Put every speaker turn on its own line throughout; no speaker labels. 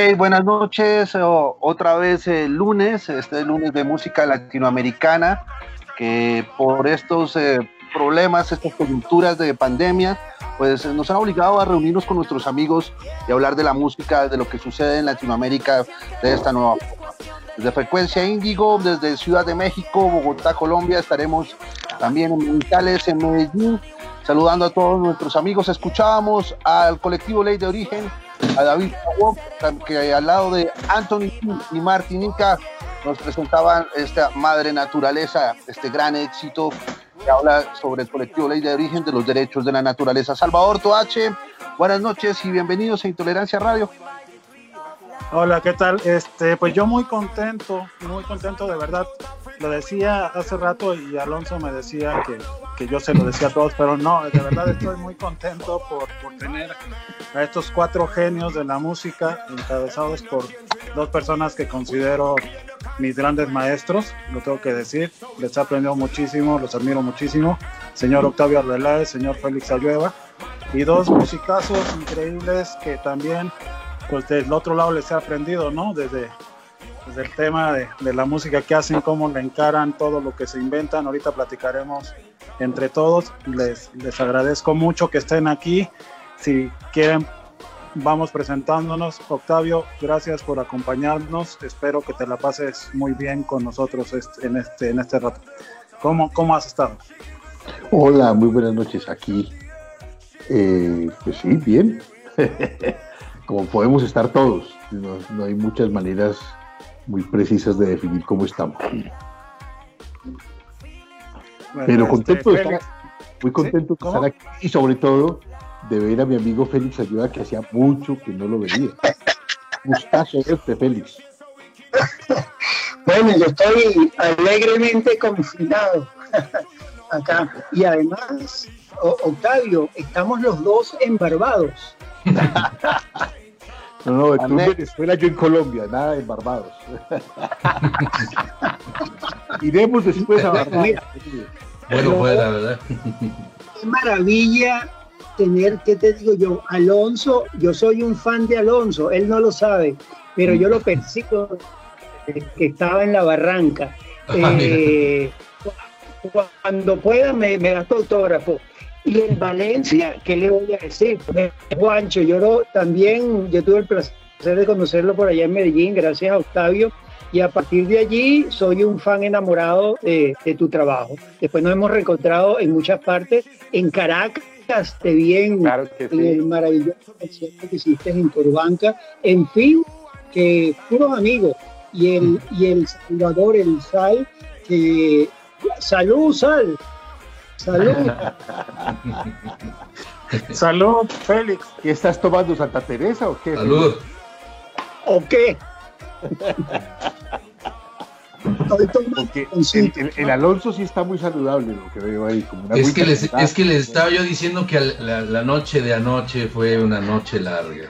Hey, buenas noches, otra vez el lunes, este lunes de música latinoamericana, que por estos eh, problemas, estas coyunturas de pandemia, pues nos han obligado a reunirnos con nuestros amigos y hablar de la música, de lo que sucede en Latinoamérica de esta nueva forma. Desde Frecuencia Índigo, desde Ciudad de México, Bogotá, Colombia, estaremos también en Militales, en Medellín, saludando a todos nuestros amigos. Escuchábamos al colectivo Ley de Origen, a David que al lado de Anthony y Martinica nos presentaban esta madre naturaleza, este gran éxito que habla sobre el colectivo Ley de Origen de los Derechos de la Naturaleza. Salvador Toache, buenas noches y bienvenidos a Intolerancia Radio.
Hola, ¿qué tal? Este, pues yo muy contento, muy contento de verdad. Lo decía hace rato y Alonso me decía que, que yo se lo decía a todos, pero no, de verdad estoy muy contento por, por tener a estos cuatro genios de la música encabezados por dos personas que considero mis grandes maestros, lo tengo que decir, les he aprendido muchísimo, los admiro muchísimo, señor Octavio Arbeláez, señor Félix Ayueva, y dos musicazos increíbles que también pues del otro lado les he aprendido, ¿no? Desde, desde el tema de, de, la música que hacen, cómo le encaran todo lo que se inventan. Ahorita platicaremos entre todos. Les, les agradezco mucho que estén aquí. Si quieren, vamos presentándonos. Octavio, gracias por acompañarnos. Espero que te la pases muy bien con nosotros en este, en este rato. ¿Cómo, cómo has estado?
Hola, muy buenas noches aquí. Eh, pues sí, bien. como podemos estar todos. No, hay muchas maneras muy precisas de definir cómo estamos. Pero este, contento de estar, muy contento de estar aquí y sobre todo de ver a mi amigo Félix Ayuda que hacía mucho que no lo veía. Gustazo este Félix.
Bueno, yo estoy alegremente confinado acá. Y además, Octavio, estamos los dos en Barbados.
No, no, tú en Venezuela, yo en Colombia, nada en Barbados. Iremos después a Barbados.
Bueno, fuera, ¿verdad? Qué maravilla tener, ¿qué te digo yo? Alonso, yo soy un fan de Alonso, él no lo sabe, pero yo lo persigo que estaba en la barranca. Ah, eh, cuando pueda me, me da tu autógrafo. Y en Valencia, ¿qué le voy a decir? Juancho, yo también, yo tuve el placer de conocerlo por allá en Medellín, gracias a Octavio, y a partir de allí soy un fan enamorado de, tu trabajo. Después nos hemos reencontrado en muchas partes, en Caracas, te vi en, el maravilloso concierto que hiciste en Turbanca, en fin, que puros amigos, y el, y el Salvador, el Sal, que salud, Sal, Salud.
Salud, Félix.
¿Qué estás tomando, Santa Teresa o qué?
Salud. ¿O qué?
el, Alonso sí está muy saludable, lo que veo ahí.
es, que les, es que les estaba yo diciendo que la, noche de anoche fue una noche larga.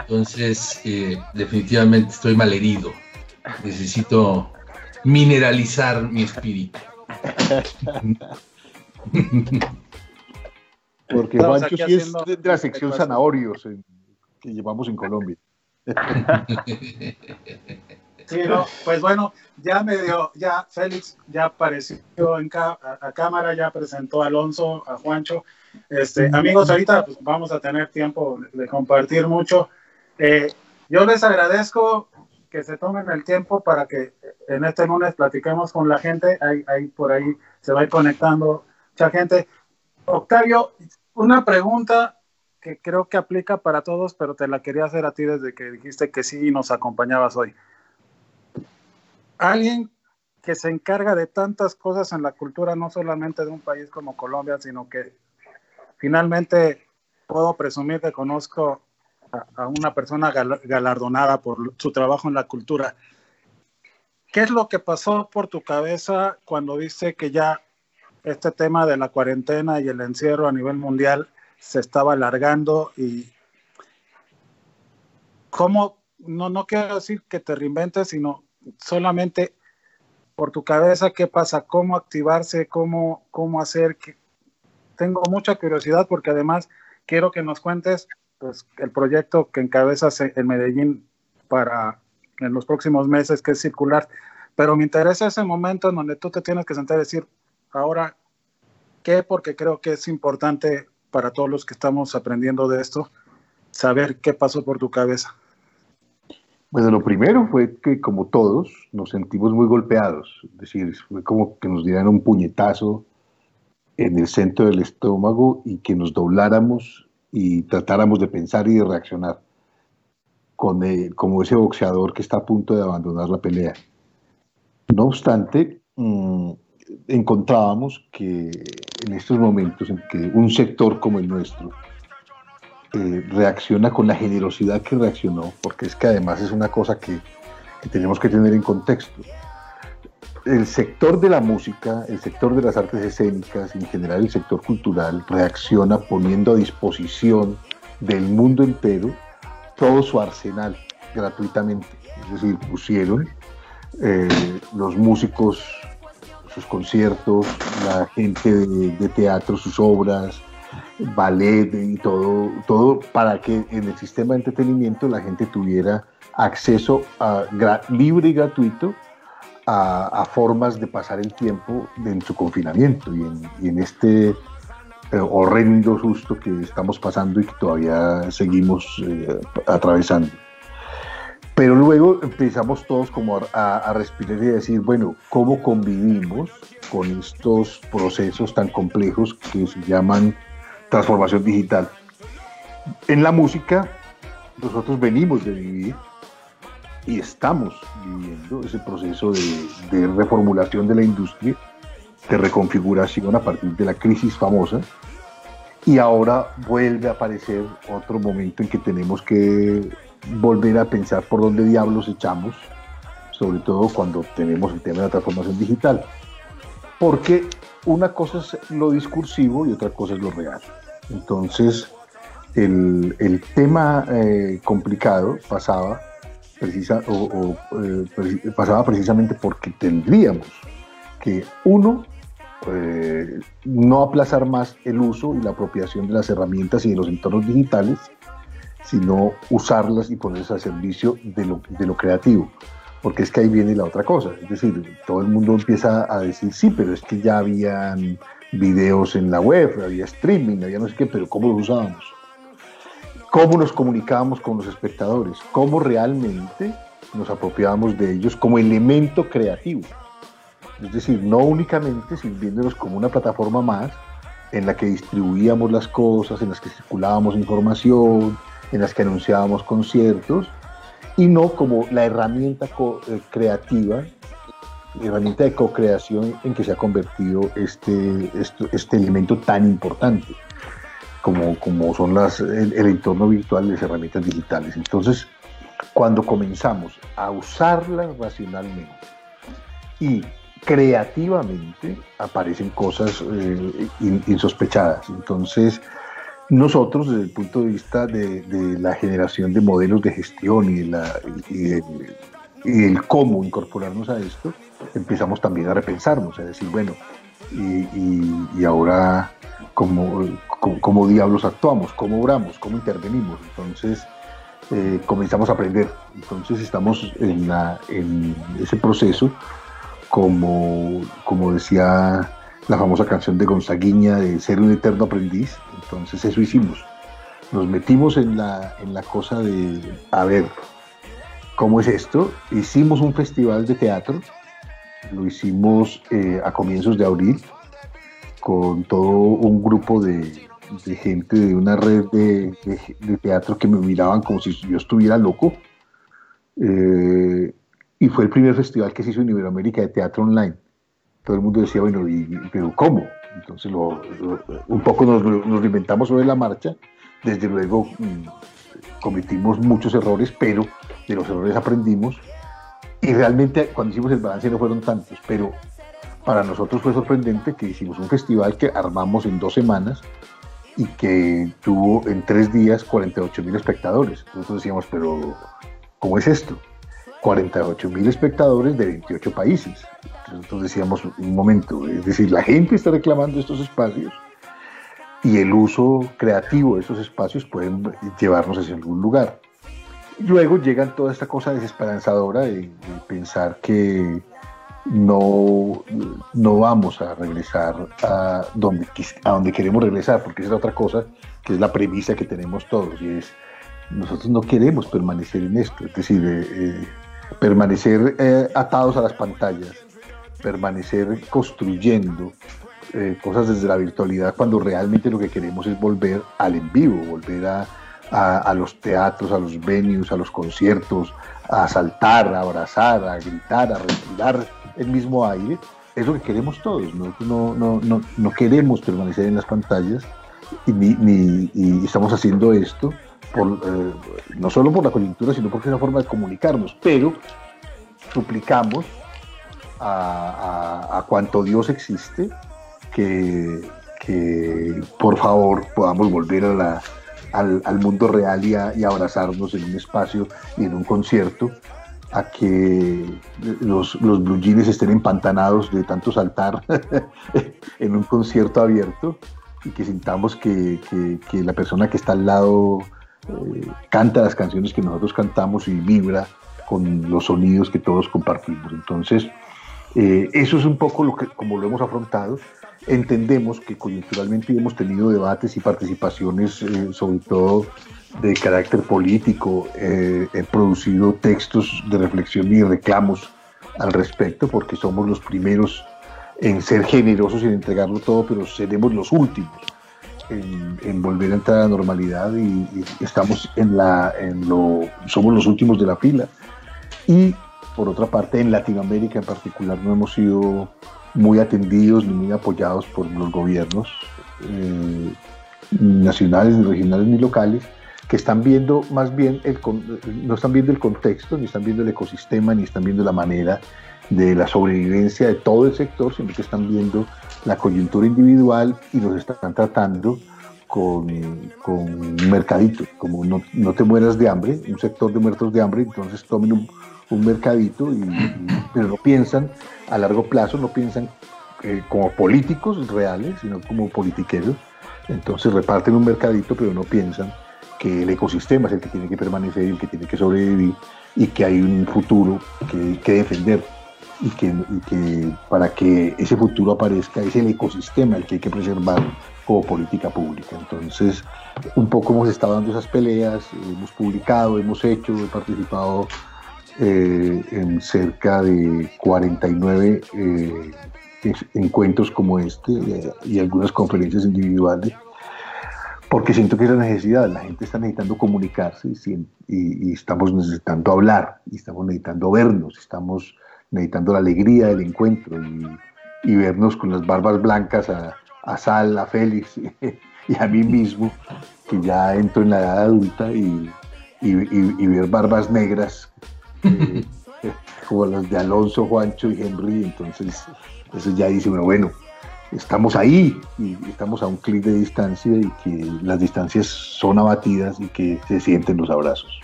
Entonces, eh, definitivamente estoy malherido. Necesito mineralizar mi espíritu.
Porque Juancho sí es de la sección zanahorios que llevamos en Colombia.
Sí, pues bueno, ya me dio, ya Félix ya apareció en a, cámara, ya presentó a Alonso, a Juancho. Este, amigos, ahorita pues, vamos a tener tiempo de compartir mucho. Eh, yo les agradezco que se tomen el tiempo para que en este lunes platiquemos con la gente. Ahí, por ahí se va a ir conectando mucha gente. Octavio, una pregunta que creo que aplica para todos, pero te la quería hacer a ti desde que dijiste que sí nos acompañabas hoy. Alguien que se encarga de tantas cosas en la cultura, no solamente de un país como Colombia, sino que finalmente puedo presumir que conozco a, una persona galardonada por su trabajo en la cultura. ¿Qué es lo que pasó por tu cabeza cuando viste que ya este tema de la cuarentena y el encierro a nivel mundial se estaba alargando y cómo, no, no quiero decir que te reinventes, sino solamente por tu cabeza, qué pasa, cómo activarse, cómo, cómo hacer. Que... Tengo mucha curiosidad porque además quiero que nos cuentes pues, el proyecto que encabezas en Medellín para en los próximos meses, que es circular. Pero me interesa ese momento en donde tú te tienes que sentar y decir, ahora, ¿qué? Porque creo que es importante para todos los que estamos aprendiendo de esto, saber qué pasó por tu cabeza.
Bueno, lo primero fue que como todos nos sentimos muy golpeados, es decir, fue como que nos dieran un puñetazo en el centro del estómago y que nos dobláramos y tratáramos de pensar y de reaccionar con como ese boxeador que está a punto de abandonar la pelea. No obstante, mm, encontrábamos que en estos momentos en que un sector como el nuestro eh, reacciona con la generosidad que reaccionó, porque es que además es una cosa que, que tenemos que tener en contexto. El sector de la música, el sector de las artes escénicas, en general el sector cultural, reacciona poniendo a disposición del mundo entero todo su arsenal gratuitamente. Es decir, pusieron eh, los músicos sus conciertos, la gente de, teatro, sus obras, ballet y todo, todo para que en el sistema de entretenimiento la gente tuviera acceso libre y gratuito a, formas de pasar el tiempo en su confinamiento y en, este eh, horrendo susto que estamos pasando y que todavía seguimos eh, atravesando. Pero luego empezamos todos como a, respirar y a decir, bueno, ¿cómo convivimos con estos procesos tan complejos que se llaman transformación digital? En la música, nosotros venimos de vivir y estamos viviendo ese proceso de, de reformulación de la industria, de reconfiguración a partir de la crisis famosa, y ahora vuelve a aparecer otro momento en que tenemos que volver a pensar por dónde diablos echamos, sobre todo cuando tenemos el tema de la transformación digital. Porque una cosa es lo discursivo y otra cosa es lo real. Entonces, el, el tema eh, complicado pasaba, precisa, eh, pasaba precisamente porque tendríamos que, uno, eh, no aplazar más el uso y la apropiación de las herramientas y de los entornos digitales, sino usarlas y ponerlas al servicio de lo, de lo creativo. Porque es que ahí viene la otra cosa. Es decir, todo el mundo empieza a decir, sí, pero es que ya habían videos en la web, había streaming, había no sé qué, pero ¿cómo los usábamos? ¿Cómo nos comunicábamos con los espectadores? ¿Cómo realmente nos apropiábamos de ellos como elemento creativo? Es decir, no únicamente sirviéndonos como una plataforma más en la que distribuíamos las cosas, en las que circulábamos información, en las que anunciábamos conciertos y no como la herramienta eh, creativa, herramienta de co-creación en que se ha convertido este, este, este elemento tan importante como, como son las, el, entorno virtual y las herramientas digitales. Entonces, cuando comenzamos a usarlas racionalmente y creativamente, aparecen cosas eh, insospechadas. Entonces, nosotros, desde el punto de vista de, la generación de modelos de gestión y, la, el, cómo incorporarnos a esto, empezamos también a repensarnos, a decir, bueno, y, ahora, ¿cómo, cómo, diablos actuamos? ¿Cómo obramos? ¿Cómo intervenimos? Entonces, eh, comenzamos a aprender. Entonces, estamos en, en ese proceso, como, como decía la famosa canción de Gonzaguiña de ser un eterno aprendiz. Entonces eso hicimos. Nos metimos en la, en la cosa de, a ver, ¿cómo es esto? Hicimos un festival de teatro, lo hicimos eh, a comienzos de abril, con todo un grupo de, gente de una red de, teatro que me miraban como si yo estuviera loco. Eh, y fue el primer festival que se hizo en Iberoamérica de teatro online todo el mundo decía, bueno, ¿y, pero cómo? Entonces un poco nos, nos inventamos sobre la marcha, desde luego mm, cometimos muchos errores, pero de los errores aprendimos y realmente cuando hicimos el balance no fueron tantos, pero para nosotros fue sorprendente que hicimos un festival que armamos en dos semanas y que tuvo en tres días 48 mil espectadores. Nosotros decíamos, pero ¿cómo es esto? 48 mil espectadores de 28 países. Entonces decíamos, un momento, es decir, la gente está reclamando estos espacios y el uso creativo de esos espacios pueden llevarnos hacia algún lugar. Luego llegan toda esta cosa desesperanzadora de, pensar que no, no vamos a regresar a donde, a donde queremos regresar, porque esa es otra cosa que es la premisa que tenemos todos, y es, nosotros no queremos permanecer en esto, es decir, eh, eh, permanecer eh, atados a las pantallas, permanecer construyendo cosas desde la virtualidad cuando realmente lo que queremos es volver al en vivo, volver a, a, los teatros, a los venues, a los conciertos, a saltar, a abrazar, a gritar, a respirar el mismo aire. Es lo que queremos todos, no, no, no, no queremos permanecer en las pantallas y, ni, estamos haciendo esto por, eh, no solo por la coyuntura, sino porque es una forma de comunicarnos, pero suplicamos a, cuanto Dios existe que, por favor podamos volver al, mundo real y, abrazarnos en un espacio y en un concierto a que los, los blue jeans estén empantanados de tanto saltar en un concierto abierto y que sintamos que, que, la persona que está al lado eh, canta las canciones que nosotros cantamos y vibra con los sonidos que todos compartimos. Entonces, eh, eso es un poco lo que, como lo hemos afrontado. Entendemos que coyunturalmente hemos tenido debates y participaciones, eh, sobre todo de carácter político. he producido textos de reflexión y reclamos al respecto, porque somos los primeros en ser generosos y en entregarlo todo, pero seremos los últimos en, volver a entrar a la normalidad y, estamos en la, en lo, somos los últimos de la fila. Y por otra parte, en Latinoamérica en particular no hemos sido muy atendidos ni muy apoyados por los gobiernos eh, nacionales, ni regionales, ni locales, que están viendo más bien, el, no están viendo el contexto, ni están viendo el ecosistema, ni están viendo la manera de la sobrevivencia de todo el sector, sino que están viendo la coyuntura individual y los están tratando con, un mercadito, como no, no, te mueras de hambre, un sector de muertos de hambre, entonces tomen un, un mercadito, y, pero no piensan a largo plazo, no piensan eh, como políticos reales, sino como politiqueros, entonces reparten un mercadito, pero no piensan que el ecosistema es el que tiene que permanecer el que tiene que sobrevivir y que hay un futuro que, que defender y que, para que ese futuro aparezca es el ecosistema el que hay que preservar como política pública. Entonces, un poco hemos estado dando esas peleas, hemos publicado, hemos hecho, he participado eh, en cerca de 49 eh, encuentros como este eh, y algunas conferencias individuales, porque siento que es la necesidad, la gente está necesitando comunicarse y, y estamos necesitando hablar, y estamos necesitando vernos, estamos necesitando la alegría del encuentro y, vernos con las barbas blancas a, a Sal, a Félix y a mí mismo, que ya entro en la edad adulta y, ver barbas negras como las de Alonso, Juancho y Henry, entonces eso ya dice bueno, estamos ahí y estamos a un clic de distancia y que las distancias son abatidas y que se sienten los abrazos.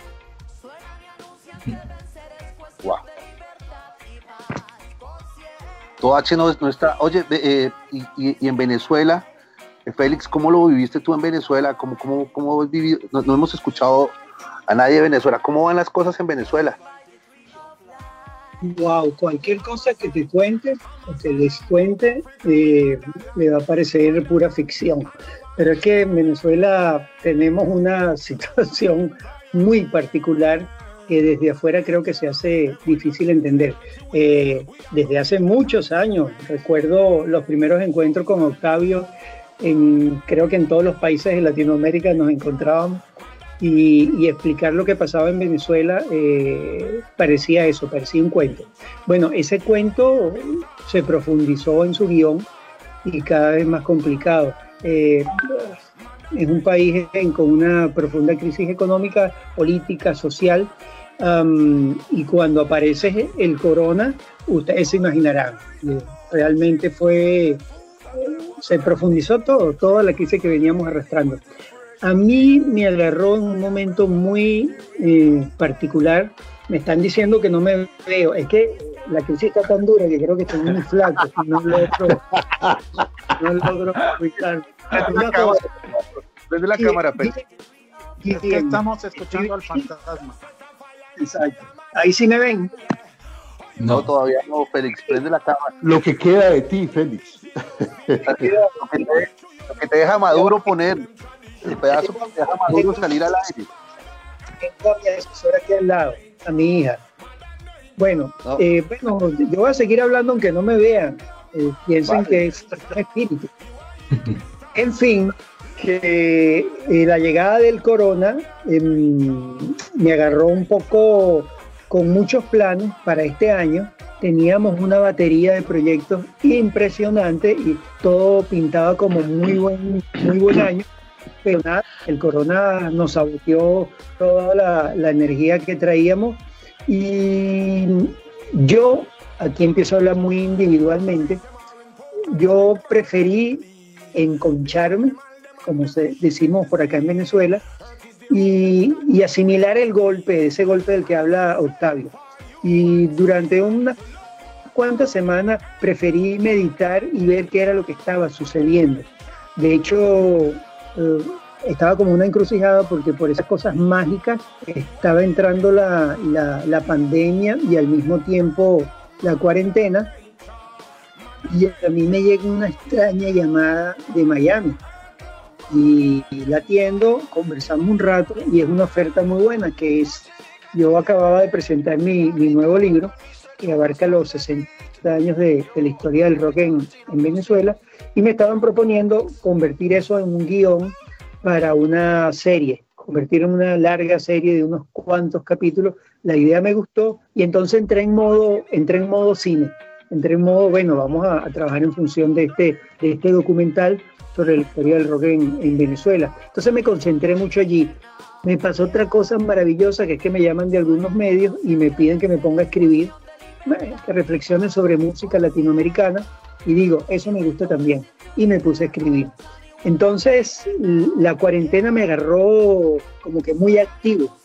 Wow. H no, no está. Oye, eh, y, en Venezuela, eh, Félix, ¿cómo lo viviste tú en Venezuela? ¿Cómo, cómo, cómo has vivido? No, hemos escuchado a nadie de Venezuela. ¿Cómo van las cosas en Venezuela?
Wow, cualquier cosa que te cuente o que les cuente eh, me va a parecer pura ficción. Pero es que en Venezuela tenemos una situación muy particular que desde afuera creo que se hace difícil entender. Eh, desde hace muchos años, recuerdo los primeros encuentros con Octavio, creo que en todos los países de Latinoamérica nos encontrábamos y, explicar lo que pasaba en Venezuela eh, parecía eso, parecía un cuento. Bueno, ese cuento se profundizó en su guion y cada vez más complicado. Eh, es un país con una profunda crisis económica, política, social, y cuando aparece el corona, ustedes se imaginarán, realmente fue, se profundizó todo, toda la crisis que veníamos arrastrando. A mí me agarró en un momento muy eh, particular. Me están diciendo que no me veo. Es que la crisis está tan dura que creo que estoy muy flaco. no logro ubicar.
Desde la cámara,
Félix. estamos escuchando al fantasma.
Exacto. Ahí sí me ven.
No, todavía no, Félix. Prende la cámara.
Lo que queda de ti, Félix.
lo, que te, deja Maduro poner. El pedazo que te deja Maduro salir al aire.
Tengo a mi asesora aquí al lado, a mi hija. Bueno, eh, bueno, yo voy a seguir hablando aunque no me vean. Eh, piensen que es un espíritu. En fin, que eh, la llegada del corona em, me agarró un poco con muchos planes para este año. Teníamos una batería de proyectos impresionante y todo pintaba como muy buen, muy buen año. El corona nos saboteó toda la, la energía que traíamos y yo, aquí empiezo a hablar muy individualmente, yo preferí enconcharme como decimos por acá en Venezuela, y, asimilar el golpe, ese golpe del que habla Octavio. Y durante unas cuantas semanas preferí meditar y ver qué era lo que estaba sucediendo. De hecho, eh, estaba como una encrucijada porque por esas cosas mágicas estaba entrando la, la pandemia y al mismo tiempo la cuarentena. Y a mí me llega una extraña llamada de Miami y la atiendo, conversamos un rato y es una oferta muy buena que es, yo acababa de presentar mi, mi nuevo libro que abarca los 60 años de, de la historia del rock en, en, Venezuela y me estaban proponiendo convertir eso en un guion para una serie, convertir en una larga serie de unos cuantos capítulos. La idea me gustó y entonces entré en modo, entré en modo cine, entré en modo, bueno, vamos a, a trabajar en función de este, de este documental sobre la historia del rock en, Venezuela. Entonces me concentré mucho allí. Me pasó otra cosa maravillosa, que es que me llaman de algunos medios y me piden que me ponga a escribir, que reflexione sobre música latinoamericana, y digo, eso me gusta también. Y me puse a escribir. Entonces, la cuarentena me agarró como que muy activo,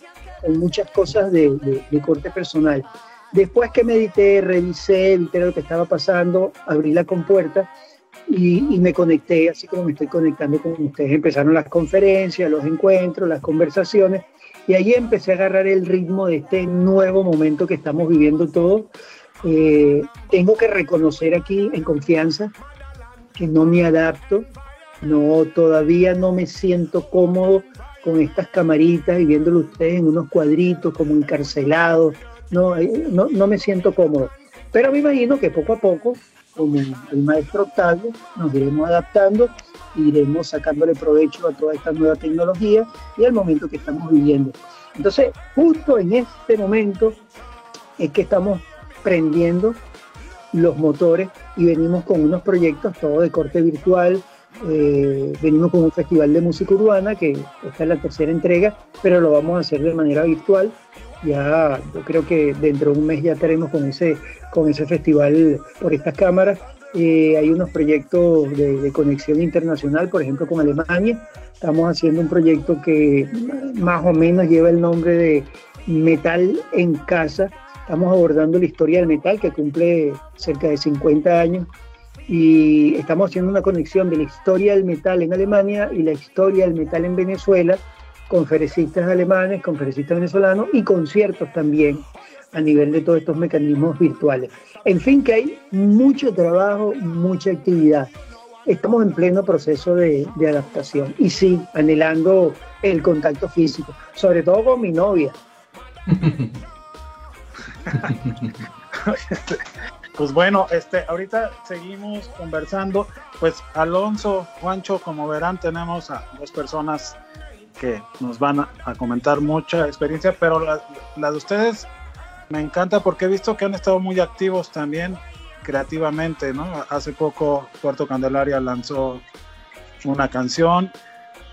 con muchas cosas de, de corte personal. Después que medité, revisé, vi lo que estaba pasando, abrí la compuerta y, me conecté, así como me estoy conectando con ustedes. Empezaron las conferencias, los encuentros, las conversaciones, y ahí empecé a agarrar el ritmo de este nuevo momento que estamos viviendo todos. Eh, tengo que reconocer aquí en confianza que no me adapto, no, todavía no me siento cómodo con estas camaritas y viéndolo ustedes en unos cuadritos como encarcelados, no, eh, no, no me siento cómodo. Pero me imagino que poco a poco como el maestro Octavio, nos iremos adaptando, iremos sacándole provecho a toda esta nueva tecnología y al momento que estamos viviendo. Entonces, justo en este momento es que estamos prendiendo los motores y venimos con unos proyectos, todo de corte virtual. Eh, venimos con un festival de música urbana, que esta es la tercera entrega, pero lo vamos a hacer de manera virtual ya yo creo que dentro de un mes ya estaremos con ese, con ese festival por estas cámaras. Eh, hay unos proyectos de, conexión internacional, por ejemplo con Alemania. Estamos haciendo un proyecto que más o menos lleva el nombre de Metal en Casa. Estamos abordando la historia del metal que cumple cerca de 50 años y estamos haciendo una conexión de la historia del metal en Alemania y la historia del metal en Venezuela conferencistas alemanes, conferencistas venezolanos y conciertos también a nivel de todos estos mecanismos virtuales. En fin, que hay mucho trabajo, mucha actividad. Estamos en pleno proceso de, adaptación y sí, anhelando el contacto físico, sobre todo con mi novia.
Pues bueno, este, ahorita seguimos conversando. Pues Alonso, Juancho, como verán, tenemos a dos personas que nos van a, comentar mucha experiencia, pero la, de ustedes me encanta porque he visto que han estado muy activos también creativamente, ¿no? Hace poco Puerto Candelaria lanzó una canción,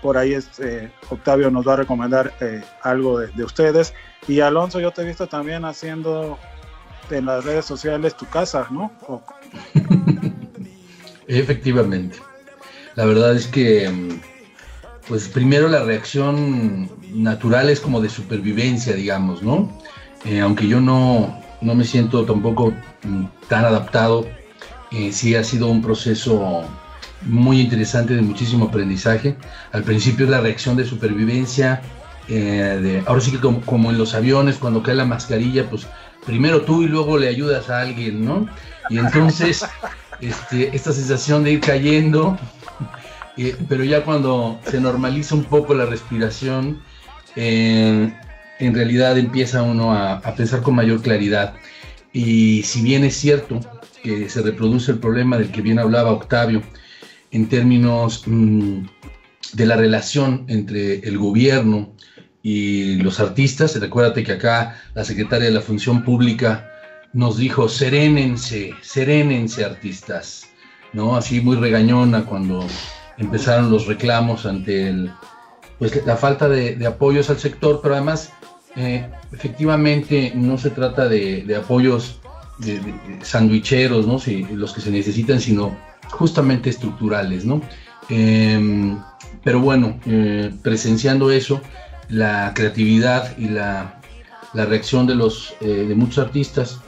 por ahí este, Octavio nos va a recomendar eh, algo de, ustedes. Y Alonso, yo te he visto también haciendo en las redes sociales tu casa, ¿no?
Efectivamente. La verdad es que mm, pues primero la reacción natural es como de supervivencia, digamos, ¿no? Eh, aunque yo no, no, me siento tampoco mm, tan adaptado, eh, sí ha sido un proceso muy interesante, de muchísimo aprendizaje. Al principio la reacción de supervivencia, eh, de, ahora sí que como, en los aviones, cuando cae la mascarilla, pues primero tú y luego le ayudas a alguien, ¿no? Y entonces, este, esta sensación de ir cayendo, eh, pero ya cuando se normaliza un poco la respiración, en realidad empieza uno a, pensar con mayor claridad. Y si bien es cierto que se reproduce el problema del que bien hablaba Octavio, en términos mm, de la relación entre el gobierno y los artistas, recuérdate que acá la secretaria de la Función Pública nos dijo, serénense, serénense artistas, ¿no? Así muy regañona cuando empezaron los reclamos ante el, pues, la falta de, apoyos al sector, pero además eh, efectivamente no se trata de, apoyos de, sandwicheros, ¿no? los que se necesitan, sino justamente estructurales, ¿no? Em, pero bueno, eh, presenciando eso, la creatividad y la, reacción de, los, eh, de muchos artistas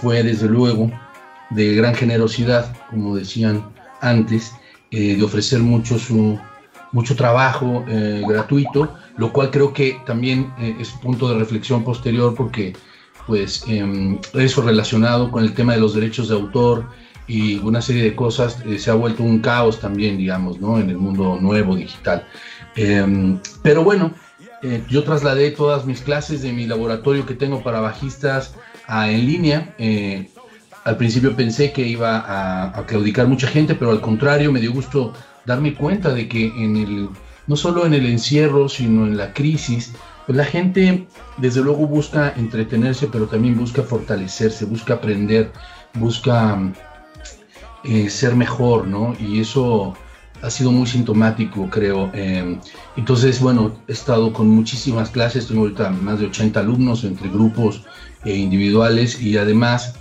fue desde luego de gran generosidad, como decían antes, de ofrecer mucho su, mucho trabajo eh, gratuito, lo cual creo que también eh, es punto de reflexión posterior porque pues em, eso relacionado con el tema de los derechos de autor y una serie de cosas eh, se ha vuelto un caos también, digamos, ¿no? En el mundo nuevo digital. Em, pero bueno, yo trasladé todas mis clases de mi laboratorio que tengo para bajistas a en línea. al principio pensé que iba a, a claudicar mucha gente, pero al contrario, me dio gusto darme cuenta de que en el, no solo en el encierro, sino en la crisis, pues la gente desde luego busca entretenerse, pero también busca fortalecerse, busca aprender, busca eh, ser mejor, ¿no? Y eso ha sido muy sintomático, creo. Em, entonces, bueno, he estado con muchísimas clases, tengo ahorita más de 80 alumnos entre grupos e individuales y además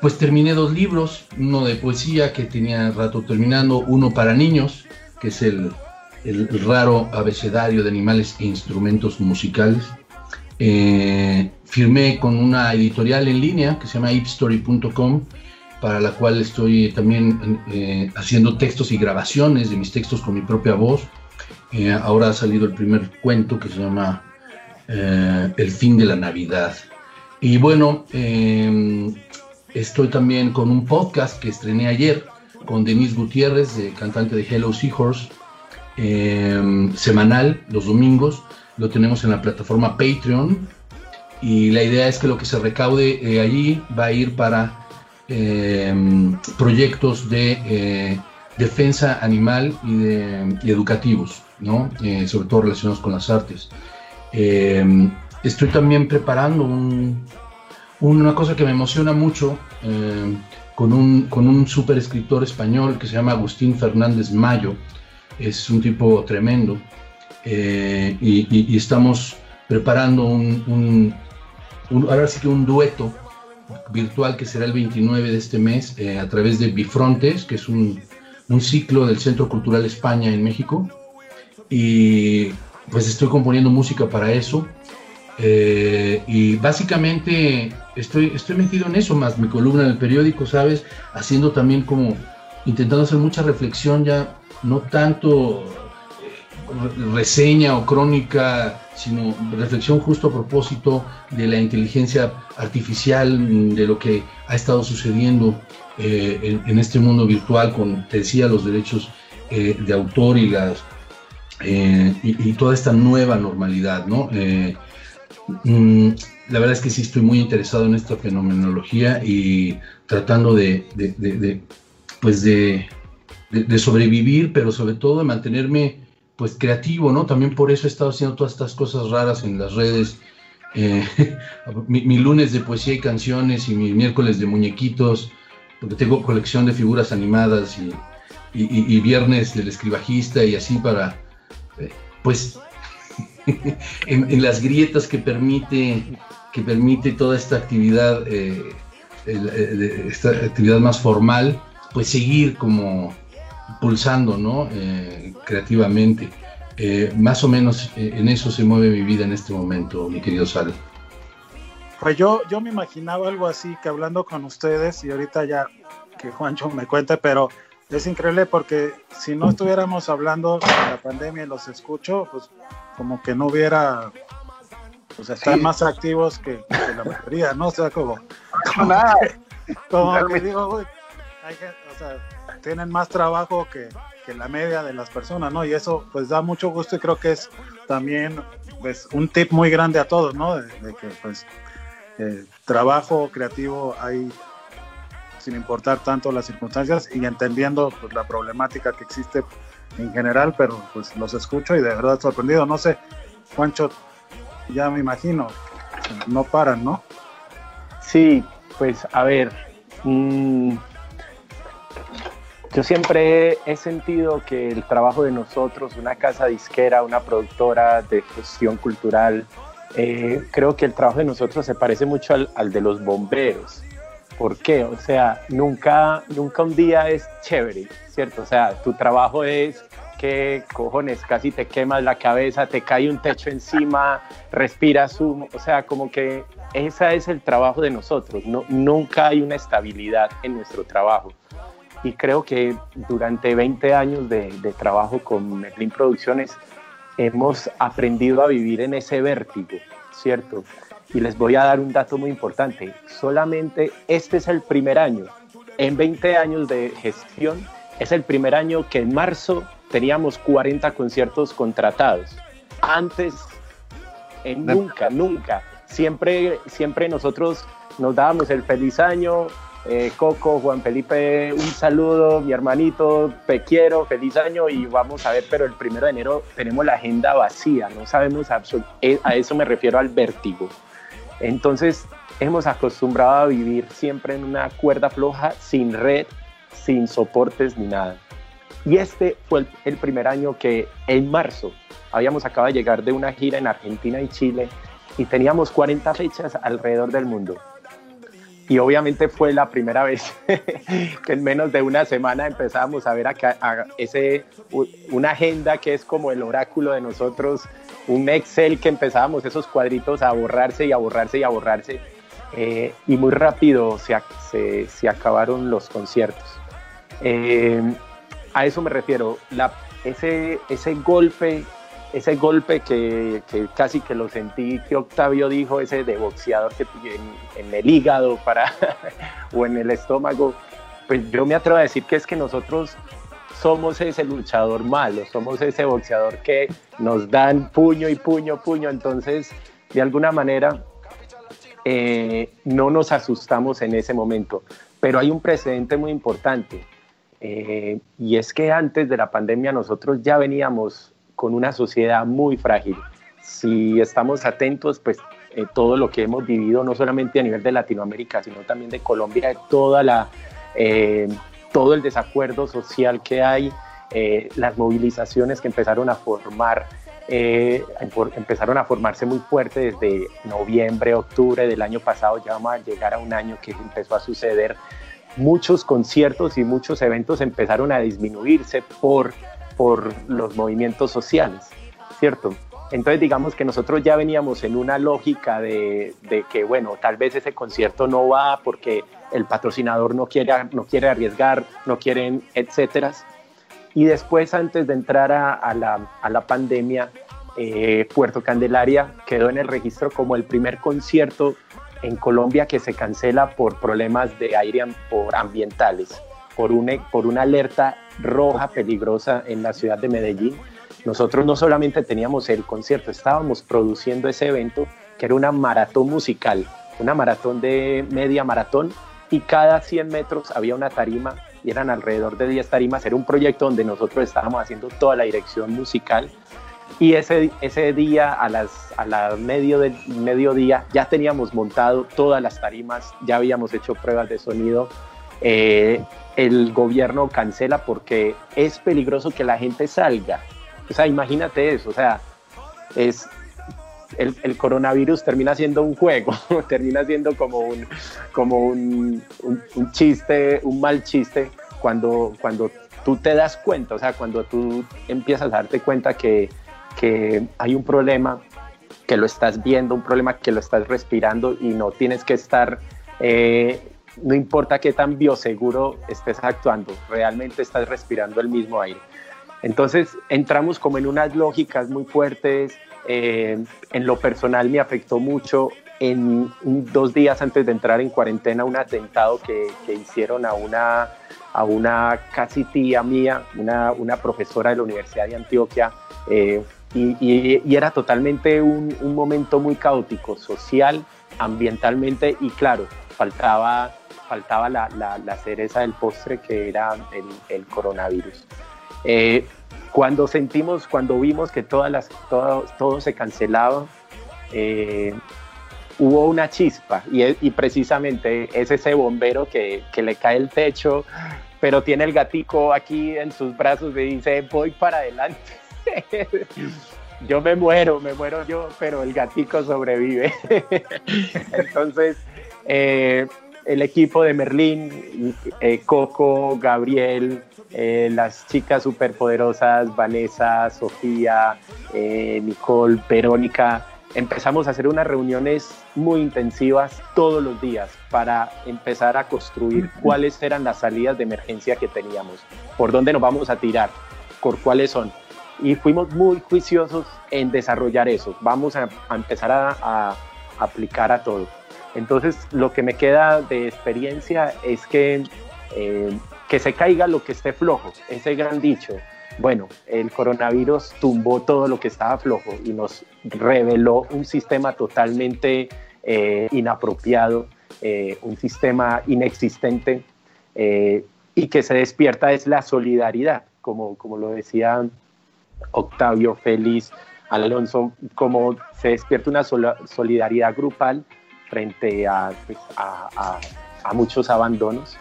pues terminé dos libros, uno de poesía que tenía rato terminando, uno para niños, que es el, raro abecedario de animales e instrumentos musicales. Eh, firmé con una editorial en línea que se llama ipstory.com, para la cual estoy también eh, haciendo textos y grabaciones de mis textos con mi propia voz. Eh, ahora ha salido el primer cuento que se llama El fin de la Navidad. Y bueno, Estoy también con un podcast que estrené ayer con Denise Gutiérrez, cantante de Hello Seahorse, em, semanal, los domingos. Lo tenemos en la plataforma Patreon. Y la idea es que lo que se recaude eh, allí va a ir para em, proyectos de eh, defensa animal y, de, educativos, ¿no? Eh, sobre todo relacionados con las artes. Em, estoy también preparando un, una cosa que me emociona mucho eh, con un, con un super escritor español que se llama Agustín Fernández Mayo. Es un tipo tremendo. Eh, y, estamos preparando un, ahora sí que un dueto virtual que será el 29 de este mes eh, a través de Bifrontes, que es un, un ciclo del Centro Cultural España en México. Y pues estoy componiendo música para eso. Eh, y básicamente estoy, estoy metido en eso, más mi columna en el periódico, ¿sabes? Haciendo también como, intentando hacer mucha reflexión ya, no tanto reseña o crónica, sino reflexión justo a propósito de la inteligencia artificial, de lo que ha estado sucediendo eh, en, este mundo virtual con, te decía, los derechos de autor y las y, toda esta nueva normalidad, ¿no? Mm, la verdad es que sí estoy muy interesado en esta fenomenología y tratando de, pues de, sobrevivir, pero sobre todo de mantenerme pues creativo, ¿no? También por eso he estado haciendo todas estas cosas raras en las redes. Eh, mi, lunes de poesía y canciones y mi miércoles de muñequitos, porque tengo colección de figuras animadas y, y viernes del escribajista y así para, eh, pues en, las grietas que permite, que permite toda esta actividad, eh, esta actividad más formal, pues seguir como pulsando, ¿no? Eh, creativamente. Eh, más o menos en eso se mueve mi vida en este momento, mi querido Sal.
Pues yo, yo me imaginaba algo así, que hablando con ustedes, y ahorita ya que Juancho me cuente, pero es increíble porque si no estuviéramos hablando de la pandemia y los escucho, pues como que no hubiera, pues están más activos que, la mayoría, ¿no? O sea, como, como, que digo, o sea, tienen más trabajo que, que, la media de las personas, ¿no? Y eso pues da mucho gusto y creo que es también pues un tip muy grande a todos, ¿no? De, que pues eh, trabajo creativo hay sin importar tanto las circunstancias y entendiendo pues, la problemática que existe en general, pero pues los escucho y de verdad sorprendido. No sé, Juancho, ya me imagino, no paran, ¿no?
Sí, pues a ver, mm, yo siempre he sentido que el trabajo de nosotros, una casa disquera, una productora de gestión cultural, eh, creo que el trabajo de nosotros se parece mucho al, al de los bomberos. ¿Por qué? O sea, nunca, nunca un día es chévere, ¿cierto? O sea, tu trabajo es que, cojones, casi te quemas la cabeza, te cae un techo encima, respiras humo, o sea, como que ese es el trabajo de nosotros, no, nunca hay una estabilidad en nuestro trabajo. Y creo que durante 20 años de, de trabajo con Merlin Producciones hemos aprendido a vivir en ese vértigo, ¿cierto? Y les voy a dar un dato muy importante. Solamente este es el primer año. En 20 años de gestión, es el primer año que en marzo teníamos 40 conciertos contratados. Antes, en nunca, nunca. Siempre, siempre nosotros nos dábamos el feliz año. Eh, Coco, Juan Felipe, un saludo, mi hermanito, te quiero, feliz año y vamos a ver, pero el primero de enero tenemos la agenda vacía, no sabemos absolutamente, a eso me refiero al vértigo. Entonces hemos acostumbrado a vivir siempre en una cuerda floja, sin red, sin soportes ni nada. Y este fue el, primer año que en marzo habíamos acabado de llegar de una gira en Argentina y Chile y teníamos 40 fechas alrededor del mundo. Y obviamente fue la primera vez que en menos de una semana empezábamos a ver acá, ese, una agenda que es como el oráculo de nosotros un Excel que empezábamos esos cuadritos a borrarse y a borrarse y a borrarse. Eh, y muy rápido se, se, acabaron los conciertos. Eh, a eso me refiero, ese, ese golpe, ese golpe que, casi que lo sentí que Octavio dijo, ese de boxeador que en, en el hígado para, o en el estómago, pues yo me atrevo a decir que es que nosotros somos ese luchador malo, somos ese boxeador que nos dan puño y puño, puño, entonces de alguna manera eh, no nos asustamos en ese momento. Pero hay un precedente muy importante eh, y es que antes de la pandemia nosotros ya veníamos con una sociedad muy frágil. Si estamos atentos, pues eh, todo lo que hemos vivido, no solamente a nivel de Latinoamérica, sino también de Colombia, toda la todo el desacuerdo social que hay, eh, las movilizaciones que empezaron a formar, eh, empezaron a formarse muy fuerte desde noviembre, octubre del año pasado, ya vamos a llegar a un año que empezó a suceder. Muchos conciertos y muchos eventos empezaron a disminuirse por, por los movimientos sociales, ¿cierto? Entonces digamos que nosotros ya veníamos en una lógica de, de, que, bueno, tal vez ese concierto no va porque el patrocinador no quiere, no quiere arriesgar, no quieren, etcétera. Y después, antes de entrar a, la, a la, pandemia, eh, Puerto Candelaria quedó en el registro como el primer concierto en Colombia que se cancela por problemas de aire por ambientales, por una, por una alerta roja peligrosa en la ciudad de Medellín. Nosotros no solamente teníamos el concierto, estábamos produciendo ese evento que era una maratón musical, una maratón de media maratón y cada 100 metros había una tarima y eran alrededor de 10 tarimas. Era un proyecto donde nosotros estábamos haciendo toda la dirección musical y ese, ese día a las a la medio del mediodía ya teníamos montado todas las tarimas, ya habíamos hecho pruebas de sonido. Eh, el gobierno cancela porque es peligroso que la gente salga. O sea, imagínate eso, o sea, es el, coronavirus termina siendo un juego, termina siendo como un, como un, un, chiste, un mal chiste, cuando, cuando tú te das cuenta, o sea, cuando tú empiezas a darte cuenta que, que hay un problema, que lo estás viendo, un problema que lo estás respirando y no tienes que estar eh, no importa qué tan bioseguro estés actuando, realmente estás respirando el mismo aire. Entonces entramos como en unas lógicas muy fuertes. Eh, en lo personal me afectó mucho en dos días antes de entrar en cuarentena un atentado que, hicieron a una, a una casi tía mía, una, una profesora de la Universidad de Antioquia. Eh, y, y, era totalmente un, un, momento muy caótico, social, ambientalmente y claro, faltaba, faltaba la, la, cereza del postre que era el, el coronavirus. Eh, cuando sentimos, cuando vimos que todas las, todo, todo se cancelaba, eh, hubo una chispa y, y, precisamente es ese bombero que, que, le cae el techo, pero tiene el gatico aquí en sus brazos y dice, voy para adelante. yo me muero, me muero yo, pero el gatico sobrevive. Entonces, eh, el equipo de Merlín, eh, Coco, Gabriel, eh, las chicas superpoderosas, Vanessa, Sofía, eh, Nicole, Verónica, empezamos a hacer unas reuniones muy intensivas todos los días para empezar a construir cuáles eran las salidas de emergencia que teníamos, por dónde nos vamos a tirar, por cuáles son. Y fuimos muy juiciosos en desarrollar eso. Vamos a, a empezar a, a, aplicar a todo. Entonces, lo que me queda de experiencia es que eh, que se caiga lo que esté flojo, ese gran dicho. Bueno, el coronavirus tumbó todo lo que estaba flojo y nos reveló un sistema totalmente eh, inapropiado, eh, un sistema inexistente y que se despierta es la solidaridad, como, como lo decía Octavio Félix, Alonso, como se despierta una solidaridad grupal frente a, pues, a, muchos abandonos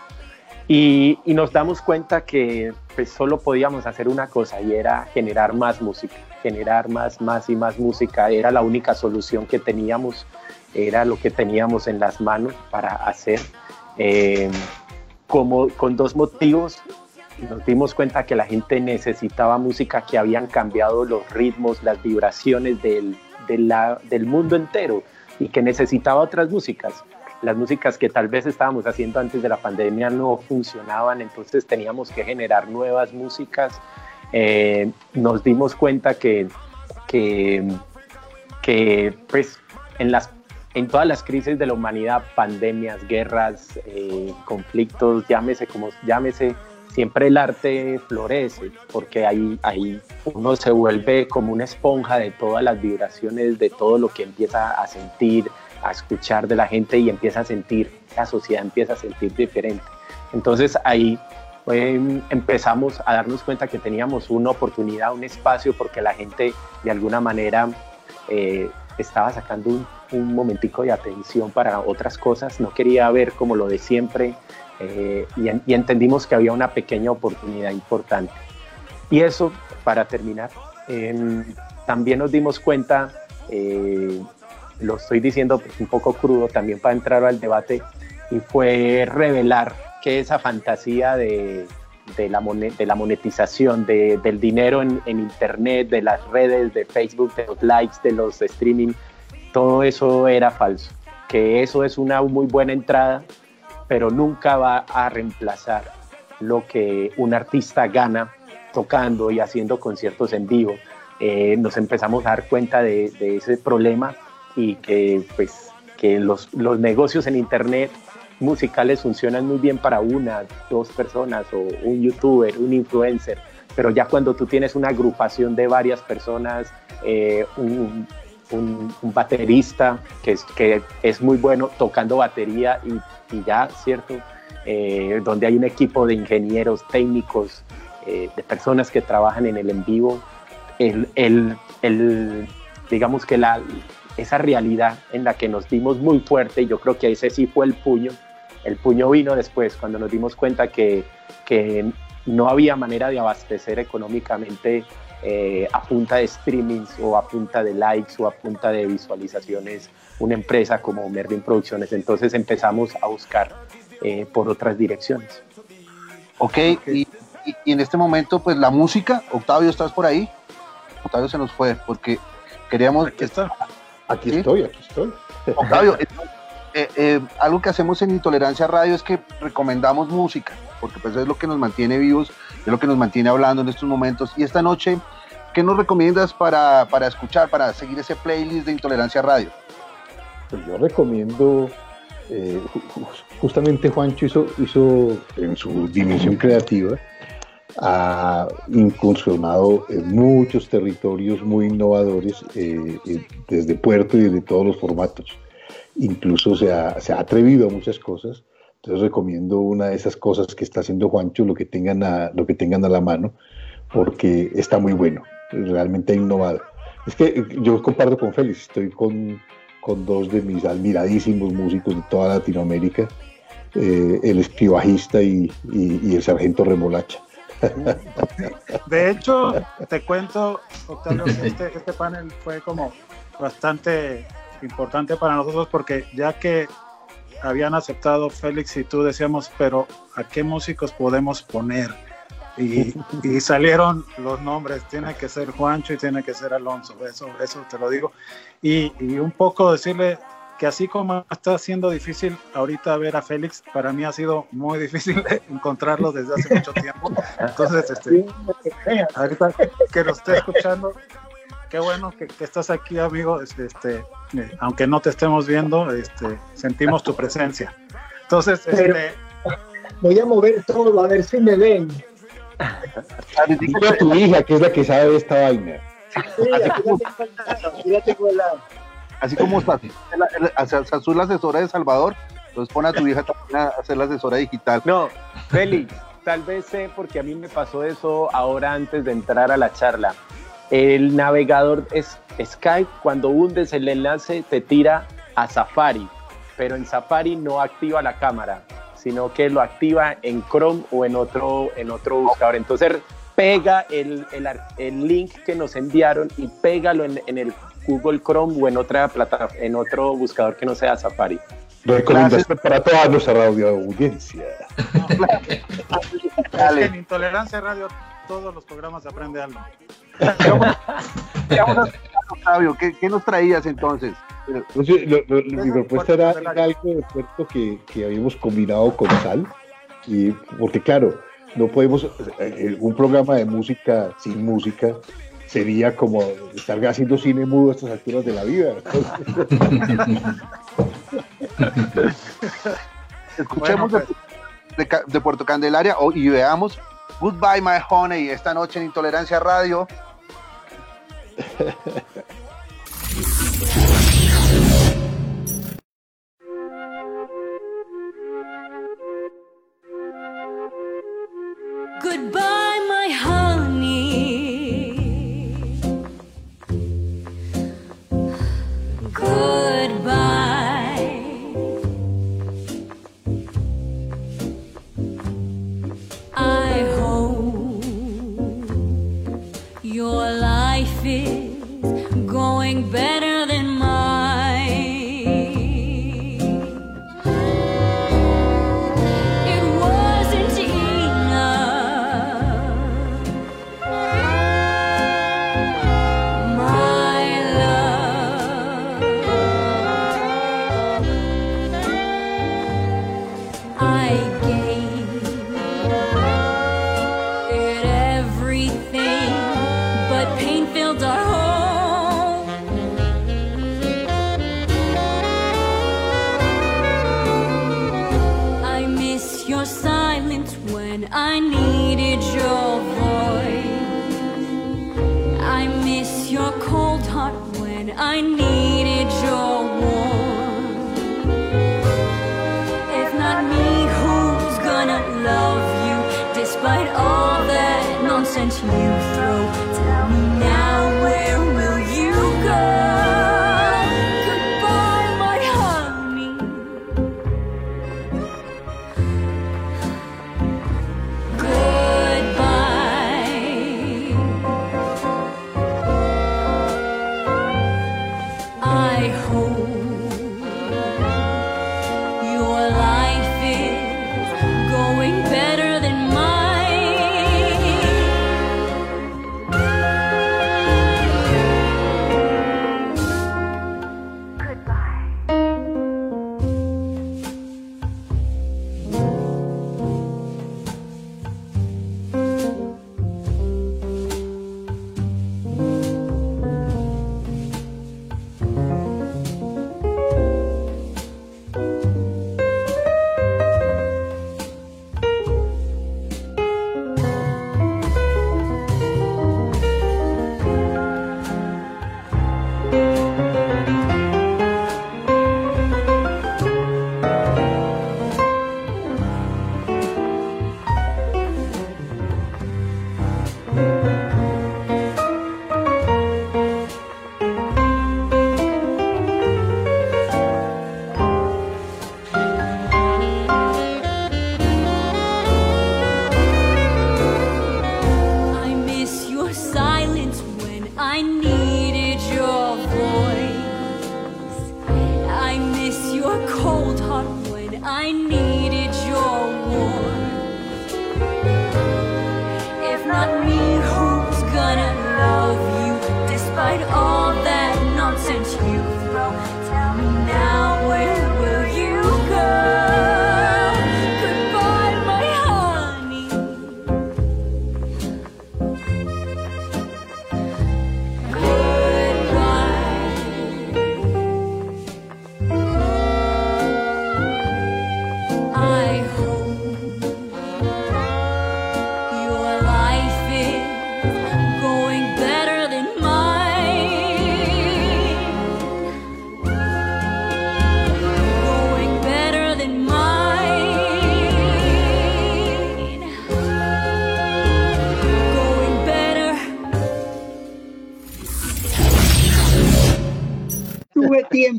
y, nos damos cuenta que pues, solo podíamos hacer una cosa y era generar más música, generar más, más y más música. Era la única solución que teníamos, era lo que teníamos en las manos para hacer. Eh, como con dos motivos, nos dimos cuenta que la gente necesitaba música que habían cambiado los ritmos, las vibraciones del mundo entero y que necesitaba otras músicas las músicas que tal vez estábamos haciendo antes de la pandemia no funcionaban, entonces teníamos que generar nuevas músicas. Eh, nos dimos cuenta que, que, pues en, las, en todas las crisis de la humanidad, pandemias, guerras, eh, conflictos, llámese como llámese, siempre el arte florece, porque ahí, ahí uno se vuelve como una esponja de todas las vibraciones, de todo lo que empieza a sentir, a escuchar de la gente y empieza a sentir, la sociedad empieza a sentir diferente. Entonces ahí em, empezamos a darnos cuenta que teníamos una oportunidad, un espacio, porque la gente de alguna manera eh, estaba sacando un, un, momentico de atención para otras cosas, no quería ver como lo de siempre eh, y, entendimos que había una pequeña oportunidad importante. Y eso, para terminar, em, también nos dimos cuenta eh, lo estoy diciendo un poco crudo también para entrar al debate, y fue revelar que esa fantasía de, de, la, de la, monetización de, del dinero en, en, Internet, de las redes, de Facebook, de los likes, de los streaming, todo eso era falso. Que eso es una muy buena entrada, pero nunca va a reemplazar lo que un artista gana tocando y haciendo conciertos en vivo. Eh, nos empezamos a dar cuenta de, de ese problema y que pues que los, los negocios en internet musicales funcionan muy bien para una, dos personas o un youtuber, un influencer, pero ya cuando tú tienes una agrupación de varias personas, eh, un, un, baterista que es, que es muy bueno tocando batería y, y ya, ¿cierto? Eh, donde hay un equipo de ingenieros técnicos, eh, de personas que trabajan en el en vivo, el, el, digamos que la, esa realidad en la que nos dimos muy fuerte yo creo que ese sí fue el puño. El puño vino después cuando nos dimos cuenta que, que no había manera de abastecer económicamente eh, a punta de streamings o a punta de likes o a punta de visualizaciones una empresa como Merlin Producciones. Entonces empezamos a buscar eh, por otras direcciones.
Ok, y, y, en este momento pues la música, Octavio, ¿estás por ahí? Octavio se nos fue porque queríamos...
Aquí está. Aquí estoy, aquí estoy.
Octavio,
eh, eh, algo que hacemos en Intolerancia Radio es que recomendamos música, porque pues es lo que nos mantiene vivos, es lo que nos mantiene hablando en estos momentos. Y esta noche, ¿qué nos recomiendas para, para escuchar, para seguir ese playlist de Intolerancia Radio?
Pues yo recomiendo, eh, justamente Juancho hizo, hizo en su dimensión creativa, ha incursionado en muchos territorios muy innovadores, desde puerto y desde todos los formatos incluso se ha, atrevido a muchas cosas. Entonces recomiendo una de esas cosas que está haciendo Juancho, lo que tengan a, lo que tengan a la mano, porque está muy bueno, realmente ha innovado. Es que yo comparto con Félix, estoy con, dos de mis admiradísimos músicos de toda Latinoamérica, eh, el escribajista y, el sargento Remolacha.
De hecho, te cuento, Octavio, este, este panel fue como bastante importante para nosotros porque ya que habían aceptado Félix y tú decíamos, pero ¿a qué músicos podemos poner? Y, salieron los nombres, tiene que ser Juancho y tiene que ser Alonso, eso, eso te lo digo. Y, un poco decirle que así como está siendo difícil ahorita ver a Félix, para mí ha sido muy difícil encontrarlo desde hace mucho tiempo. Entonces, este, ahorita que lo esté escuchando, qué bueno que, estás aquí, amigo. Este, este aunque no te estemos viendo, este, sentimos tu presencia. Entonces, este,
voy a mover todo a ver si me ven.
Dile a tu hija, que es la que sabe de esta vaina.
Así como está, Azul, la asesora de Salvador, entonces pone a tu hija también a hacer la asesora digital.
No, Félix, tal vez sé porque a mí me pasó eso ahora antes de entrar a la charla. El navegador es Skype, cuando hundes el enlace te tira a Safari, pero en Safari no activa la cámara, sino que lo activa en Chrome o en otro, en otro buscador. Entonces pega el, el, link que nos enviaron y pégalo en, en, el Google Chrome o en otra plataforma, en otro buscador que no sea Safari.
Recomendación para toda nuestra radio audiencia.
en Intolerancia Radio todos los programas aprende algo.
Octavio, ¿qué, ¿qué, nos traías entonces?
Mi propuesta era, algo de puerto que, que, habíamos combinado con sal, y, porque claro, no podemos, eh, eh, un programa de música sin música sería como estar haciendo cine mudo a estas alturas de la vida.
Escuchemos de, de, Puerto Candelaria y veamos Goodbye My Honey esta noche en Intolerancia Radio.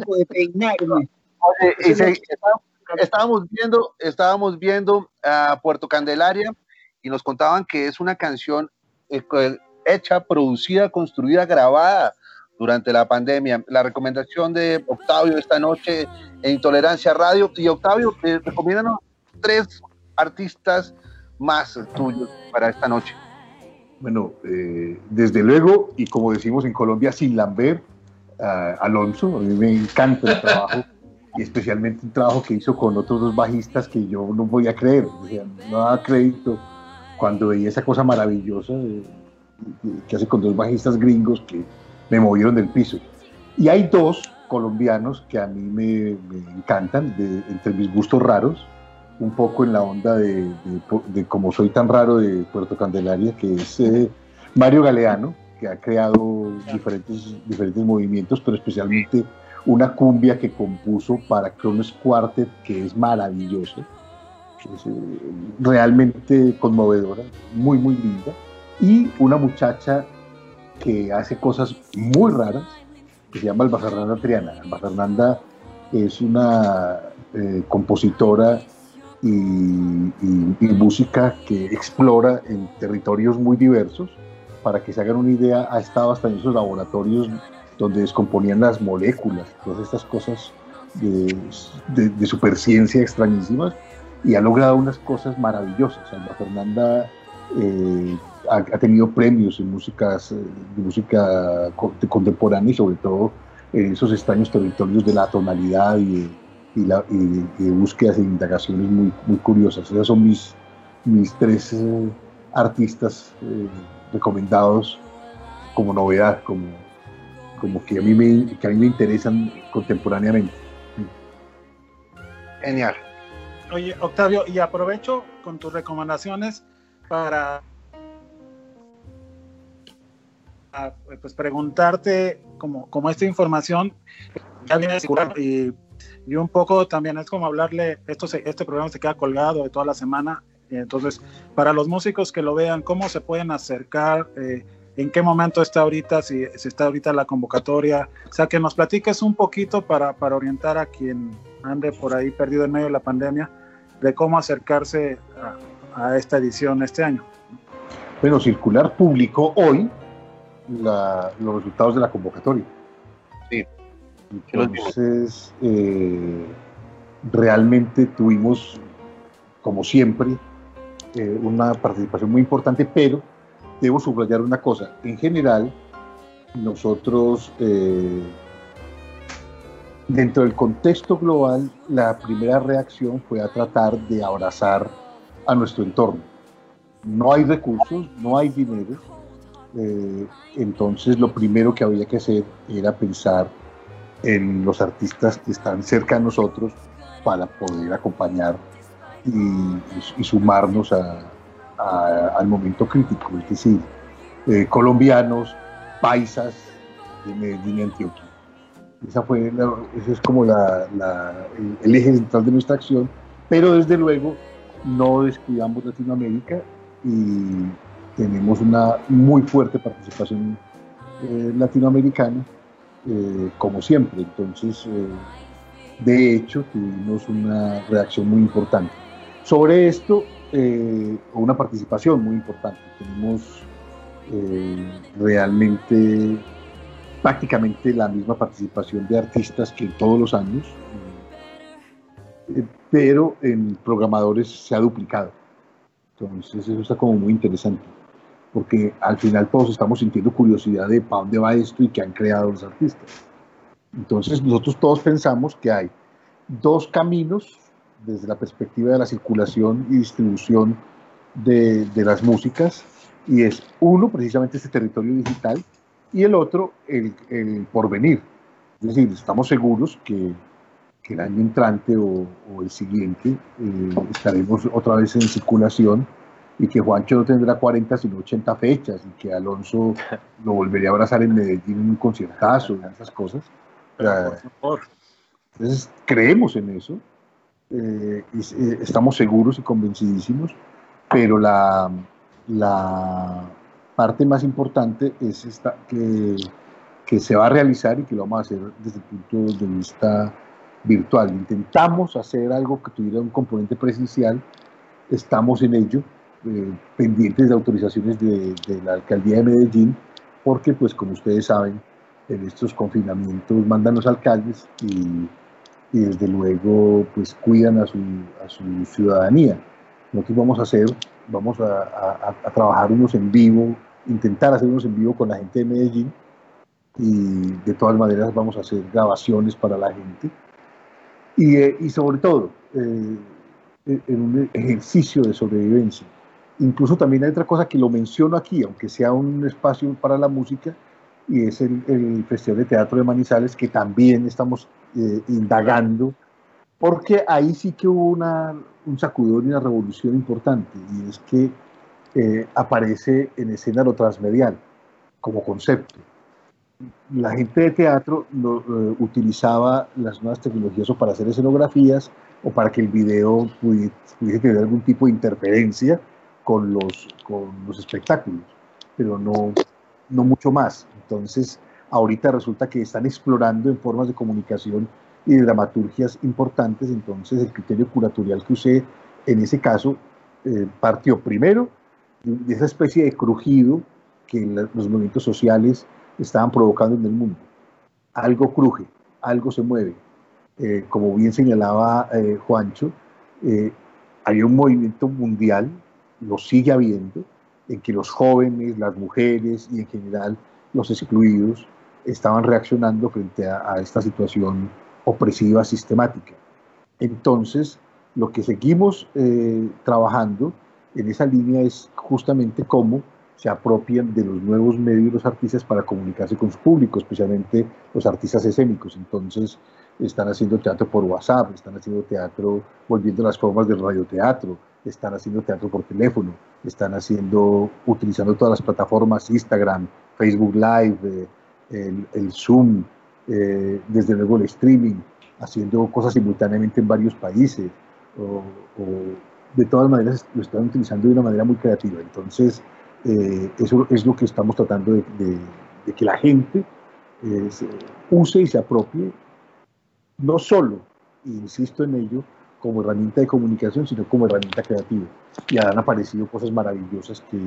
tiempo de peinarme.
Oye, y se- está- estábamos viendo, estábamos viendo a Puerto Candelaria y nos contaban que es una canción eh, hecha, producida, construida, grabada durante la pandemia. La recomendación de Octavio esta noche en Intolerancia Radio. Y Octavio, eh, recomiéndanos tres artistas más tuyos para esta noche.
Bueno, eh, desde luego, y como decimos en Colombia, sin Lambert, ah, Alonso, a mí me encanta el trabajo, y especialmente un trabajo que hizo con otros dos bajistas que yo no podía creer, o sea, no daba crédito cuando veía esa cosa maravillosa de- de- que hace con dos bajistas gringos que me movieron del piso. Y hay dos colombianos que a mí me, me encantan, de- entre mis gustos raros, un poco en la onda de, de, de como soy tan raro de Puerto Candelaria, que es eh, Mario Galeano, que ha creado diferentes, diferentes movimientos, pero especialmente una cumbia que compuso para Kronos Quartet, que es maravillosa, es eh, realmente conmovedora, muy, muy linda, y una muchacha que hace cosas muy raras, que se llama Alba Fernanda Triana. Alba Fernanda es una eh, compositora y, y- y música que explora en territorios muy diversos. Para que se hagan una idea, ha estado hasta en esos laboratorios donde descomponían las moléculas, todas estas cosas de, de, de superciencia extrañísimas, y ha logrado unas cosas maravillosas. Alba Fernanda eh, ha, ha tenido premios en músicas, eh, de música contemporánea y sobre todo en esos extraños territorios de la tonalidad y y la- y- y búsquedas e indagaciones muy, muy curiosas. Esos son mis, mis tres eh, artistas eh, recomendados como novedad, como, como que, a mí me, que a mí me interesan contemporáneamente.
Genial.
Oye, Octavio, y aprovecho con tus recomendaciones para a, pues preguntarte como, como esta información ya viene y, y un poco también es como hablarle, esto se- este programa se queda colgado de toda la semana, entonces para los músicos que lo vean, ¿cómo se pueden acercar? Eh, ¿En qué momento está ahorita? Si, si está ahorita la convocatoria. O sea, que nos platiques un poquito para, para orientar a quien ande por ahí perdido en medio de la pandemia, de cómo acercarse a, a esta edición este año.
Bueno, Circular publicó hoy la- los resultados de la convocatoria.
Sí.
Entonces, eh, realmente tuvimos, como siempre, eh, una participación muy importante, pero debo subrayar una cosa. En general, nosotros, eh, dentro del contexto global, la primera reacción fue a tratar de abrazar a nuestro entorno. No hay recursos, no hay dinero, eh, entonces lo primero que había que hacer era pensar en los artistas que están cerca de nosotros para poder acompañar y, sumarnos al momento crítico, es decir, eh, colombianos, paisas de Antioquia. Esa fue la- ese es como el, eje central de nuestra acción, pero desde luego no descuidamos Latinoamérica y, tenemos una muy fuerte participación eh, latinoamericana, eh, como siempre. Entonces, de hecho, tuvimos una reacción muy importante. Sobre esto, una participación muy importante. Tenemos realmente prácticamente la misma participación de artistas que todos los años, pero en programadores se ha duplicado. Entonces eso está como muy interesante porque al final todos estamos sintiendo curiosidad de para dónde va esto y qué han creado los artistas. Entonces nosotros todos pensamos que hay dos caminos desde la perspectiva de la circulación y distribución de, de las músicas, y es uno precisamente este territorio digital y el otro el, el porvenir. Es decir, estamos seguros que, que el año entrante o, o el siguiente eh, estaremos otra vez en circulación y que Juancho no tendrá 40 sino 80 fechas y que Alonso lo volvería a abrazar en Medellín en un conciertazo y esas cosas. Entonces creemos en eso, eh, estamos seguros y convencidísimos, pero la, la parte más importante es esta que, que se va a realizar y que lo vamos a hacer desde el punto de vista virtual. Intentamos hacer algo que tuviera un componente presencial, estamos en ello, eh, pendientes de autorizaciones de, de, la alcaldía de Medellín, porque pues como ustedes saben, en estos confinamientos mandan los alcaldes y, y desde luego pues cuidan a su, a su ciudadanía. Nosotros vamos a hacer, vamos a, a, a, trabajar unos en vivo, intentar hacer unos en vivo con la gente de Medellín y de todas maneras vamos a hacer grabaciones para la gente. Y, eh, y sobre todo, eh, en un ejercicio de sobrevivencia Incluso también hay otra cosa que lo menciono aquí, aunque sea un espacio para la música, y es el, el Festival de Teatro de Manizales, que también estamos eh, indagando, porque ahí sí que hubo una, un sacudón y una revolución importante, y es que eh, aparece en escena lo transmedial como concepto. La gente de teatro lo, uh, utilizaba las nuevas tecnologías o para hacer escenografías o para que el video pudiese, tener algún tipo de interferencia con los, espectáculos, pero no mucho más. Entonces, ahorita resulta que están explorando en formas de comunicación y de dramaturgias importantes, entonces el criterio curatorial que usé en ese caso eh, partió primero de esa especie de crujido que los movimientos sociales estaban provocando en el mundo. Algo cruje, algo se mueve. Eh, como bien señalaba eh, Juancho, había un movimiento mundial lo sigue habiendo, en que los jóvenes, las mujeres y en general los excluidos estaban reaccionando frente a, esta situación opresiva sistemática. Entonces, lo que seguimos eh, trabajando en esa línea es justamente cómo se apropian de los nuevos medios los artistas para comunicarse con su público, especialmente los artistas escénicos. Entonces, están haciendo teatro por WhatsApp, están haciendo teatro volviendo a las formas del radioteatro, están haciendo teatro por teléfono, están haciendo, utilizando todas las plataformas, Instagram, Facebook Live, eh, el, el, Zoom, eh, desde luego el streaming, haciendo cosas simultáneamente en varios países, o, o, de todas maneras lo están utilizando de una manera muy creativa. Entonces, eh, eso es lo que estamos tratando de, de, de que la gente eh, use y se apropie, no solo, insisto en ello, como herramienta de comunicación, sino como herramienta creativa. Y han aparecido cosas maravillosas que,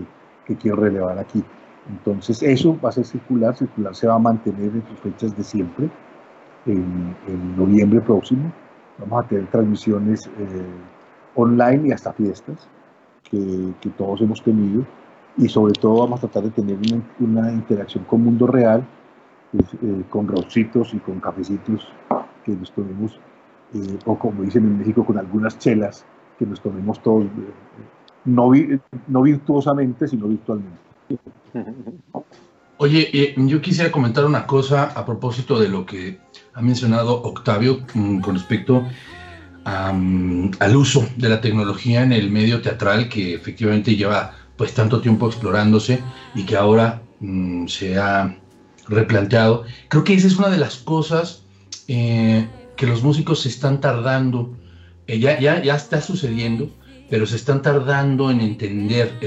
que quiero relevar aquí. Entonces, eso va a ser circular, circular se va a mantener en sus fechas de siempre, en, en noviembre próximo. Vamos a tener transmisiones eh, online y hasta fiestas que, todos hemos tenido. Y sobre todo vamos a tratar de tener una, una interacción con mundo real, pues, eh, con rocitos y con cafecitos que nos tomemos eh, o como dicen en México, con algunas chelas que nos tomemos todos, eh, no, no virtuosamente, sino virtualmente.
Oye, eh, yo quisiera comentar una cosa a propósito de lo que ha mencionado Octavio mm, con respecto al uso de la tecnología en el medio teatral que efectivamente lleva pues tanto tiempo explorándose y que ahora mm, se ha replanteado. Creo que esa es una de las cosas eh, que los músicos se están tardando, eh, ya, ya, ya está sucediendo, pero se están tardando en entender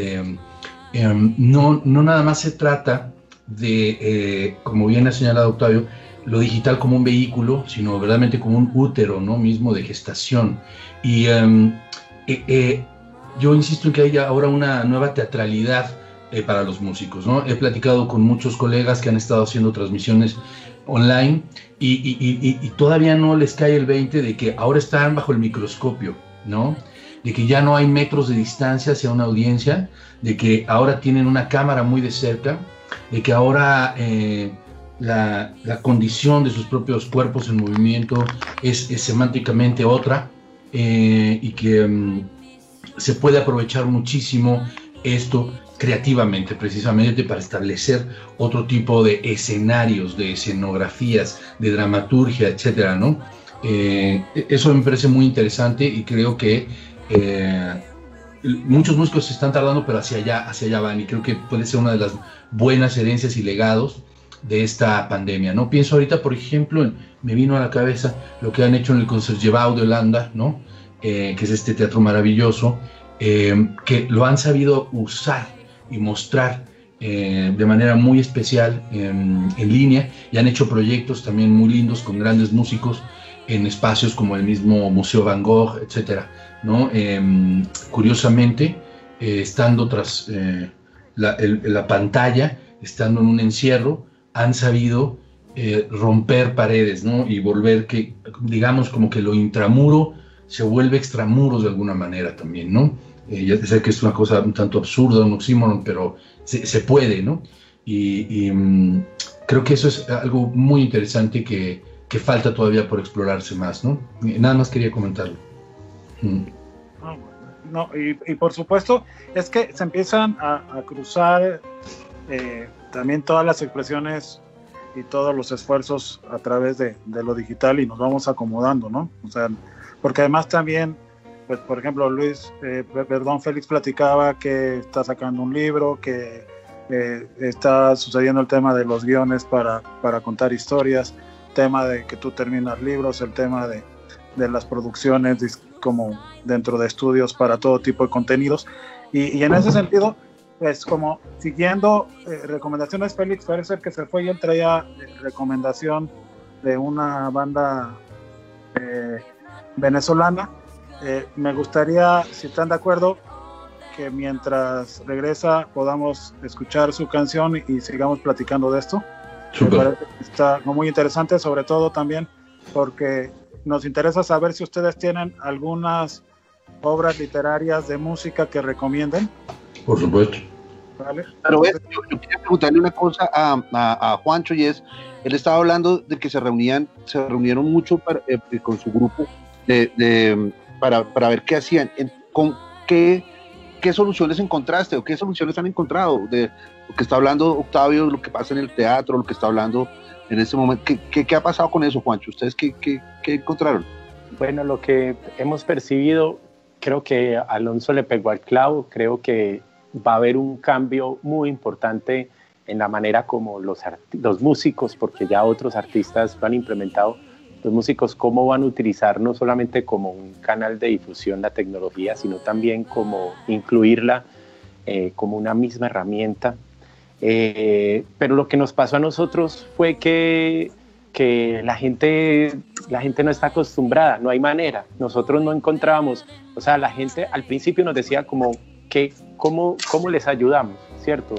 em, no, no nada más se trata de, eh, como bien ha señalado Octavio, lo digital como un vehículo, sino verdaderamente como un útero, ¿no? Mismo de gestación. Y em, eh, eh, yo insisto en que hay ahora una nueva teatralidad para los músicos, ¿no? He platicado con muchos colegas que han estado haciendo transmisiones online y- y todavía no les cae el 20 de que ahora están bajo el microscopio, ¿no? De que ya no hay metros de distancia hacia una audiencia, de que ahora tienen una cámara muy de cerca, de que ahora eh, la, la condición de sus propios cuerpos en movimiento es, semánticamente otra eh, y que mm, se puede aprovechar muchísimo esto creativamente, precisamente para establecer otro tipo de escenarios, de escenografías, de dramaturgia, etcétera, ¿no? Eh, eso me parece muy interesante y creo que eh, muchos músicos se están tardando, pero hacia allá, hacia allá van y creo que puede ser una de las buenas herencias y legados de esta pandemia, ¿no? Pienso ahorita, por ejemplo, en- me vino a la cabeza lo que han hecho en el Concertgebouw de Holanda, ¿no? Eh, que es este teatro maravilloso, eh, que lo han sabido usar y mostrar eh, de manera muy especial en, en línea y han hecho proyectos también muy lindos con grandes músicos en espacios como el mismo Museo Van Gogh, etcétera, Em, curiosamente, eh, estando tras eh, la, pantalla, estando en un encierro, han sabido eh, romper paredes, ¿no? Y volver que, digamos, como que lo intramuro se vuelve extramuros de alguna manera también, ¿no? Ya sé que es una cosa un tanto absurda, un oxímoron, pero se, puede, ¿no? Y, mm, creo que eso es algo muy interesante que, falta todavía por explorarse más, ¿no? Nada más quería comentarlo. Mm.
No, y, por supuesto es que se empiezan a, cruzar eh, también todas las expresiones y todos los esfuerzos a través de, lo digital y nos vamos acomodando, ¿no? O sea, porque además también, pues por ejemplo, Luis, eh, pe- perdón, Félix platicaba que está sacando un libro, que eh, está sucediendo el tema de los guiones para, para contar historias, tema de que tú terminas libros, el tema de, de las producciones como dentro de estudios para todo tipo de contenidos. Y, y en ese sentido, pues como siguiendo eh, recomendaciones, Félix parece que se fue y él traía eh, recomendación de una banda eh, venezolana. Eh, me gustaría, si están de acuerdo, que mientras regresa podamos escuchar su canción y sigamos platicando de esto. Me
Súper.
parece que está muy interesante, sobre todo también porque nos interesa saber si ustedes tienen algunas obras literarias de música que recomienden.
Por supuesto.
¿vale?
Pero ves, yo, yo quería preguntarle una cosa a, a- a Juancho y es, él estaba hablando de que se reunían, se reunieron mucho para- eh, con su grupo de, de, para, para ver qué hacían, En- con qué, qué soluciones encontraste o qué soluciones han encontrado de lo que está hablando Octavio, lo que pasa en el teatro, lo que está hablando en este momento. ¿Qué, ha pasado con eso, Juancho? ¿Ustedes qué, encontraron?
Bueno, lo que hemos percibido, creo que Alonso le pegó al clavo, creo que va a haber un cambio muy importante en la manera como los músicos, porque ya otros artistas lo han implementado, los músicos cómo van a utilizar no solamente como un canal de difusión la tecnología, sino también como incluirla eh, como una misma herramienta. Eh, pero lo que nos pasó a nosotros fue que que la gente, la gente no está acostumbrada, no hay manera. Nosotros no encontrábamos, o sea, la gente al principio nos decía como que cómo, cómo les ayudamos, ¿cierto?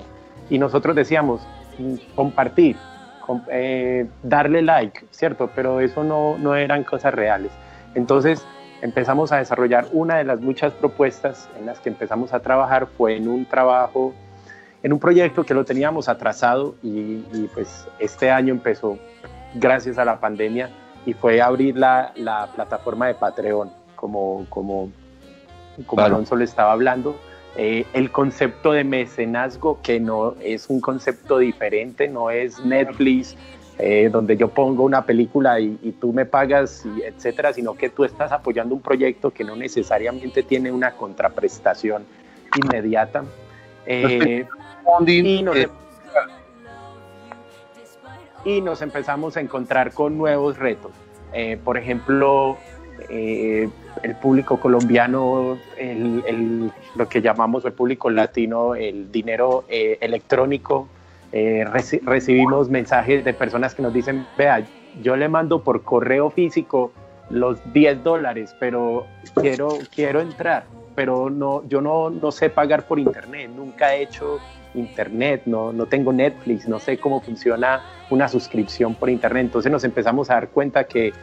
Y nosotros decíamos mm, compartir, com- eh, darle like, ¿cierto? Pero eso no, no eran cosas reales. Entonces empezamos a desarrollar una de las muchas propuestas en las que empezamos a trabajar fue en un trabajo, en un proyecto que lo teníamos atrasado y, y pues este año empezó gracias a la pandemia y fue abrir la, la plataforma de Patreon, como, como, como
Claro.
Alonso le estaba hablando. Eh, el concepto de mecenazgo, que no es un concepto diferente, no es Netflix, eh, donde yo pongo una película y, y tú me pagas, y etcétera, sino que tú estás apoyando un proyecto que no necesariamente tiene una contraprestación inmediata. Eh, y nos,
Eh,
y nos empezamos a encontrar con nuevos retos. Eh, por ejemplo, eh, el público colombiano, el, el- lo que llamamos el público latino, el dinero eh, electrónico. Eh, reci- recibimos mensajes de personas que nos dicen, vea, yo le mando por correo físico los 10 dólares, pero quiero, quiero entrar, pero no, yo no, no sé pagar por internet, nunca he hecho internet, no, no tengo Netflix, no sé cómo funciona una suscripción por internet. Entonces nos empezamos a dar cuenta que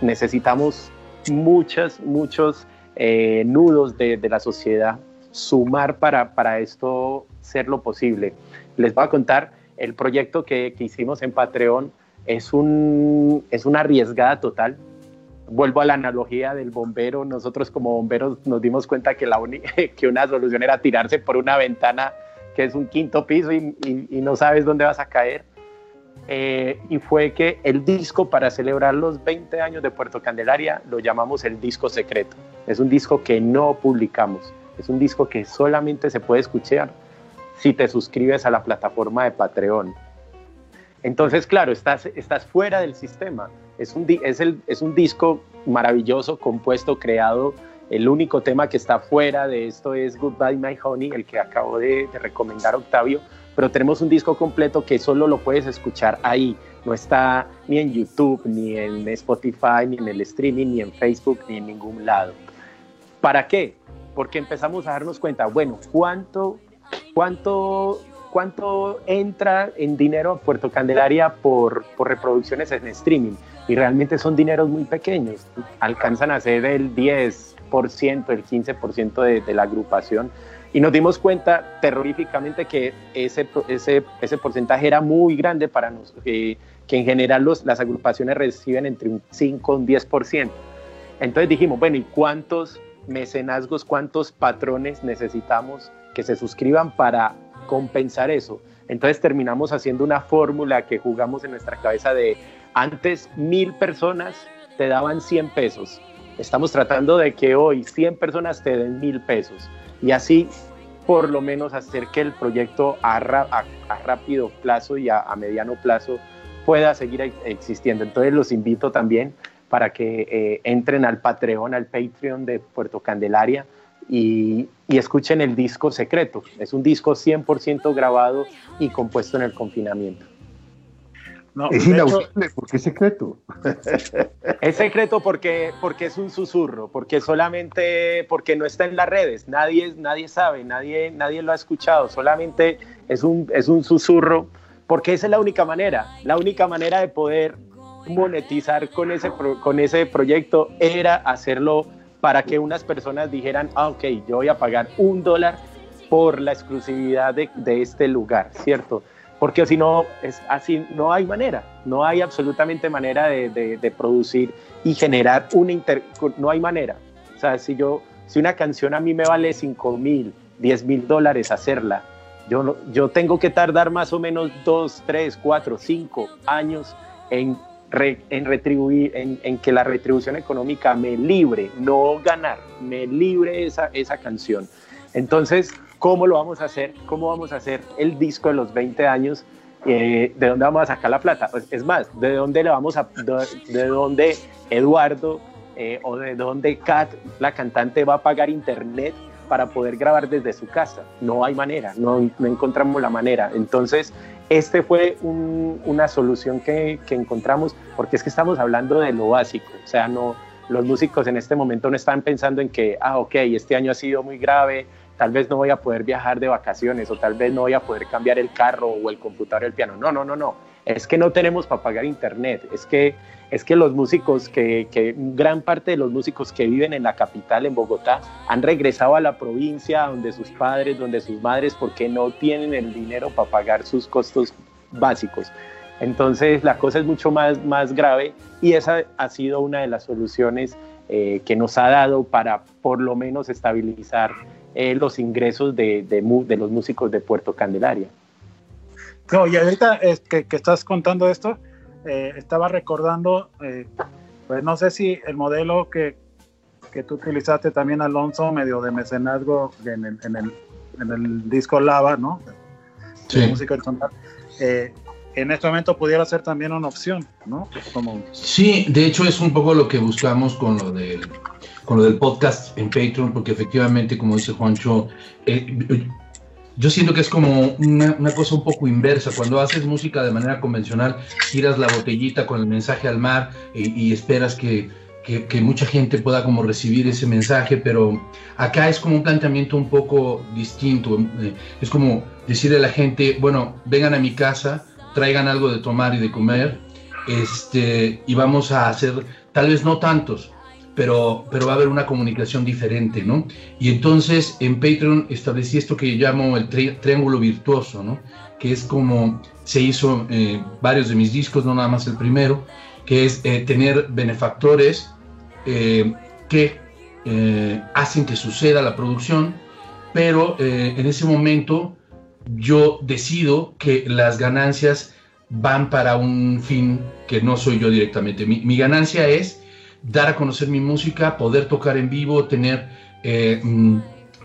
necesitamos muchas, muchos eh, nudos de, la sociedad sumar para, para esto ser lo posible. Les voy a contar el proyecto que, que hicimos en Patreon. Es, un, es una arriesgada total. Vuelvo a la analogía del bombero. Nosotros como bomberos nos dimos cuenta que, la que una solución era tirarse por una ventana que es un quinto piso y, no sabes dónde vas a caer. Eh, y fue que el disco para celebrar los 20 años de Puerto Candelaria lo llamamos el disco secreto. Es un disco que no publicamos, es un disco que solamente se puede escuchar si te suscribes a la plataforma de Patreon. Entonces, claro, estás, estás fuera del sistema. Es un, es, el, es un disco maravilloso, compuesto, creado. El único tema que está fuera de esto es Goodbye My Honey, el que acabo de, recomendar Octavio, pero tenemos un disco completo que solo lo puedes escuchar ahí. No está ni en YouTube, ni en Spotify, ni en el streaming, ni en Facebook, ni en ningún lado. ¿Para qué? Porque empezamos a darnos cuenta, bueno, ¿cuánto, cuánto, cuánto entra en dinero Puerto Candelaria por, por reproducciones en streaming? Y realmente son dineros muy pequeños, alcanzan a ser el 10%, el 15% de, de la agrupación. Y nos dimos cuenta terroríficamente que ese, ese, ese porcentaje era muy grande para nosotros, que, que en general los, las agrupaciones reciben entre un 5 y un 10%. Entonces dijimos, bueno, ¿y cuántos mecenazgos, cuántos patrones necesitamos que se suscriban para compensar eso? Entonces terminamos haciendo una fórmula que jugamos en nuestra cabeza de antes mil personas te daban 100 pesos. Estamos tratando de que hoy 100 personas te den mil pesos y así por lo menos hacer que el proyecto a, rápido plazo y a, mediano plazo pueda seguir ex- existiendo. Entonces los invito también para que eh, entren al Patreon, al Patreon de Puerto Candelaria y, y escuchen el disco secreto. Es un disco 100% grabado y compuesto en el confinamiento.
No,
Es
hecho,
inaudible porque es secreto.
Es secreto porque, porque es un susurro, porque solamente, porque no está en las redes, nadie, nadie sabe, nadie, nadie lo ha escuchado, solamente es un, es un susurro, porque esa es la única manera, la única manera de poder monetizar con ese, pro- con ese proyecto era hacerlo para que unas personas dijeran, ah, ok, yo voy a pagar un dólar por la exclusividad de, de este lugar, ¿cierto? Porque si no, es así, no hay manera, no hay absolutamente manera de, de- de producir y generar una inter... No hay manera. O sea, si yo, si una canción a mí me vale 5 mil, 10 mil dólares hacerla, yo, no- yo tengo que tardar más o menos 2, 3, 4, 5 años en, re- en retribuir, en, en que la retribución económica me libre, no ganar, me libre esa, esa canción. Entonces, ¿cómo lo vamos a hacer? ¿Cómo vamos a hacer el disco de los 20 años? Eh, ¿De dónde vamos a sacar la plata? Pues, es más, ¿de dónde le vamos a, de, de dónde Eduardo eh, o de dónde Kat, la cantante, va a pagar internet para poder grabar desde su casa? No hay manera, no, no encontramos la manera. Entonces, este fue un- una solución que, que encontramos, porque es que estamos hablando de lo básico, o sea, no, los músicos en este momento no están pensando en que, ah, ok, este año ha sido muy grave, tal vez no voy a poder viajar de vacaciones o tal vez no voy a poder cambiar el carro o el computador o el piano. No, no, no, no. Es que no tenemos para pagar internet. Es que, es que los músicos, que, que gran parte de los músicos que viven en la capital, en Bogotá, han regresado a la provincia donde sus padres, donde sus madres, porque no tienen el dinero para pagar sus costos básicos. Entonces la cosa es mucho más, más grave y esa ha sido una de las soluciones eh, que nos ha dado para por lo menos estabilizar eh, los ingresos de, de de los músicos de Puerto Candelaria.
No, y ahorita es que, que estás contando esto, eh, estaba recordando, eh, pues no sé si el modelo que, que tú utilizaste también, Alonso, medio de mecenazgo en el, en el, en el disco Lava, ¿no? De
Sí.
música horizontal. Eh, en este momento pudiera ser también una opción, ¿no?
Sí, de hecho es un poco lo que buscamos con lo del, con lo del podcast en Patreon, porque efectivamente, como dice Juancho, eh, yo siento que es como una, cosa un poco inversa. Cuando haces música de manera convencional, tiras la botellita con el mensaje al mar y, y esperas que, que, que, mucha gente pueda como recibir ese mensaje, pero acá es como un planteamiento un poco distinto. Eh, es como decirle a la gente, bueno, vengan a mi casa, traigan algo de tomar y de comer, este, y vamos a hacer, tal vez no tantos, pero, pero va a haber una comunicación diferente, ¿no? Y entonces en Patreon establecí esto que yo llamo el tri triángulo virtuoso, ¿no? Que es como se hizo eh, varios de mis discos, no nada más el primero, que es eh, tener benefactores eh, que eh, hacen que suceda la producción, pero en ese momento yo decido que las ganancias van para un fin que no soy yo directamente. Mi, mi ganancia es dar a conocer mi música, poder tocar en vivo, tener eh, mm,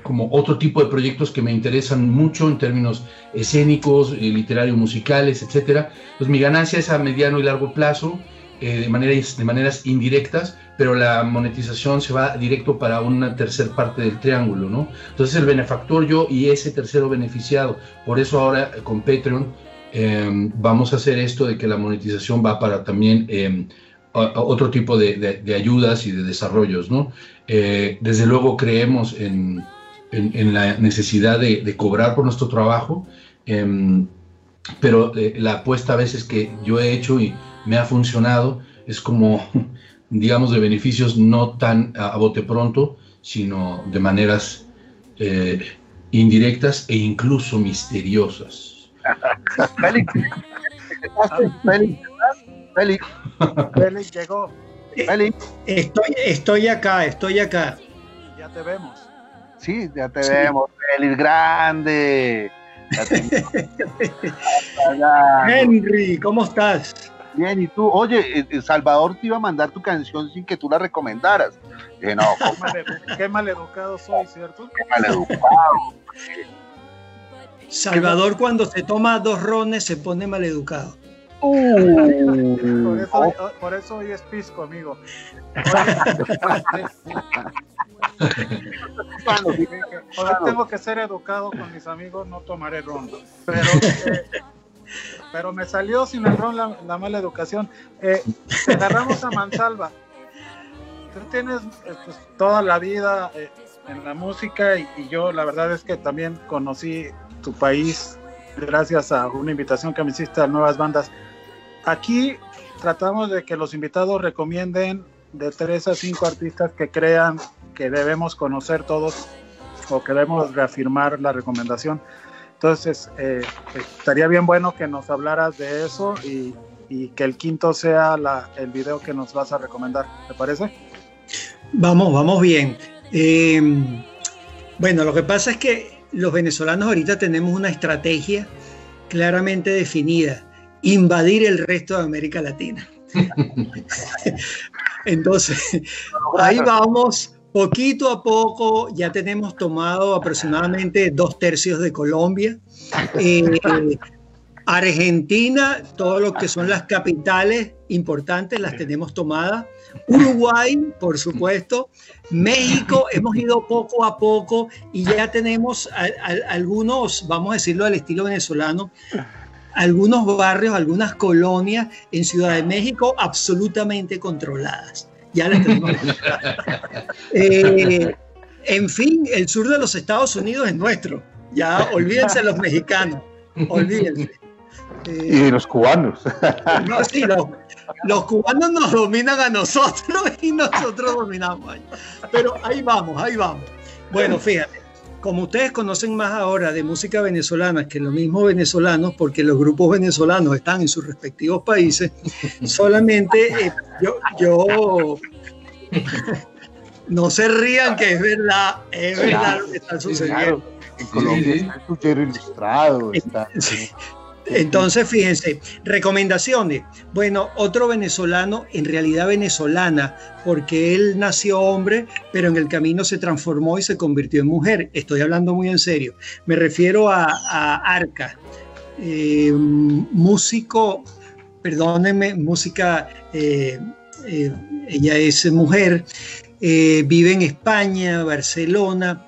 como otro tipo de proyectos que me interesan mucho en términos escénicos, eh, literario, musicales, etc. Pues mi ganancia es a mediano y largo plazo, eh, de, maneras, de maneras indirectas, pero la monetización se va directo para una tercer parte del triángulo, ¿no? Entonces el benefactor yo y ese tercero beneficiado. Por eso ahora con Patreon eh, vamos a hacer esto de que la monetización va para también eh, a otro tipo de, de, ayudas y de desarrollos, ¿no? Eh, desde luego creemos en, en, la necesidad de, de, cobrar por nuestro trabajo, em, pero eh, la apuesta a veces que yo he hecho y me ha funcionado es como digamos, de beneficios no tan a, a bote pronto, sino de maneras eh, indirectas e incluso misteriosas.
Félix, Félix, Félix,
Félix llegó.
Félix.
Estoy, estoy acá, estoy acá.
Ya te vemos.
Sí, ya te sí. vemos, Félix, grande.
Henry, ¿cómo estás?
Bien, y tú, oye, Salvador te iba a mandar tu canción sin que tú la recomendaras. Dije, no,
qué maleducado soy, ¿cierto?
Qué maleducado.
Salvador cuando se toma dos rones se pone maleducado.
Uh, por, eso, oh. por, eso, hoy es pisco, amigo. Hoy tengo que ser educado con mis amigos, no tomaré ron. Pero eh, pero me salió sin el ron la, la mala educación. Eh, agarramos a Mansalva. Tú tienes eh, pues, toda la vida eh, en la música y, y, yo la verdad es que también conocí tu país gracias a una invitación que me hiciste a nuevas bandas. Aquí tratamos de que los invitados recomienden de tres a cinco artistas que crean que debemos conocer todos o que debemos reafirmar la recomendación. Entonces, eh, estaría bien bueno que nos hablaras de eso y, y que el quinto sea la, el video que nos vas a recomendar. ¿Te parece?
Vamos, vamos bien. Eh, bueno, lo que pasa es que los venezolanos ahorita tenemos una estrategia claramente definida, invadir el resto de América Latina. Entonces, ahí vamos Poquito a poco ya tenemos tomado aproximadamente dos tercios de Colombia. Eh, Argentina, todo lo que son las capitales importantes las tenemos tomadas. Uruguay, por supuesto. México, hemos ido poco a poco y ya tenemos algunos, vamos a decirlo al estilo venezolano, algunos barrios, algunas colonias en Ciudad de México absolutamente controladas ya les tenemos. eh, en fin, el sur de los Estados Unidos es nuestro. Ya olvídense los mexicanos, olvídense.
Eh, y los cubanos.
No, sí, los, los, cubanos nos dominan a nosotros y nosotros dominamos. Pero ahí vamos, ahí vamos. Bueno, fíjate, como ustedes conocen más ahora de música venezolana que los mismos venezolanos, porque los grupos venezolanos están en sus respectivos países, solamente eh, yo, yo no se rían que es verdad, es verdad lo que está sucediendo.
Claro. En Colombia sí, sí. está el ilustrado. Está,
sí. Entonces, fíjense, recomendaciones. Bueno, otro venezolano, en realidad venezolana, porque él nació hombre, pero en el camino se transformó y se convirtió en mujer. Estoy hablando muy en serio. Me refiero a, Arca. eh, músico, perdónenme, música, eh, eh, ella es mujer, vive en España, Barcelona,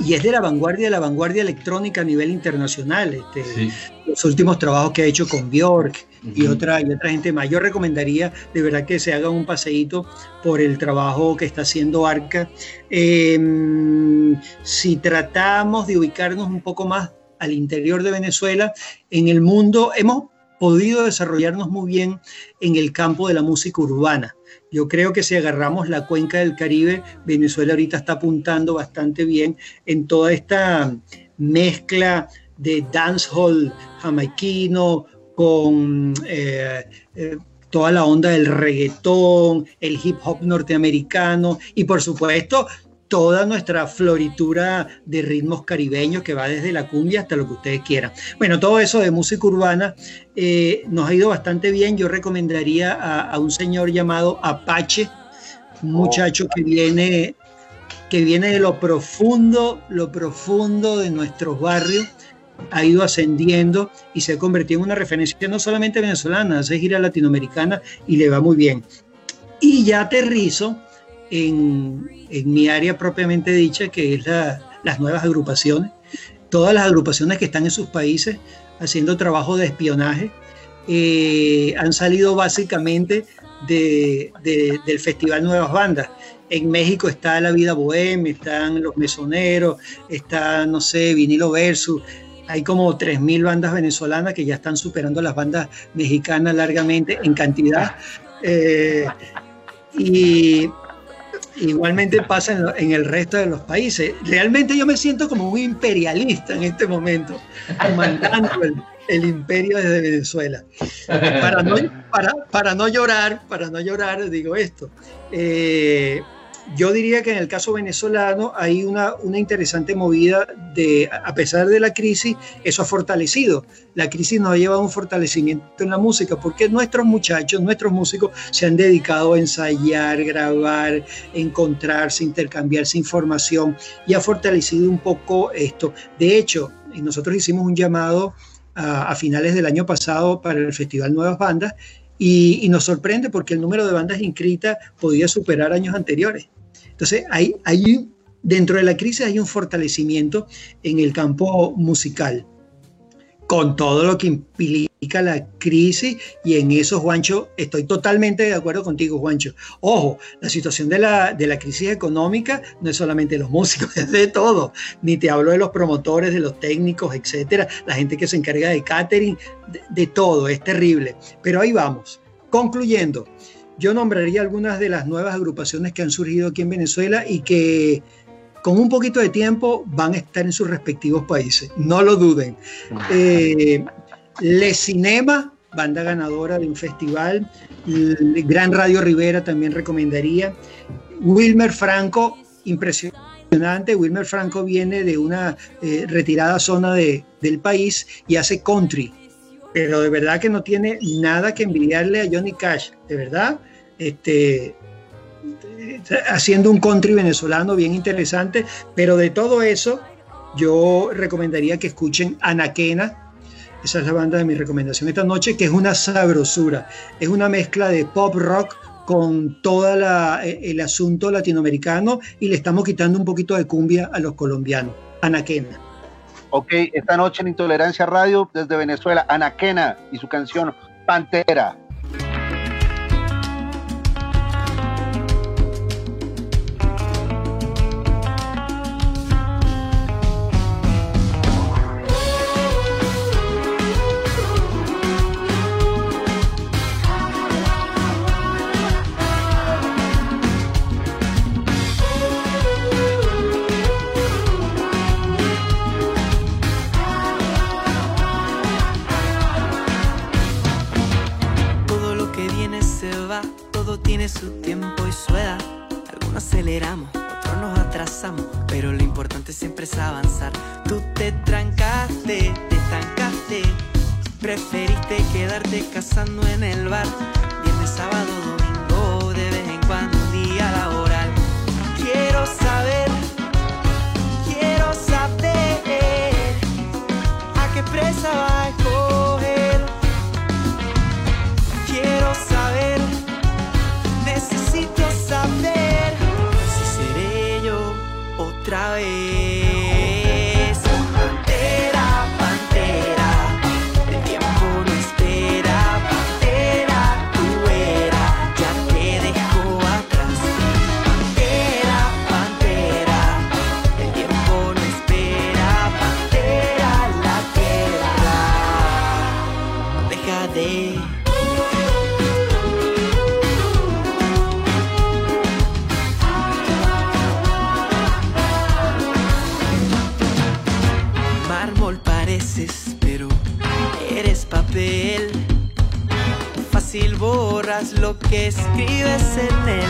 y es de la vanguardia de la vanguardia electrónica a nivel internacional. Este,
Sí.
Los últimos trabajos que ha hecho con Bjork y, otra, y otra gente más. Yo recomendaría de verdad que se haga un paseíto por el trabajo que está haciendo Arca. Eh, si tratamos de ubicarnos un poco más al interior de Venezuela, en el mundo hemos podido desarrollarnos muy bien en el campo de la música urbana. Yo creo que si agarramos la cuenca del Caribe, Venezuela ahorita está apuntando bastante bien en toda esta mezcla de dancehall jamaiquino con eh, eh, toda la onda del reggaetón, el hip hop norteamericano y por supuesto toda nuestra floritura de ritmos caribeños que va desde la cumbia hasta lo que ustedes quieran. Bueno, todo eso de música urbana eh, nos ha ido bastante bien. Yo recomendaría a, a un señor llamado Apache, un muchacho que viene, que viene de lo profundo, lo profundo de nuestros barrios, ha ido ascendiendo y se ha convertido en una referencia no solamente venezolana, hace gira latinoamericana y le va muy bien. Y ya aterrizo en, en mi área propiamente dicha, que es la- las nuevas agrupaciones. Todas las agrupaciones que están en sus países haciendo trabajo de espionaje eh, han salido básicamente de- de- del Festival Nuevas Bandas. En México está La Vida Bohemia, están Los Mesoneros, está, no sé, Vinilo Versus. Hay como 3.000 bandas venezolanas que ya están superando las bandas mexicanas largamente en cantidad. Eh, y igualmente pasa en, en el resto de los países. Realmente yo me siento como un imperialista en este momento, comandando el, el imperio desde Venezuela. Para no, llorar, para no llorar, digo esto. Eh, yo diría que en el caso venezolano hay una, interesante movida de, a pesar de la crisis, eso ha fortalecido. La crisis nos ha llevado a un fortalecimiento en la música, porque nuestros muchachos, nuestros músicos se han dedicado a ensayar, grabar, encontrarse, intercambiarse información y ha fortalecido un poco esto. De hecho, nosotros hicimos un llamado a, a finales del año pasado para el Festival Nuevas Bandas y, y, nos sorprende porque el número de bandas inscritas podía superar años anteriores. Entonces, hay, hay, dentro de la crisis hay un fortalecimiento en el campo musical, con todo lo que implica la crisis, y en eso, Juancho, estoy totalmente de acuerdo contigo, Juancho. Ojo, la situación de la, de la crisis económica no es solamente los músicos, es de todo. Ni te hablo de los promotores, de los técnicos, etcétera, la gente que se encarga de catering, de, de todo, es terrible. Pero ahí vamos. Concluyendo, yo nombraría algunas de las nuevas agrupaciones que han surgido aquí en Venezuela y que con un poquito de tiempo van a estar en sus respectivos países, no lo duden. Eh, Le Cinema, banda ganadora de un festival, Gran Radio Rivera también recomendaría, Wilmer Franco, impresionante, Wilmer Franco viene de una eh, retirada zona de, del país y hace country, pero de verdad que no tiene nada que envidiarle a Johnny Cash, de verdad, este, haciendo un country venezolano bien interesante, pero de todo eso yo recomendaría que escuchen Anaquena, esa es la banda de mi recomendación esta noche, que es una sabrosura, es una mezcla de pop rock con todo el asunto latinoamericano y le estamos quitando un poquito de cumbia a los colombianos. Anaquena.
Ok, esta noche en Intolerancia Radio desde Venezuela, Anaquena y su canción Pantera.
Cazando en el bar. Escribes en él.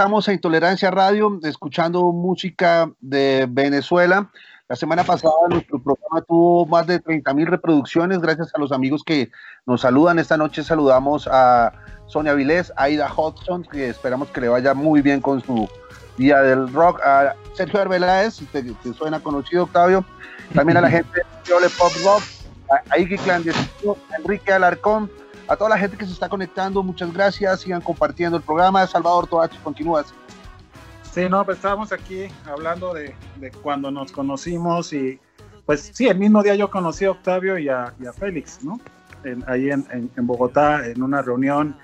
Regresamos a Intolerancia Radio, escuchando música de Venezuela. La semana pasada nuestro programa tuvo más de 30 mil reproducciones, gracias a los amigos que nos saludan. Esta noche saludamos a Sonia Vilés, Aida Hodgson, que esperamos que le vaya muy bien con su Día del Rock, a Sergio Arbeláez, si te, te suena conocido, Octavio, también a la gente de Pop Rock, a, Iggy Clandestino, Enrique Alarcón, a toda la gente que se está conectando, muchas gracias, sigan compartiendo el programa. Salvador Toacho, continúas.
Sí, no, pues estábamos aquí hablando de, de cuando nos conocimos y pues sí, el mismo día yo conocí a Octavio y a, y a Félix, ¿no? En- ahí en, en- en Bogotá, en una reunión.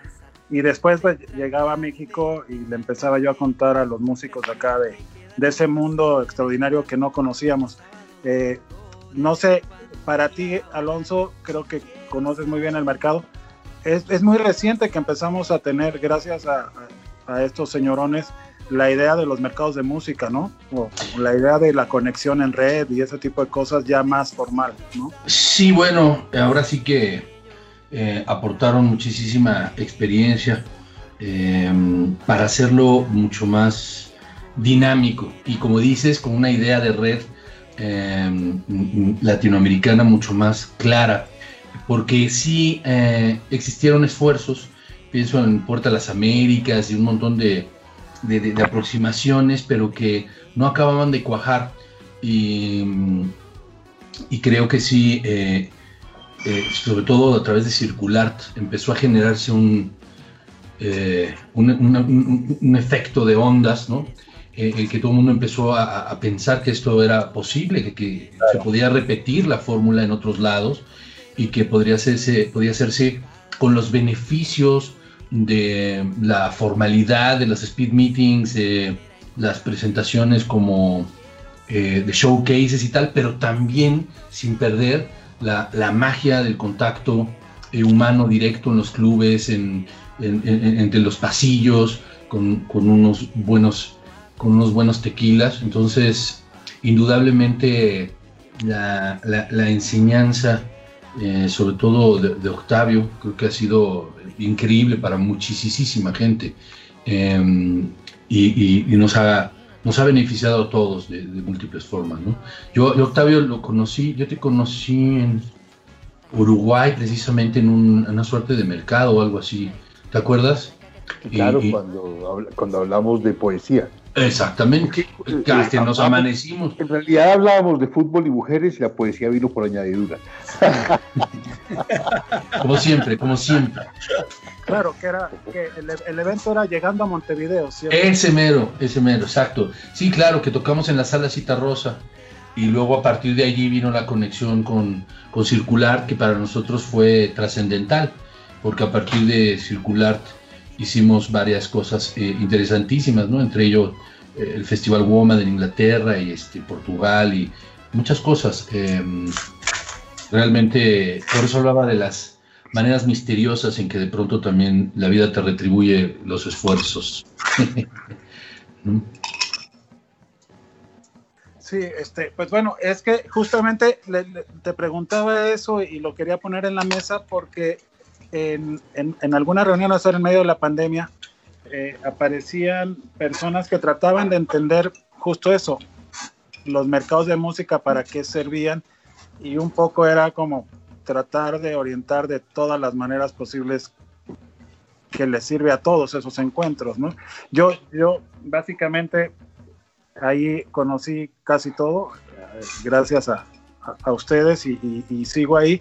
Y después pues, llegaba a México y le empezaba yo a contar a los músicos de acá de, de ese mundo extraordinario que no conocíamos. Eh, no sé, para ti, Alonso, creo que conoces muy bien el mercado. Es, muy reciente que empezamos a tener, gracias a, estos señorones, la idea de los mercados de música, ¿no? O, la idea de la conexión en red y ese tipo de cosas ya más formal, ¿no?
Sí, bueno, ahora sí que eh, aportaron muchísima experiencia eh, para hacerlo mucho más dinámico y como dices, con una idea de red eh, m- m- latinoamericana mucho más clara, porque sí eh, existieron esfuerzos, pienso en Puerta a las Américas y un montón de, de- de- de aproximaciones, pero que no acababan de cuajar. Y, y creo que sí, eh, eh, sobre todo a través de Circulart, empezó a generarse un, eh, un, una- un- un efecto de ondas, ¿no? Eh, el que todo el mundo empezó a, a pensar que esto era posible, que, que se podía repetir la fórmula en otros lados y que podría hacerse, podía hacerse con los beneficios de la formalidad de las speed meetings, de las presentaciones como eh, de showcases y tal, pero también sin perder la, la magia del contacto eh, humano directo en los clubes, en, en- en- entre los pasillos, con, con unos buenos con unos buenos tequilas. Entonces, indudablemente la- la enseñanza, eh, sobre todo de, de Octavio, creo que ha sido increíble para muchísima gente. Eh, y, y- y nos, ha, nos ha beneficiado a todos de, de múltiples formas. ¿no? Yo, yo, Octavio, lo conocí, yo te conocí en Uruguay, precisamente en un- una suerte de mercado o algo así. ¿Te acuerdas?
Claro,
Y-
cuando, cuando hablamos de poesía.
Exactamente. Que nos amanecimos.
En realidad hablábamos de fútbol y mujeres y la poesía vino por añadidura.
Como siempre, como siempre.
Claro, que era que el, el evento era llegando a Montevideo, ¿cierto?
Ese mero, ese mero, exacto. Sí, claro, que tocamos en la sala Cita Rosa. y luego a partir de allí vino la conexión con, con Circular, que para nosotros fue trascendental, porque a partir de Circular hicimos varias cosas eh, interesantísimas, ¿no? Entre ellos eh, el Festival Woman en Inglaterra y este, Portugal y muchas cosas. Em, realmente, por eso hablaba de las maneras misteriosas en que de pronto también la vida te retribuye los esfuerzos. ¿No?
Sí, este, pues bueno, es que justamente le- te preguntaba eso y lo quería poner en la mesa porque en, en, en algunas reuniones ahora en medio de la pandemia eh, aparecían personas que trataban de entender justo eso, los mercados de música, para qué servían y un poco era como tratar de orientar de todas las maneras posibles que les sirve a todos esos encuentros, ¿no? Yo, yo básicamente ahí conocí casi todo, eh, gracias a, a- a ustedes y, y- y sigo ahí.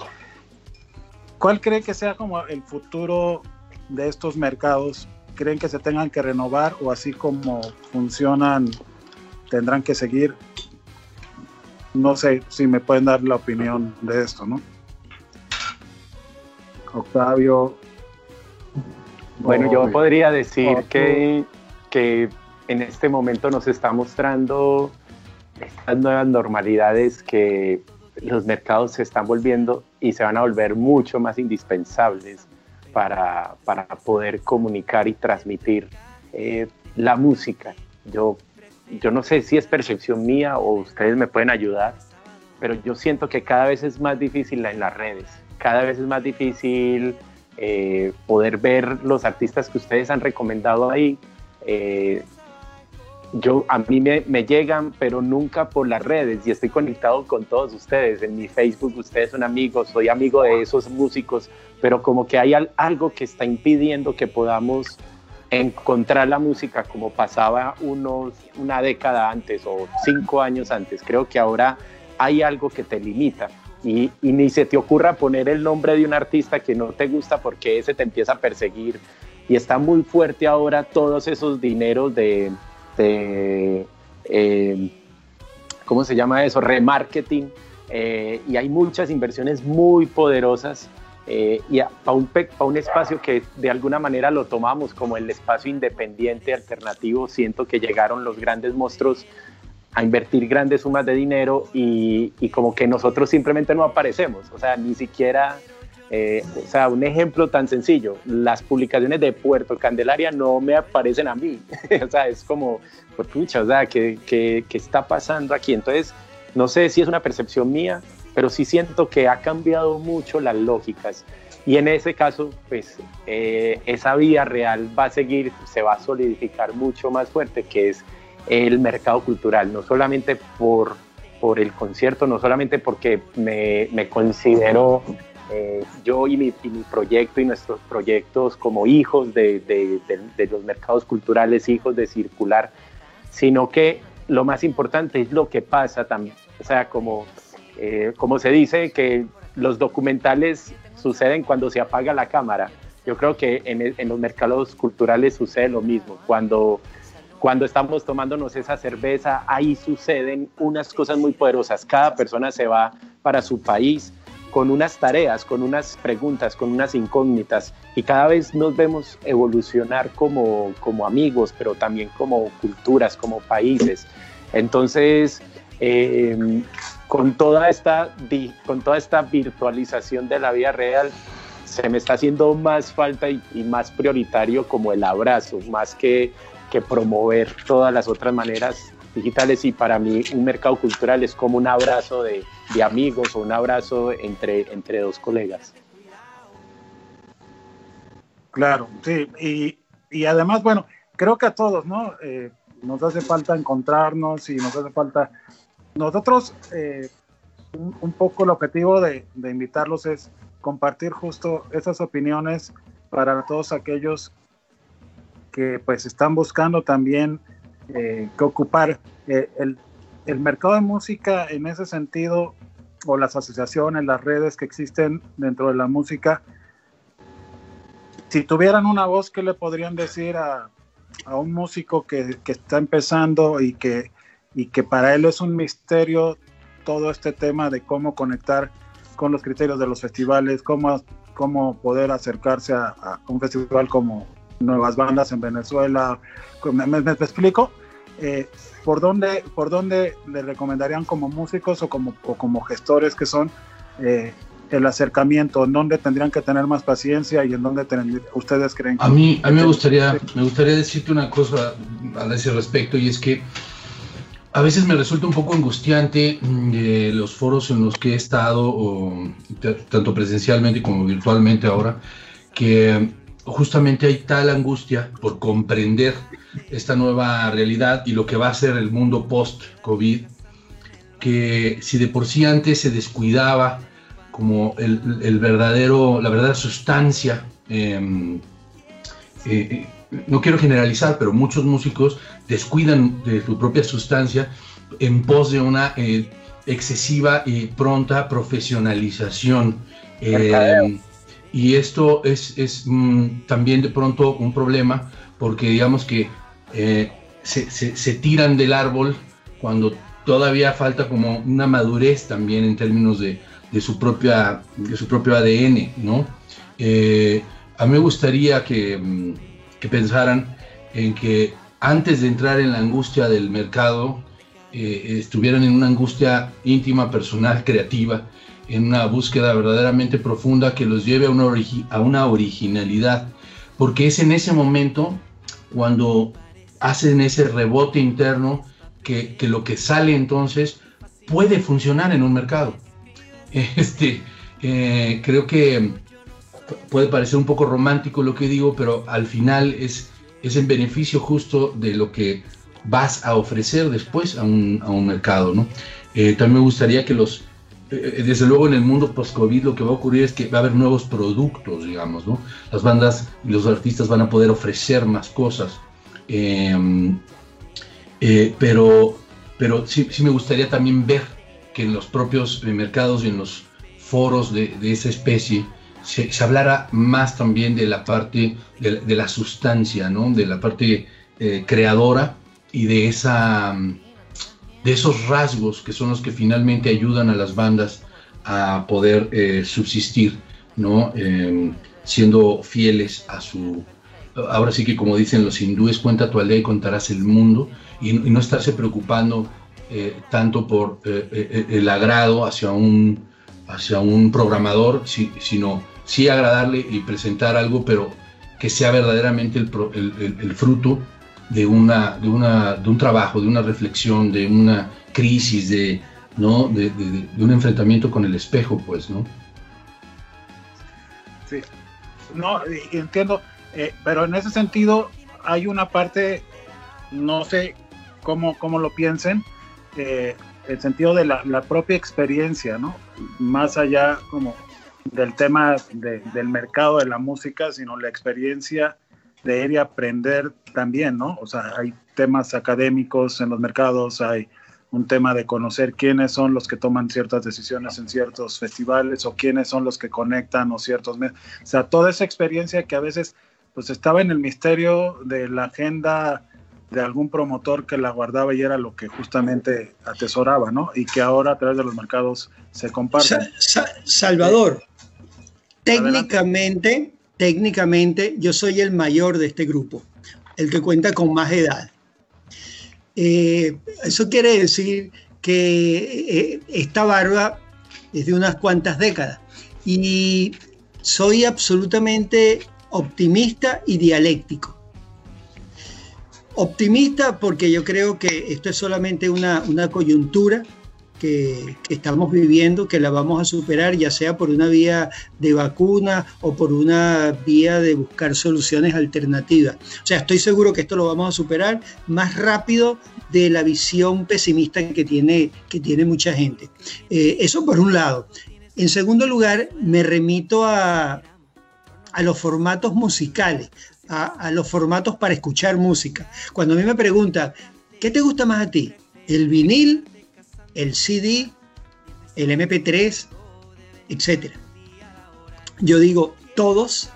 ¿Cuál cree que sea como el futuro de estos mercados? ¿Creen que se tengan que renovar o así como funcionan tendrán que seguir? No sé si me pueden dar la opinión de esto, ¿no? Octavio.
Bueno, yo podría decir que, que en este momento nos está mostrando estas nuevas normalidades que los mercados se están volviendo y se van a volver mucho más indispensables para, para poder comunicar y transmitir eh, la música. Yo, yo no sé si es percepción mía o ustedes me pueden ayudar, pero yo siento que cada vez es más difícil en las redes, cada vez es más difícil eh, poder ver los artistas que ustedes han recomendado ahí. eh, yo, a mí me, llegan, pero nunca por las redes y estoy conectado con todos ustedes. En mi Facebook ustedes son amigos, soy amigo de esos músicos, pero como que hay al- algo que está impidiendo que podamos encontrar la música como pasaba unos, una década antes o cinco años antes. Creo que ahora hay algo que te limita y, y ni se te ocurra poner el nombre de un artista que no te gusta porque ese te empieza a perseguir y está muy fuerte ahora todos esos dineros de, de eh, ¿cómo se llama eso? Remarketing eh, y hay muchas inversiones muy poderosas eh, y para un, pa un espacio que de alguna manera lo tomamos como el espacio independiente alternativo, siento que llegaron los grandes monstruos a invertir grandes sumas de dinero y, y como que nosotros simplemente no aparecemos, o sea, ni siquiera, eh, o sea, un ejemplo tan sencillo, las publicaciones de Puerto Candelaria no me aparecen a mí, o sea, es como, pues pucha, o sea, ¿qué, qué, qué está pasando aquí? Entonces, no sé si es una percepción mía, pero sí siento que ha cambiado mucho las lógicas. Y en ese caso, pues eh, esa vía real va a seguir, se va a solidificar mucho más fuerte, que es el mercado cultural, no solamente por, por el concierto, no solamente porque me, me considero eh, yo y mi, proyecto y nuestros proyectos como hijos de, los mercados culturales, hijos de circular, sino que lo más importante es lo que pasa también. O sea, como, eh, como se dice que los documentales suceden cuando se apaga la cámara. Yo creo que en los mercados culturales sucede lo mismo. Cuando, cuando estamos tomándonos esa cerveza, ahí suceden unas cosas muy poderosas. Cada persona se va para su país con unas tareas, con unas preguntas, con unas incógnitas y cada vez nos vemos evolucionar como, como amigos, pero también como culturas, como países. Entonces, eh, con, toda esta, con toda esta virtualización de la vida real, se me está haciendo más falta y, y más prioritario como el abrazo, más que, que promover todas las otras maneras digitales y para mí un mercado cultural es como un abrazo de, de amigos o un abrazo entre, entre dos colegas.
Claro, sí, y, y además, bueno, creo que a todos, ¿no? Eh, nos hace falta encontrarnos y nos hace falta... Nosotros, eh, un, poco el objetivo de, de invitarlos es compartir justo esas opiniones para todos aquellos que pues están buscando también eh, que ocupar eh, el, el mercado de música en ese sentido o las asociaciones, las redes que existen dentro de la música, si tuvieran una voz, ¿qué le podrían decir a, a un músico que, que está empezando y que, y que para él es un misterio todo este tema de cómo conectar con los criterios de los festivales, cómo, cómo poder acercarse a, un festival como Nuevas Bandas en Venezuela. ¿Me, me- me explico? Eh, ¿por, dónde, ¿Por dónde le recomendarían como músicos o como, o como gestores que son eh, el acercamiento? ¿En dónde tendrían que tener más paciencia y en dónde ten- ustedes creen
A mí, a mí me gustaría, me gustaría decirte una cosa a ese respecto y es que a veces me resulta un poco angustiante mm, eh, los foros en los que he estado, o, tanto presencialmente como virtualmente ahora, que justamente hay tal angustia por comprender esta nueva realidad y lo que va a ser el mundo post-COVID, que si de por sí antes se descuidaba como el, el verdadero, la verdadera sustancia, em, eh, eh, no quiero generalizar, pero muchos músicos descuidan de su propia sustancia en pos de una eh, excesiva y pronta profesionalización. Eh. Y esto es, es, mm, también de pronto un problema porque digamos que eh, se, tiran del árbol cuando todavía falta como una madurez también en términos de, de su, propia, de su propio ADN, ¿no? Eh, a mí me gustaría que, mm, que pensaran en que antes de entrar en la angustia del mercado, eh, estuvieran en una angustia íntima, personal, creativa, en una búsqueda verdaderamente profunda que los lleve a una, a una originalidad, porque es en ese momento cuando hacen ese rebote interno que, que lo que sale entonces puede funcionar en un mercado. Este, eh, creo que puede parecer un poco romántico lo que digo, pero al final es, es en beneficio justo de lo que vas a ofrecer después a un, a un mercado. ¿no? Eh, también me gustaría que los, desde luego en el mundo post-COVID lo que va a ocurrir es que va a haber nuevos productos, digamos, ¿no? Las bandas y los artistas van a poder ofrecer más cosas. Eh, eh, pero pero sí, sí me gustaría también ver que en los propios eh, mercados y en los foros de, de esa especie se, se hablara más también de la parte de, de la sustancia, ¿no? de la parte eh, creadora y de, esa, de esos rasgos que son los que finalmente ayudan a las bandas a poder eh, subsistir, ¿no? Em, siendo fieles a su, ahora sí que como dicen los hindúes, cuenta tu aldea y contarás el mundo, y, no estarse preocupando eh, tanto por eh, el agrado hacia un, hacia un programador, si- sino sí agradarle y presentar algo, pero que sea verdaderamente el fruto de, una, de, una, de un trabajo, de una reflexión, de una crisis, de, ¿no? de, de- un enfrentamiento con el espejo, pues, ¿no?
Sí. No, y entiendo, eh, pero en ese sentido hay una parte, no sé cómo, cómo lo piensen, eh, el sentido de la, la propia experiencia, ¿no? Más allá como del tema de- del mercado de la música, sino la experiencia de ir y aprender también, ¿no? O sea, hay temas académicos en los mercados, hay un tema de conocer quiénes son los que toman ciertas decisiones en ciertos festivales o quiénes son los que conectan o ciertos medios. O sea, toda esa experiencia que a veces pues estaba en el misterio de la agenda de algún promotor que la guardaba y era lo que justamente atesoraba, ¿no? Y que ahora a través de los mercados se comparte.
Sa- Sa- Salvador, técnicamente, técnicamente yo soy el mayor de este grupo, el que cuenta con más edad. Eh, eso quiere decir que eh, esta barba es de unas cuantas décadas y soy absolutamente optimista y dialéctico. Optimista porque yo creo que esto es solamente una, una coyuntura que, estamos viviendo, que la vamos a superar, ya sea por una vía de vacuna o por una vía de buscar soluciones alternativas. O sea, estoy seguro que esto lo vamos a superar más rápido de la visión pesimista que tiene, que tiene mucha gente. Eh, eso por un lado. En segundo lugar, me remito a, a los formatos musicales, a, a los formatos para escuchar música. Cuando a mí me preguntan, ¿qué te gusta más a ti? ¿El vinil, el CD, el MP3, etcétera? Yo digo todos,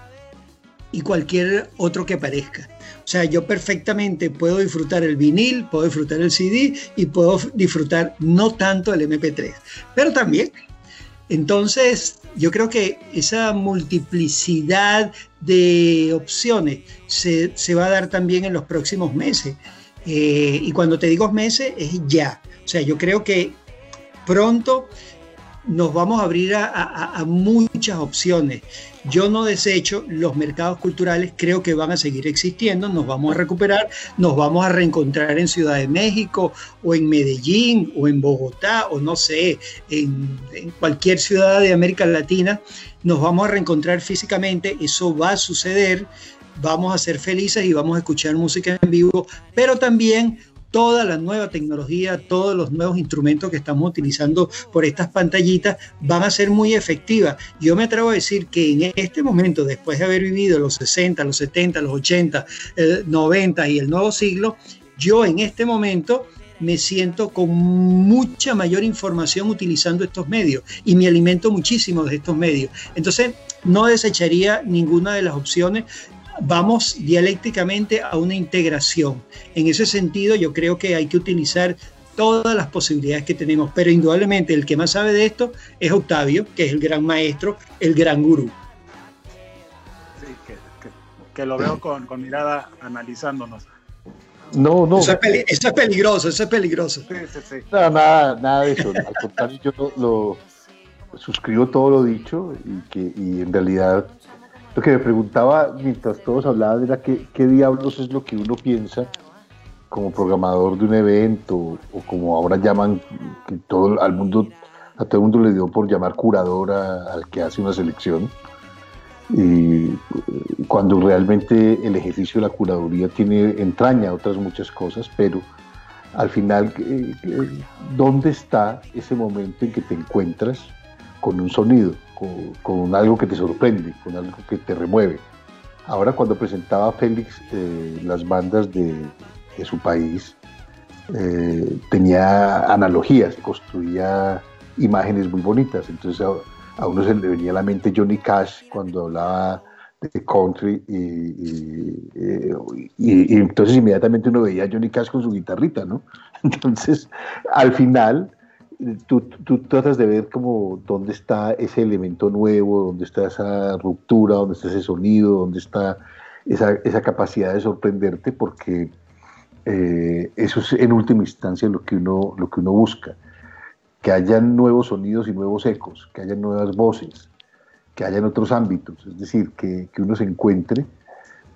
y cualquier otro que aparezca. O sea, yo perfectamente puedo disfrutar el vinil, puedo disfrutar el CD y puedo disfrutar no tanto el MP3, pero también. Entonces, yo creo que esa multiplicidad de opciones se, se va a dar también en los próximos meses. Eh, y cuando te digo meses, es ya. O sea, yo creo que pronto nos vamos a abrir a, muchas opciones. Yo no desecho los mercados culturales, creo que van a seguir existiendo, nos vamos a recuperar, nos vamos a reencontrar en Ciudad de México o en Medellín o en Bogotá o no sé, en, en cualquier ciudad de América Latina, nos vamos a reencontrar físicamente, eso va a suceder, vamos a ser felices y vamos a escuchar música en vivo, pero también toda la nueva tecnología, todos los nuevos instrumentos que estamos utilizando por estas pantallitas van a ser muy efectivas. Yo me atrevo a decir que en este momento, después de haber vivido los 60, los 70, los 80, el 90 y el nuevo siglo, yo en este momento me siento con mucha mayor información utilizando estos medios y me alimento muchísimo de estos medios. Entonces, no desecharía ninguna de las opciones vamos dialécticamente a una integración. En ese sentido, yo creo que hay que utilizar todas las posibilidades que tenemos, pero indudablemente el que más sabe de esto es Octavio, que es el gran maestro, el gran gurú.
Sí, que, que- que lo veo con, con mirada analizándonos.
No, no,
Eso, es peli- eso es peligroso, eso es peligroso.
Sí, sí, sí.
nada, nada, nada de eso. Al contrario, yo lo, lo- suscribo todo lo dicho y que y en realidad lo que me preguntaba mientras todos hablaban era qué, diablos es lo que uno piensa como programador de un evento o como ahora llaman que todo al mundo a todo el mundo le dio por llamar curador a- al que hace una selección. Y eh, cuando realmente el ejercicio de la curaduría tiene entraña otras muchas cosas pero al final eh, eh, dónde está ese momento en que te encuentras con un sonido con, con algo que te sorprende con algo que te remueve ahora cuando presentaba Félix eh, las bandas de, de su país eh, tenía analogías construía imágenes muy bonitas entonces a, a uno se le venía a la mente Johnny Cash cuando hablaba de country y, y- eh, y- y entonces inmediatamente uno veía a Johnny Cash con su guitarrita, ¿no? Entonces, al final, tú, tratas de ver como dónde está ese elemento nuevo, dónde está esa ruptura, dónde está ese sonido, dónde está esa, esa capacidad de sorprenderte, porque eh, eso es en última instancia lo que uno, lo que uno busca que hayan nuevos sonidos y nuevos ecos, que hayan nuevas voces, que hayan otros ámbitos, es decir, que, uno se encuentre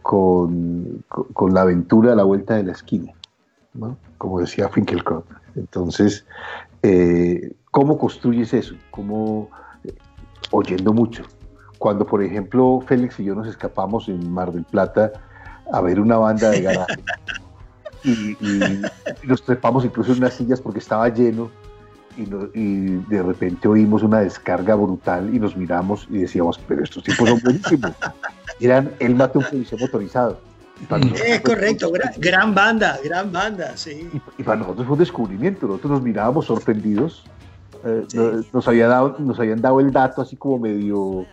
con, con- con la aventura a la vuelta de la esquina, ¿no? como decía Finkelkraut. Entonces, eh, ¿cómo construyes eso? ¿Cómo, eh, oyendo mucho. Cuando, por ejemplo, Félix y yo nos escapamos en Mar del Plata a ver una banda de garaje y, nos trepamos incluso en unas sillas porque estaba lleno y, no- y de repente oímos una descarga brutal y nos miramos y decíamos, pero estos tipos son buenísimos. Eran El Mate un Policía Motorizado.
Es correcto, gran, gran banda, gran banda, sí.
y, y para nosotros fue un descubrimiento, nosotros nos mirábamos sorprendidos, eh, no- nos, había dado, nos habían dado el dato así como medio,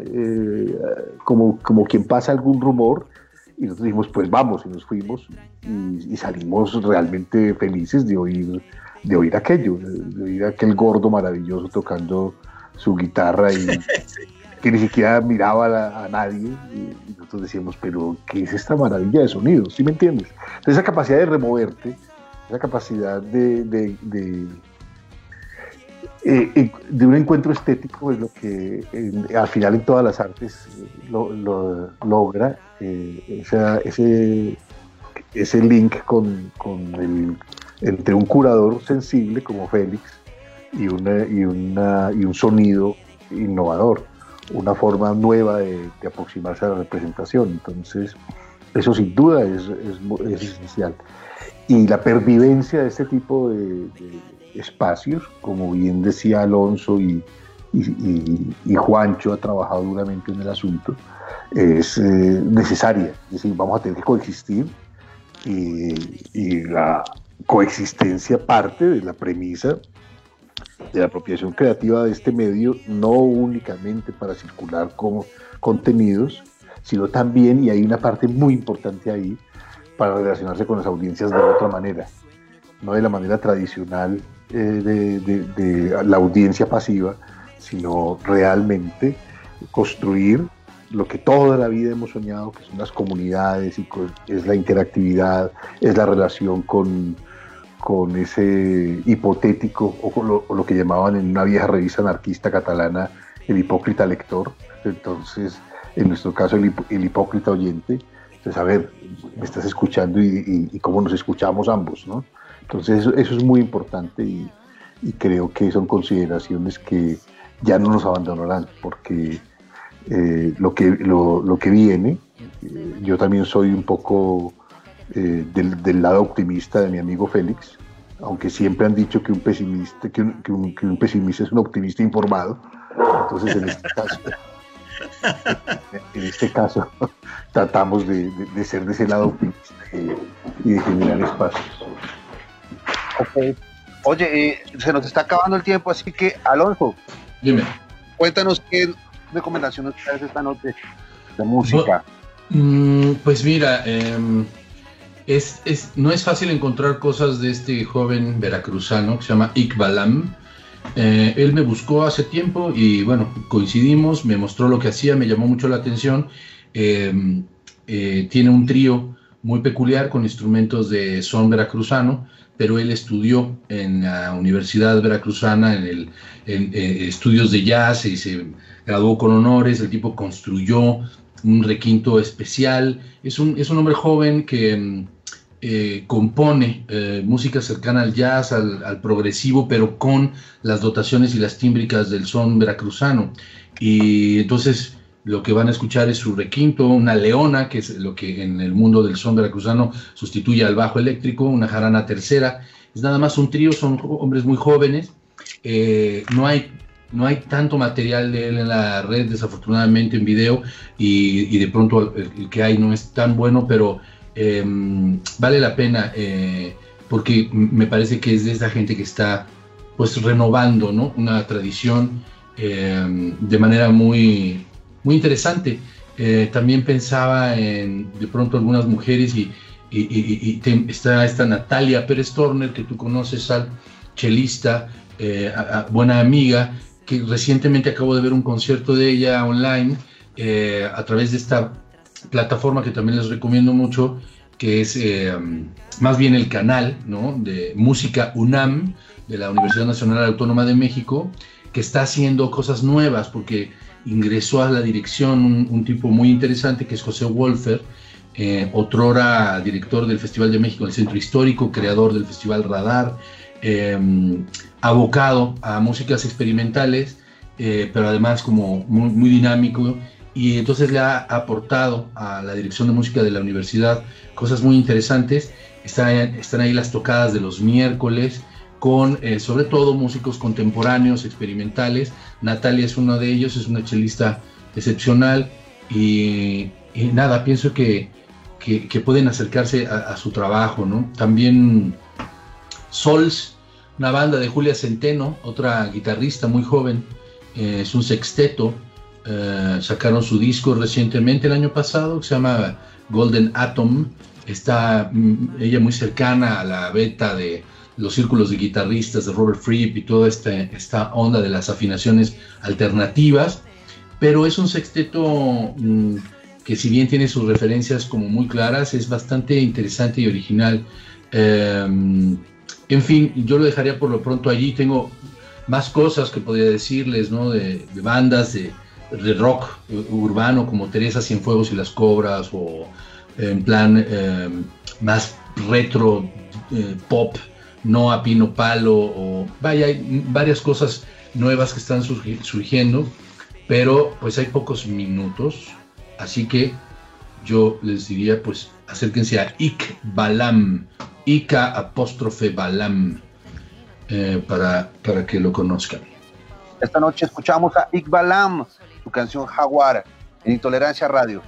eh, como, como quien pasa algún rumor, y nosotros dijimos, pues vamos, y nos fuimos, y, y salimos realmente felices de oír, de oír aquello, de, de oír aquel gordo maravilloso tocando su guitarra y que ni siquiera miraba a, nadie, y, nosotros decíamos, pero ¿qué es esta maravilla de sonido? ¿Sí me entiendes? Esa capacidad de removerte, esa capacidad de, de, de, eh, eh, de un encuentro estético es lo que al final en todas las artes eh, lo, lo- logra esa- ese, ese link con, con el, entre un curador sensible como Félix y, una, y, una, y un sonido innovador, una forma nueva de, de aproximarse a la representación. Entonces, eso sin duda es, es es esencial. Y la pervivencia de este tipo de, de espacios, como bien decía Alonso y, y- y- y Juancho ha trabajado duramente en el asunto, es eh, necesaria. Es decir, vamos a tener que coexistir y, y la coexistencia parte de la premisa de la apropiación creativa de este medio, no únicamente para circular como contenidos, sino también, y hay una parte muy importante ahí, para relacionarse con las audiencias de otra manera, no de la manera tradicional eh, de, la audiencia pasiva, sino realmente construir lo que toda la vida hemos soñado, que son las comunidades, y es la interactividad, es la relación con, con ese hipotético, o, con lo, que llamaban en una vieja revista anarquista catalana el hipócrita lector. Entonces, en nuestro caso, el, hip- el hipócrita oyente. Entonces, a ver, me estás escuchando y, y- cómo nos escuchamos ambos, ¿no? Entonces, eso, es muy importante y, y creo que son consideraciones que ya no nos abandonarán, porque eh, lo, que, lo, lo que viene, eh, yo también soy un poco eh, del, del lado optimista de mi amigo Félix, aunque siempre han dicho que un pesimista, que un, que un- que un pesimista es un optimista informado. Entonces, en este caso, en este caso tratamos de, de- de ser de ese lado optimista y, y de generar espacios.
Ok. Oye, eh, se nos está acabando el tiempo, así que, Alonso,
Dime.
cuéntanos qué recomendaciones traes esta noche de música.
Mm, pues mira, em, es, no es fácil encontrar cosas de este joven veracruzano que se llama Iqbalam. Eh, él me buscó hace tiempo y bueno, coincidimos, me mostró lo que hacía, me llamó mucho la atención. Em, eh, tiene un trío muy peculiar con instrumentos de son veracruzano, pero él estudió en la Universidad Veracruzana en, el, eh, estudios de jazz y se graduó con honores. El tipo construyó un requinto especial. Es un, es un hombre joven que mm, eh, compone eh, música cercana al jazz, al, progresivo, pero con las dotaciones y las tímbricas del son veracruzano. Y entonces lo que van a escuchar es su requinto, una leona, que es lo que en el mundo del son veracruzano sustituye al bajo eléctrico, una jarana tercera. Es nada más un trío, son hombres muy jóvenes. Eh, no hay no hay tanto material de él en la red, desafortunadamente, en video, y, de pronto el que hay no es tan bueno, pero eh, vale la pena eh, porque me parece que es de esa gente que está pues renovando ¿no? una tradición eh, de manera muy, muy interesante. Eh, también pensaba en de pronto algunas mujeres y, está esta Natalia Pérez Torner que tú conoces, al chelista, eh, buena amiga, que recientemente acabo de ver un concierto de ella online a través de esta plataforma que también les recomiendo mucho, que es eh, más bien el canal ¿no? de música UNAM de la Universidad Nacional Autónoma de México, que está haciendo cosas nuevas porque ingresó a la dirección un, tipo muy interesante que es José Wolfer, eh, otrora director del Festival de México, el Centro Histórico, creador del Festival Radar, eh, abocado a músicas experimentales, eh, pero además como muy dinámico y entonces le ha aportado a la dirección de música de la universidad cosas muy interesantes. Están, están ahí las tocadas de los miércoles con eh, sobre todo músicos contemporáneos, experimentales. Natalia es uno de ellos, es una chelista excepcional y, nada, pienso que, que, pueden acercarse a, a, su trabajo. ¿no? También Sols, una banda de Julia Centeno, otra guitarrista muy joven, eh, es un sexteto. Uh, sacaron su disco recientemente el año pasado que se llama Golden Atom. Está mm, ella muy cercana a la beta de los círculos de guitarristas de Robert Fripp y toda esta, esta onda de las afinaciones alternativas. Pero es un sexteto mm, que si bien tiene sus referencias como muy claras, es bastante interesante y original. Um, en fin, yo lo dejaría por lo pronto allí. Tengo más cosas que podría decirles, ¿no? De, de bandas, de, de rock urbano como Teresa Cienfuegos y las Cobras o en plan eh, más retro eh, pop, no a pino palo o vaya, hay varias cosas nuevas que están surgi surgiendo, pero pues hay pocos minutos, así que yo les diría pues acérquense a Ik Balam, Ika apóstrofe Balam, eh, para, para que lo conozcan.
Esta noche escuchamos a Iqbalam, su canción Jaguar, en Intolerancia Radio.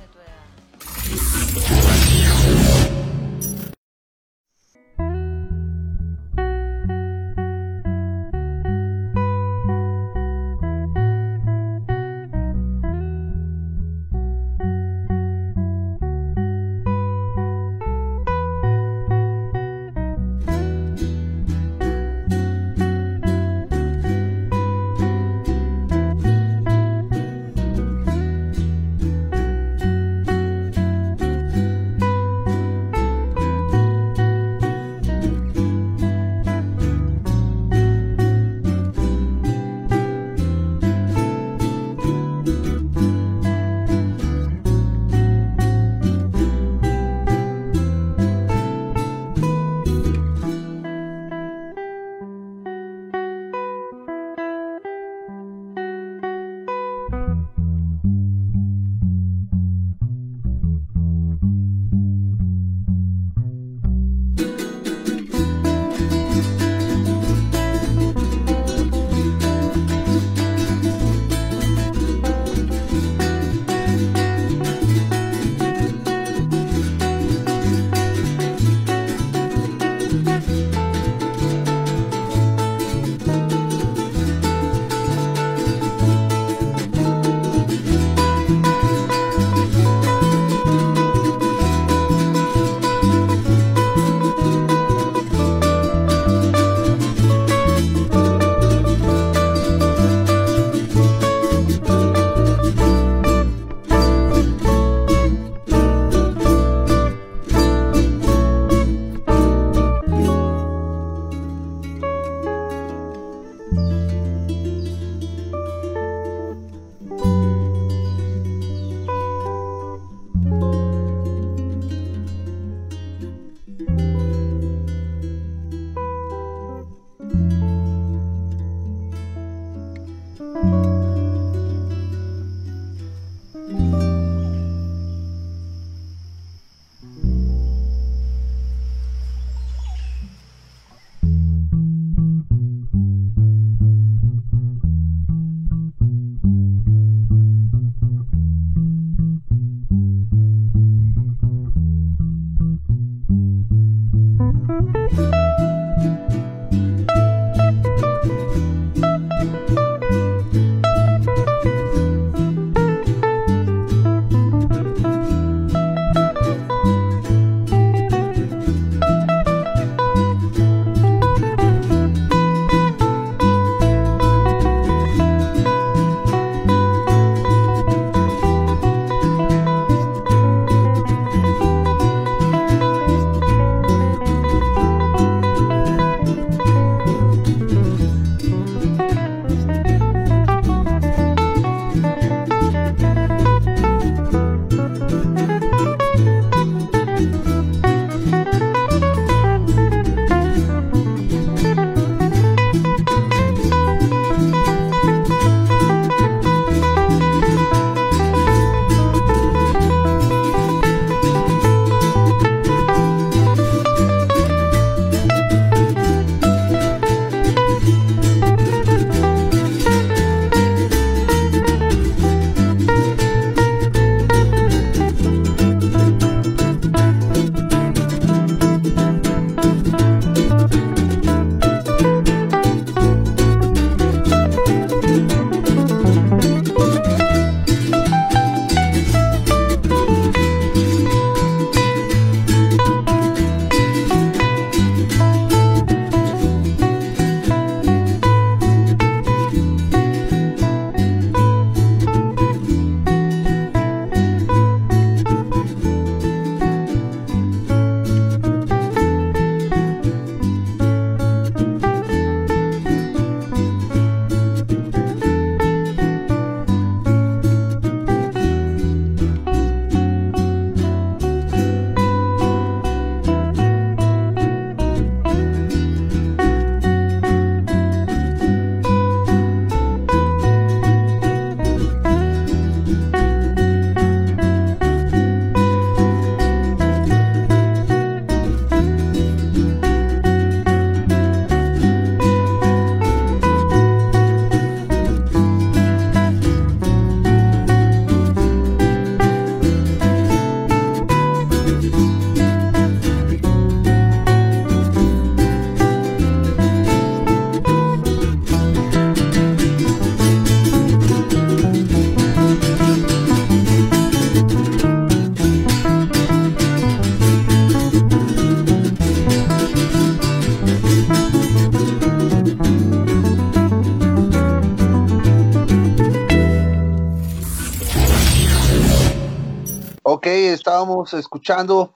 Estábamos escuchando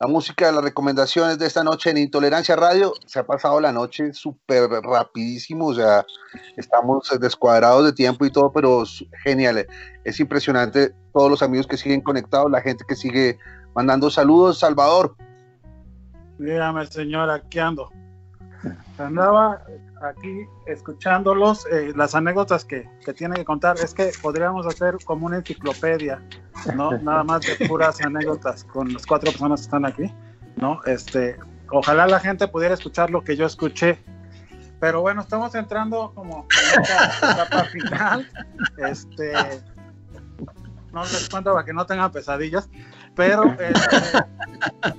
la música de las recomendaciones de esta noche en Intolerancia Radio. Se ha pasado la noche súper rapidísimo, o sea, estamos descuadrados de tiempo y todo, pero genial. Es impresionante todos los amigos que siguen conectados, la gente que sigue mandando saludos. Salvador.
Dígame, señora, aquí ando. Andaba aquí escuchándolos, eh, las anécdotas que, que tiene que contar. Es que podríamos hacer como una enciclopedia, ¿no? Nada más de puras anécdotas con las cuatro personas que están aquí, ¿no? Este, ojalá la gente pudiera escuchar lo que yo escuché. Pero bueno, estamos entrando como en esta etapa final. Este, no les cuento para que no tengan pesadillas, pero este,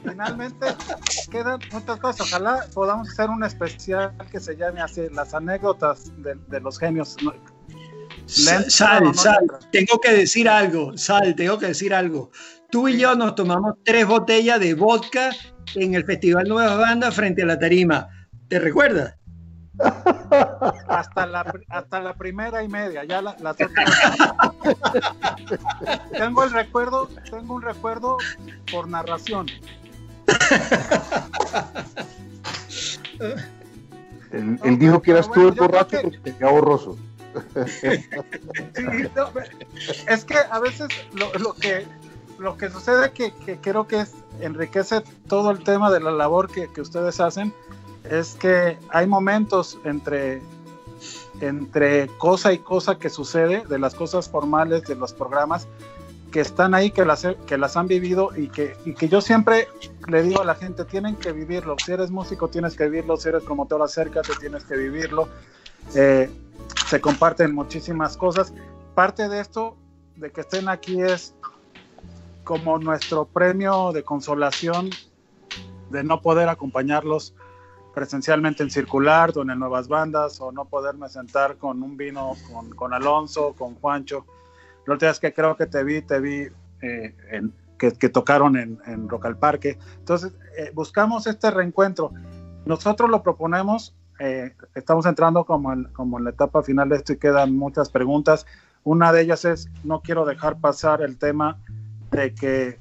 finalmente quedan muchas cosas. Ojalá podamos hacer un especial que se llame así, las anécdotas de, de los genios.
Sal,
no,
Sal, tengo que decir algo, Sal, tengo que decir algo. Tú y yo nos tomamos tres botellas de vodka en el Festival Nuevas Bandas frente a la tarima. ¿Te recuerdas?
Hasta la, hasta la primera y media, ya la, las otras. tengo el recuerdo, tengo un recuerdo por narración.
Él, él dijo que eras tú
Bueno,
el
yo creo
borracho
que-
porque borroso.
Sí, no, es que a veces lo, lo que lo que sucede que, que creo que es, enriquece todo el tema de la labor que, que ustedes hacen es que hay momentos entre entre cosa y cosa que sucede de las cosas formales de los programas que están ahí que las que las han vivido y que y que yo siempre le digo a la gente tienen que vivirlo. Si eres músico tienes que vivirlo. Si eres promotor acércate tienes que vivirlo. Eh, se comparten muchísimas cosas. Parte de esto, de que estén aquí, es como nuestro premio de consolación de no poder acompañarlos presencialmente en Circular o en Nuevas Bandas o no poderme sentar con un vino con, con Alonso, con Juancho. La última vez que creo que te vi, te vi eh, en- que, que tocaron en, en Rock al Parque. Entonces, eh, buscamos este reencuentro. Nosotros lo proponemos eh, estamos entrando como en, como en la etapa final de esto y quedan muchas preguntas. Una de ellas es, no quiero dejar pasar el tema de que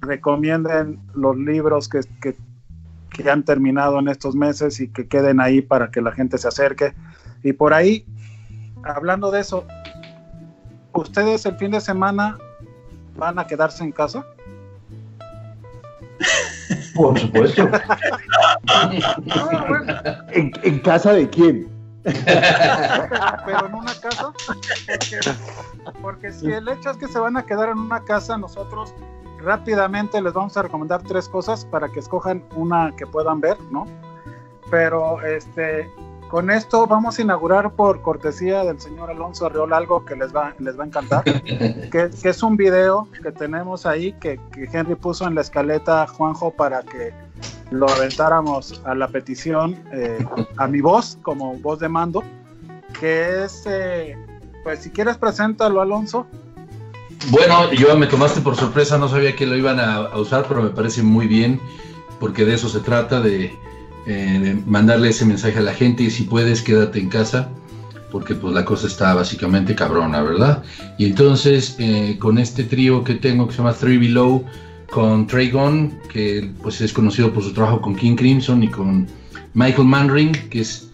recomienden los libros que, que, que han terminado en estos meses y que queden ahí para que la gente se acerque. Y por ahí, hablando de eso, ¿ustedes el fin de semana van a quedarse en casa?
Por supuesto.
¿En, en casa de quién?
pero en una casa, porque, porque si el hecho es que se van a quedar en una casa, nosotros rápidamente les vamos a recomendar tres cosas para que escojan una que puedan ver, ¿no? Pero este, con esto vamos a inaugurar por cortesía del señor Alonso Arreola algo que les va, les va a encantar, que, que es un video que tenemos ahí que, que Henry puso en la escaleta a Juanjo para que lo aventáramos a la petición eh, a mi voz como voz de mando, que es, eh, pues si quieres preséntalo Alonso.
Bueno, yo me tomaste por sorpresa, no sabía que lo iban a, usar, pero me parece muy bien, porque de eso se trata, de, eh, de mandarle ese mensaje a la gente y si puedes, quédate en casa, porque pues la cosa está básicamente cabrona, ¿verdad? Y entonces, eh, con este trío que tengo que se llama Three Below, con Trey Gunn, que pues es conocido por su trabajo con King Crimson y con Michael Manring, que es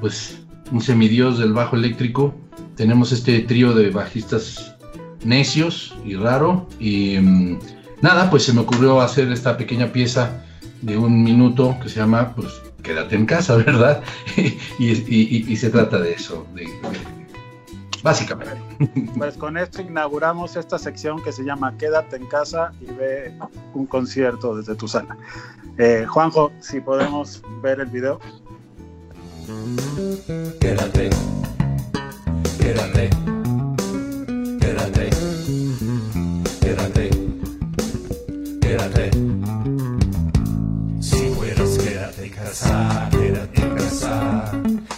pues un semidios del bajo eléctrico. Tenemos este trío de bajistas necios y raro. Y mm, nada, pues se me ocurrió hacer esta pequeña pieza de un minuto que se llama, pues, Quédate en casa, ¿verdad? y, y- y- y se trata de eso, de- de- básicamente.
Pues con esto inauguramos esta sección que se llama Quédate en casa y ve un concierto desde tu sala. Eh, Juanjo, si podemos ver el video.
Quédate, quédate, quédate, quédate. Si puedes, quédate en casa, quédate en casa.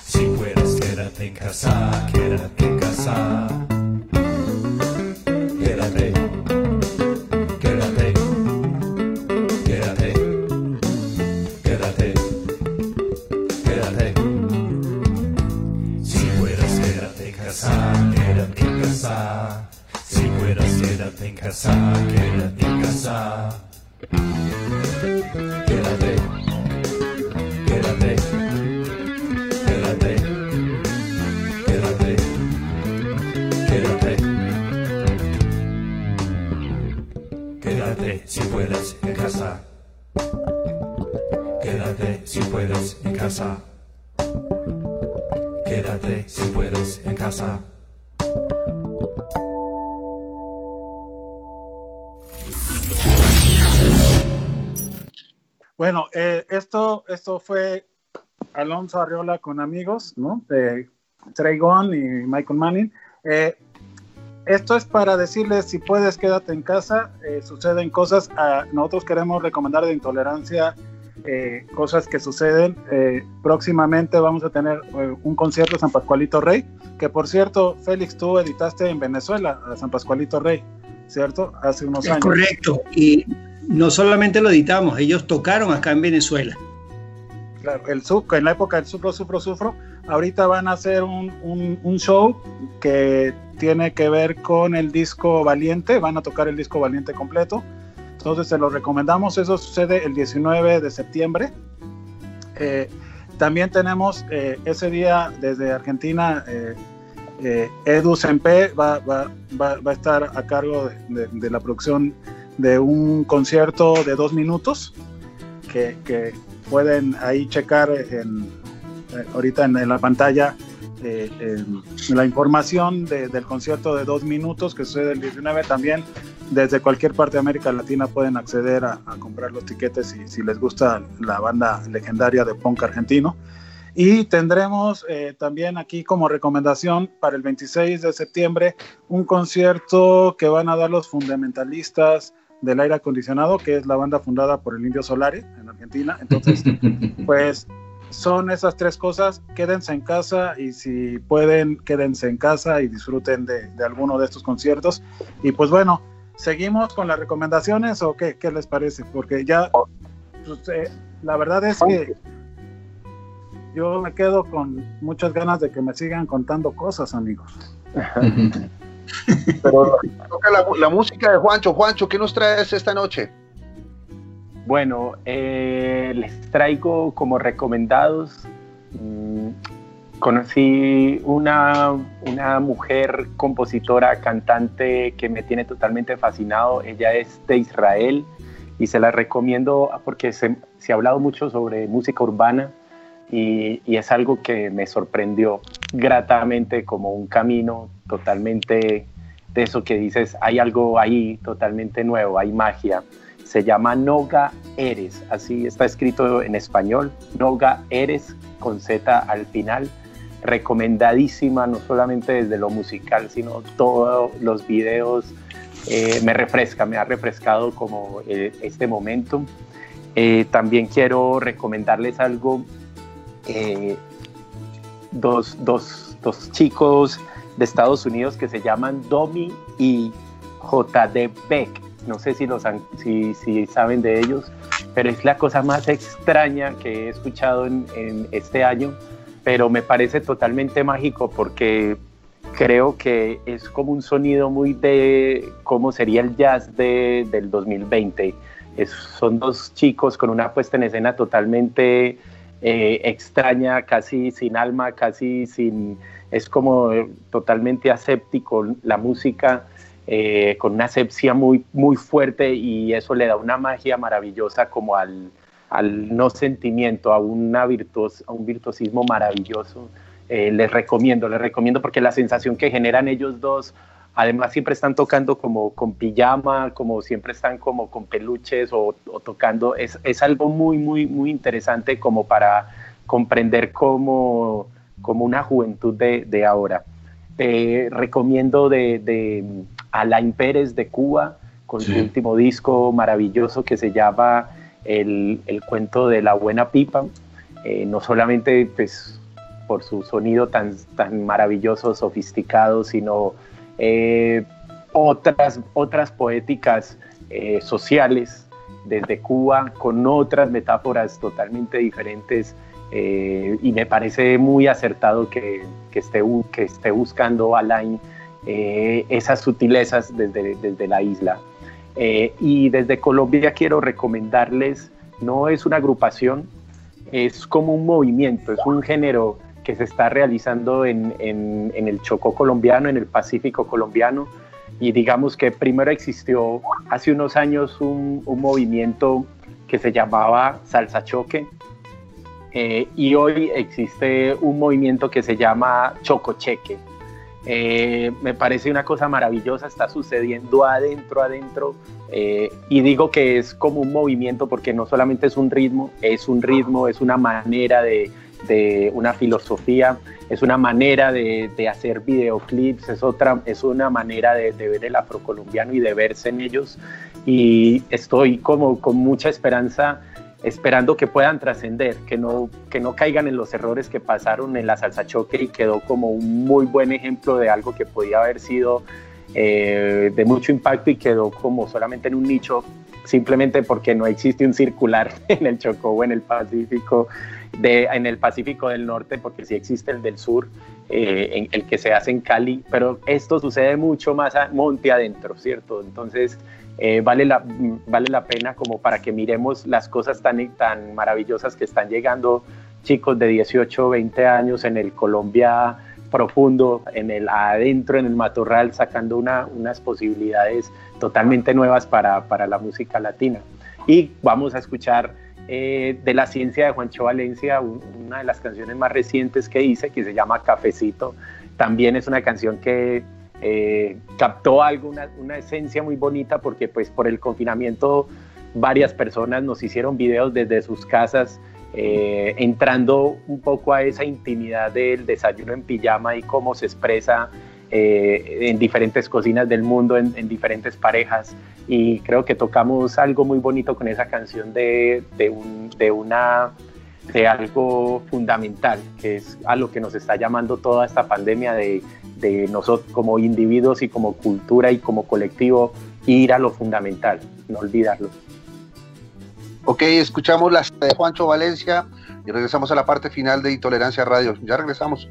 Si puedes, quédate en casa, quédate en casa. Casa, quédate en casa. Quédate, quédate, quédate, quédate, quédate. Quédate si puedes en casa. Quédate si puedes en casa. Quédate si puedes en casa.
Bueno, eh, esto, esto fue Alonso Arriola con amigos, ¿no? De y Michael Manning. Eh, esto es para decirles, si puedes, quédate en casa. eh, suceden cosas. ah, nosotros queremos recomendar de intolerancia eh, cosas que suceden. Eh, próximamente vamos a tener eh, un concierto de San Pascualito Rey, que por cierto, Félix, tú editaste en Venezuela a San Pascualito Rey, ¿cierto? Hace unos
Es
años.
correcto. Y no solamente lo editamos, ellos tocaron acá en Venezuela.
Claro, el su- en la época del Sufro, Sufro, Sufro, ahorita van a hacer un, un- show que tiene que ver con el disco Valiente, van a tocar el disco Valiente completo, entonces se lo recomendamos, eso sucede el 19 de septiembre. Eh, también tenemos eh, ese día desde Argentina, eh, eh, Edu Sempe va, va- va- va a estar a cargo de la producción de un concierto de dos minutos que, pueden ahí checar en, eh, ahorita en, la pantalla eh, la información de- del concierto de dos minutos que sucede el 19 también desde cualquier parte de América Latina pueden acceder a, comprar los tiquetes si, si les gusta la banda legendaria de punk argentino. Y tendremos eh, también aquí como recomendación para el 26 de septiembre un concierto que van a dar los fundamentalistas del aire acondicionado, que es la banda fundada por el Indio Solari en Argentina. Entonces, pues son esas tres cosas. Quédense en casa y si pueden, quédense en casa y disfruten de, de alguno de estos conciertos. Y pues bueno, ¿seguimos con las recomendaciones o qué, qué les parece? Porque ya, pues, eh, la verdad es que yo me quedo con muchas ganas de que me sigan contando cosas, amigos.
Pero toca la, música de Juancho. Juancho, ¿qué nos traes esta noche?
Bueno, eh, les traigo como recomendados. mm, conocí una, una mujer compositora, cantante que me tiene totalmente fascinado. Ella es de Israel y se la recomiendo porque se, se ha hablado mucho sobre música urbana y, y es algo que me sorprendió gratamente como un camino totalmente de eso que dices, hay algo ahí totalmente nuevo, hay magia. Se llama Noga Eres, así está escrito en español, Noga Eres con Z al final. Recomendadísima, no solamente desde lo musical, sino todos los videos. eh, me refresca, me ha refrescado como eh, este momento. Eh, también quiero recomendarles algo eh, dos, dos, dos chicos de Estados Unidos que se llaman Domi y JD Beck. No sé si, los han- si, si saben de ellos, pero es la cosa más extraña que he escuchado en, este año, pero me parece totalmente mágico porque creo que es como un sonido muy de cómo sería el jazz de, del 2020. Es- son dos chicos con una puesta en escena totalmente eh, extraña, casi sin alma, casi sin... Es como eh, totalmente aséptico la música, eh, con una asepsia muy, muy fuerte y eso le da una magia maravillosa como al, al no sentimiento, a, un virtuosismo maravilloso. Les recomiendo, les recomiendo porque la sensación que generan ellos dos, además siempre están tocando como con pijama, como siempre están como con peluches o, o tocando, es, es algo muy, muy, muy interesante como para comprender cómo, como una juventud de, de ahora. Eh, recomiendo de, de Alain Pérez de Cuba con su
Sí.
último disco maravilloso que se llama El, el cuento de la buena pipa. Eh, no solamente pues, por su sonido tan, tan maravilloso, sofisticado, sino eh, otras, otras poéticas eh, sociales desde Cuba con otras metáforas totalmente diferentes eh, y me parece muy acertado que, que esté, que esté buscando Alain eh, esas sutilezas desde, desde la isla. Eh, y desde Colombia quiero recomendarles, no es una agrupación, es como un movimiento, es un género que se está realizando en, en- en el Chocó colombiano, en el Pacífico colombiano. Y digamos que primero existió hace unos años un, un movimiento que se llamaba Salsa Choque. eh, y hoy existe un movimiento que se llama Chococheque. Eh, me parece una cosa maravillosa, está sucediendo adentro, adentro, eh, y digo que es como un movimiento porque no solamente es un ritmo, es un ritmo, es una manera de, de una filosofía, es una manera de, de hacer videoclips, es, otra, es una manera de, ver el afrocolombiano y de verse en ellos, y estoy como con mucha esperanza esperando que puedan trascender, que no, que no caigan en los errores que pasaron en la salsa choque y quedó como un muy buen ejemplo de algo que podía haber sido eh, de mucho impacto y quedó como solamente en un nicho, simplemente porque no existe un circular en el Chocó o en el Pacífico, de, en el Pacífico del Norte, porque sí existe el del sur, eh, en, el que se hace en Cali, pero esto sucede mucho más a monte adentro, ¿cierto? Entonces, eh, vale, la, vale la pena como para que miremos las cosas tan, tan maravillosas que están llegando chicos de 18, 20 años en el Colombia profundo, en el adentro, en el matorral, sacando una, unas posibilidades totalmente nuevas para, para la música latina. Y vamos a escuchar eh, de la ciencia de Juancho Valencia, un- una de las canciones más recientes que hice, que se llama Cafecito. También es una canción que eh, captó algo, una, una esencia muy bonita, porque pues por el confinamiento varias personas nos hicieron videos desde sus casas, eh, entrando un poco a esa intimidad del desayuno en pijama y cómo se expresa eh, en diferentes cocinas del mundo, en, en diferentes parejas. Y creo que tocamos algo muy bonito con esa canción de, de, un- de una de algo fundamental, que es a lo que nos está llamando toda esta pandemia de, de nosotros como individuos y como cultura y como colectivo, ir a lo fundamental, no olvidarlo.
Ok, escuchamos las de Juancho Valencia y regresamos a la parte final de Intolerancia Radio. Ya regresamos.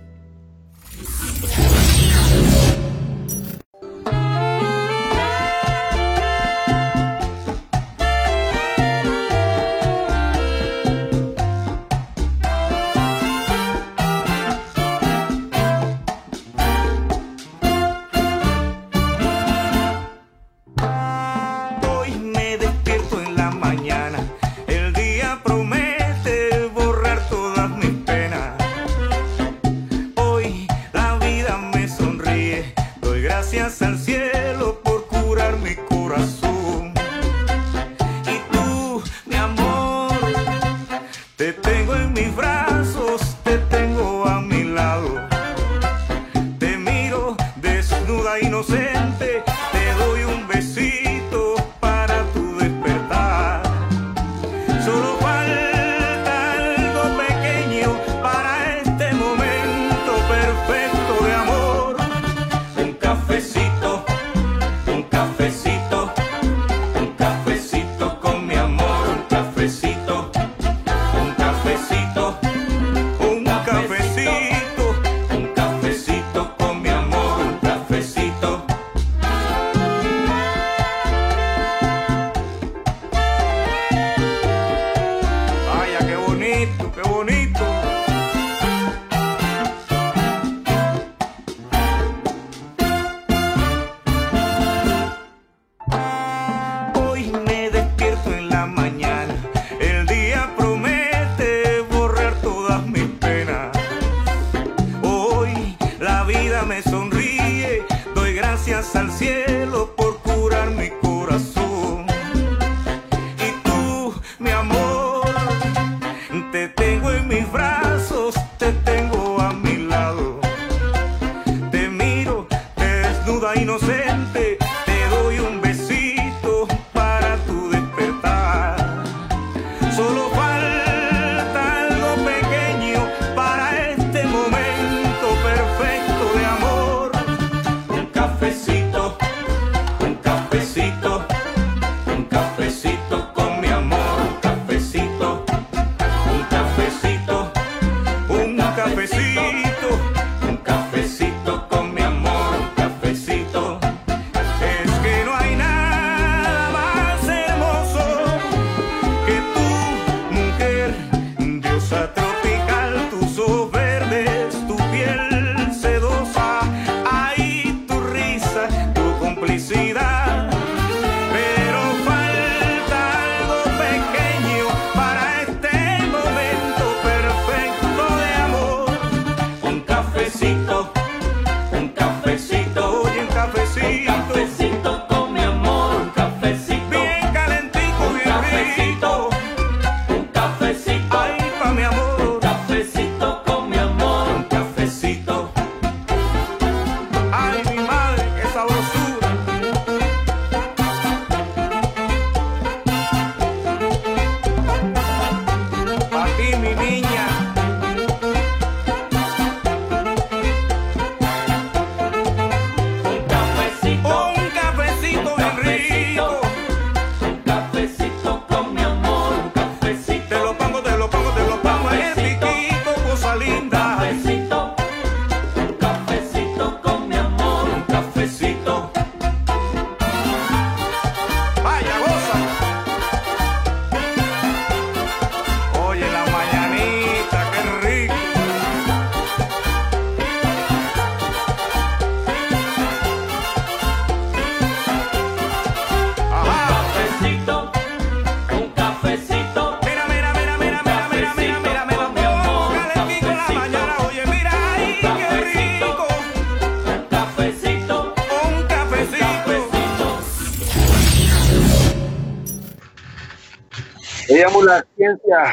Cafecito.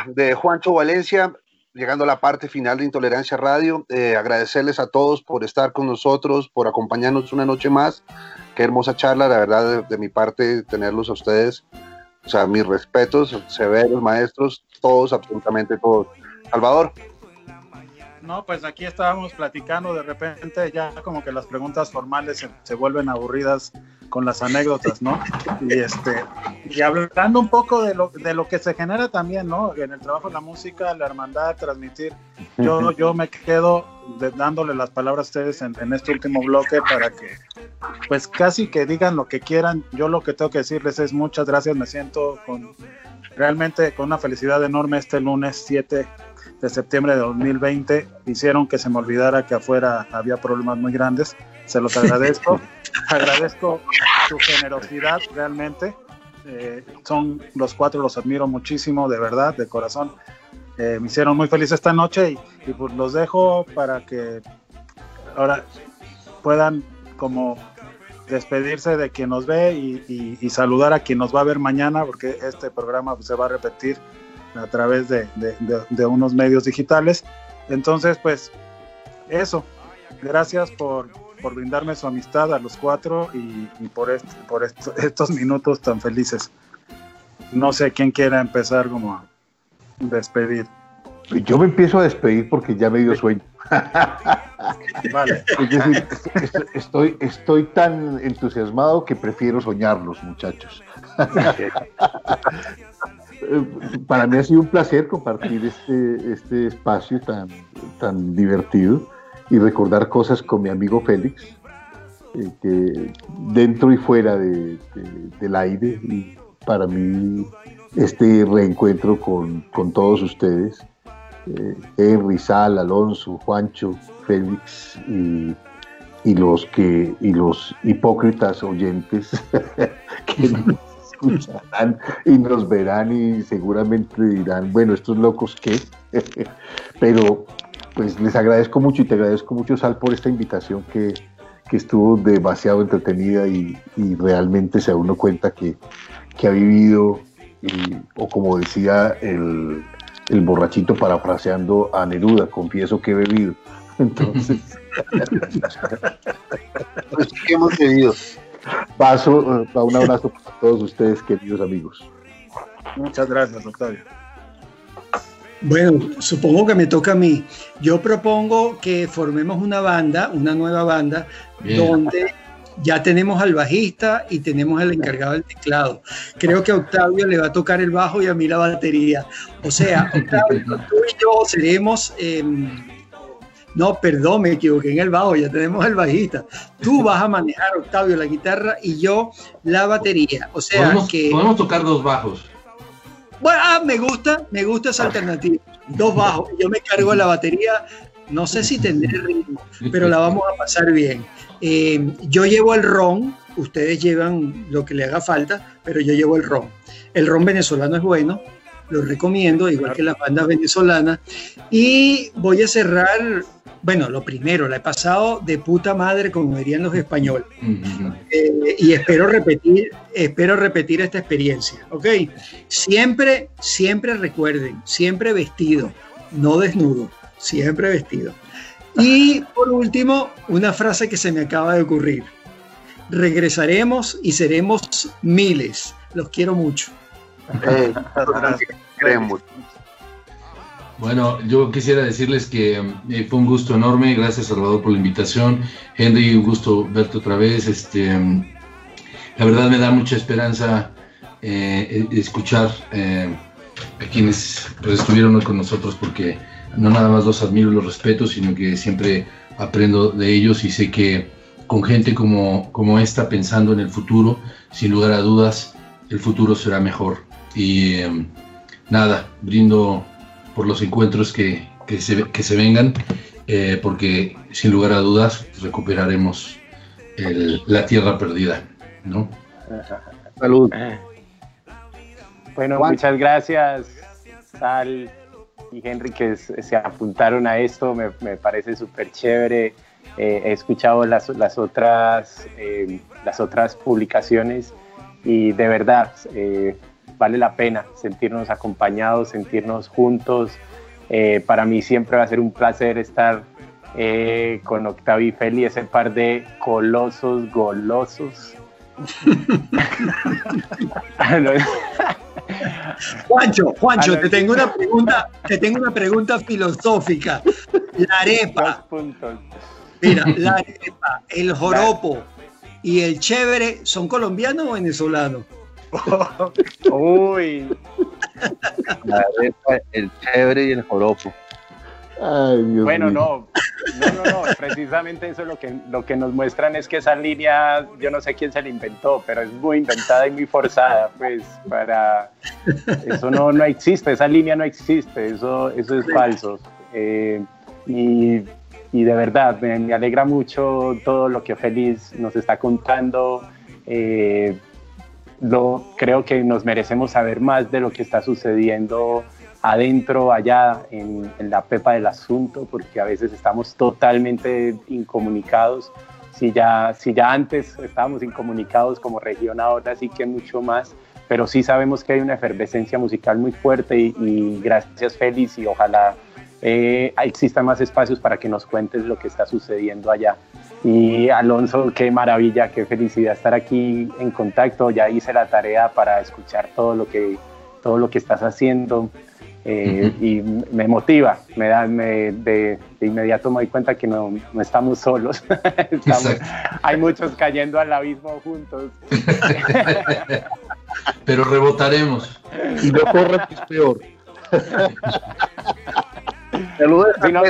De
Juancho Valencia, llegando a la parte final de Intolerancia Radio. Eh, agradecerles a todos por estar con nosotros, por acompañarnos una noche más. Qué hermosa charla, la verdad, de, de mi parte, tenerlos a ustedes. O sea, mis respetos, severos maestros, todos, absolutamente todos. Salvador.
No, pues aquí estábamos platicando, de repente ya como que las preguntas formales se, se vuelven aburridas con las anécdotas, ¿no? Y este y hablando un poco de lo, de lo que se genera también, ¿no? En el trabajo la música, la hermandad, transmitir. Yo, yo me quedo de- dándole las palabras a ustedes en, en este último bloque para que, pues casi que digan lo que quieran. Yo lo que tengo que decirles es muchas gracias, me siento con realmente con una felicidad enorme este lunes 7 de septiembre de 2020 hicieron que se me olvidara que afuera había problemas muy grandes. Se los agradezco. agradezco su generosidad realmente. Eh, son los cuatro, los admiro muchísimo, de verdad, de corazón. Eh, me hicieron muy feliz esta noche y, y, pues los dejo para que ahora puedan como despedirse de quien nos ve y, y- y saludar a quien nos va a ver mañana, porque este programa se va a repetir a través de, de- de- de unos medios digitales. Entonces, pues eso, gracias por, por brindarme su amistad a los cuatro y, y por, este, por esto- estos minutos tan felices. No sé quién quiera empezar como a despedir.
Yo me empiezo a despedir porque ya me dio sueño.
Vale.
Es decir, est- estoy, estoy tan entusiasmado que prefiero soñarlos, muchachos. Eh, Para mí ha sido un placer compartir este, este espacio tan, tan divertido y recordar cosas con mi amigo Félix, eh, que dentro y fuera de- de- del aire, y para mí este reencuentro con, con todos ustedes, eh, Henry, Sal, Alonso, Juancho, Félix y, y los que y los hipócritas oyentes que escucharán y nos verán y seguramente dirán, bueno, estos locos qué, pero pues les agradezco mucho y te agradezco mucho Sal por esta invitación que, que estuvo demasiado entretenida y, y realmente se da uno cuenta que, que ha vivido y- o como decía el, el borrachito parafraseando a Neruda, confieso que he bebido. Entonces,
Pues, ¿qué hemos bebido?
Paso eh, un abrazo para todos ustedes, queridos amigos.
Muchas gracias, Octavio.
Bueno, supongo que me toca a mí. Yo propongo que formemos una banda, una nueva banda,
Bien.
donde ya tenemos al bajista y tenemos al encargado del teclado. Creo que a Octavio le va a tocar el bajo y a mí la batería. O sea, Octavio, tú y yo seremos... em, no, perdón, me equivoqué en el bajo, ya tenemos el bajista. Tú vas a manejar, Octavio, la guitarra y yo la batería. O sea,
Podemos,
que...
podemos tocar dos bajos.
Bueno, ah, me gusta, me gusta esa alternativa. Dos bajos, yo me cargo la batería, no sé si tendré ritmo, pero la vamos a pasar bien. Eh, yo llevo el ron, ustedes llevan lo que le haga falta, pero yo llevo el ron. El ron venezolano es bueno, lo recomiendo, igual que las bandas venezolanas. Y voy a cerrar, bueno, lo primero, la he pasado de puta madre, como dirían los españoles. Eh, y espero repetir, espero repetir esta experiencia, ¿ok? Siempre, siempre recuerden, siempre vestido, no desnudo, siempre vestido. Y por último, una frase que se me acaba de ocurrir. Regresaremos y seremos miles. Los quiero mucho.
Eh, creemos.
Bueno, yo quisiera decirles que eh, fue un gusto enorme, gracias Salvador por la invitación. Henry, un gusto verte otra vez. Este, la verdad me da mucha esperanza eh, escuchar eh, a quienes pues, estuvieron hoy con nosotros porque no nada más los admiro y los respeto, sino que siempre aprendo de ellos y sé que con gente como, como esta pensando en el futuro, sin lugar a dudas, el futuro será mejor. Y eh, nada, brindo por los encuentros que, que, se, que se vengan, eh, porque sin lugar a dudas recuperaremos el- la tierra perdida, ¿no?
Salud.
Bueno,
Juan.
muchas gracias, Sal y Henry, que se apuntaron a esto. Me, me parece súper chévere. Eh, he escuchado las, las, otras, eh, las otras publicaciones y de verdad eh, vale la pena sentirnos acompañados, sentirnos juntos. Eh, para mí siempre va a ser un placer estar eh, con Octavio y Feli, ese par de colosos golosos.
Juancho, Juancho, te tengo una pregunta, te tengo una pregunta filosófica. La arepa, mira, la arepa, el joropo y el chévere, ¿son colombianos o venezolanos?
Uy,
La arepa, el chévere y el joropo.
Ay, Dios
bueno,
mío.
no, no, no, no, precisamente eso lo que, lo que nos muestran es que esa línea, yo no sé quién se la inventó, pero es muy inventada y muy forzada, pues, para, eso no, no existe, esa línea no existe, eso, eso es falso. Eh, y, y de verdad, me, me alegra mucho todo lo que Félix nos está contando. eh, lo, creo que nos merecemos saber más de lo que está sucediendo adentro, allá, en, en la pepa del asunto, porque a veces estamos totalmente incomunicados. Si ya, si ya antes estábamos incomunicados como región, ahora sí que mucho más, pero sí sabemos que hay una efervescencia musical muy fuerte y, y gracias Félix y ojalá eh, existan más espacios para que nos cuentes lo que está sucediendo allá. Y Alonso, qué maravilla, qué felicidad estar aquí en contacto. Ya hice la tarea para escuchar todo lo que, todo lo que estás haciendo eh, y me motiva, me da, me, de, de inmediato me doy cuenta que no, no estamos solos. Estamos- hay muchos cayendo al abismo juntos.
Pero rebotaremos.
Y no corran, que es peor.
Saludos a
no-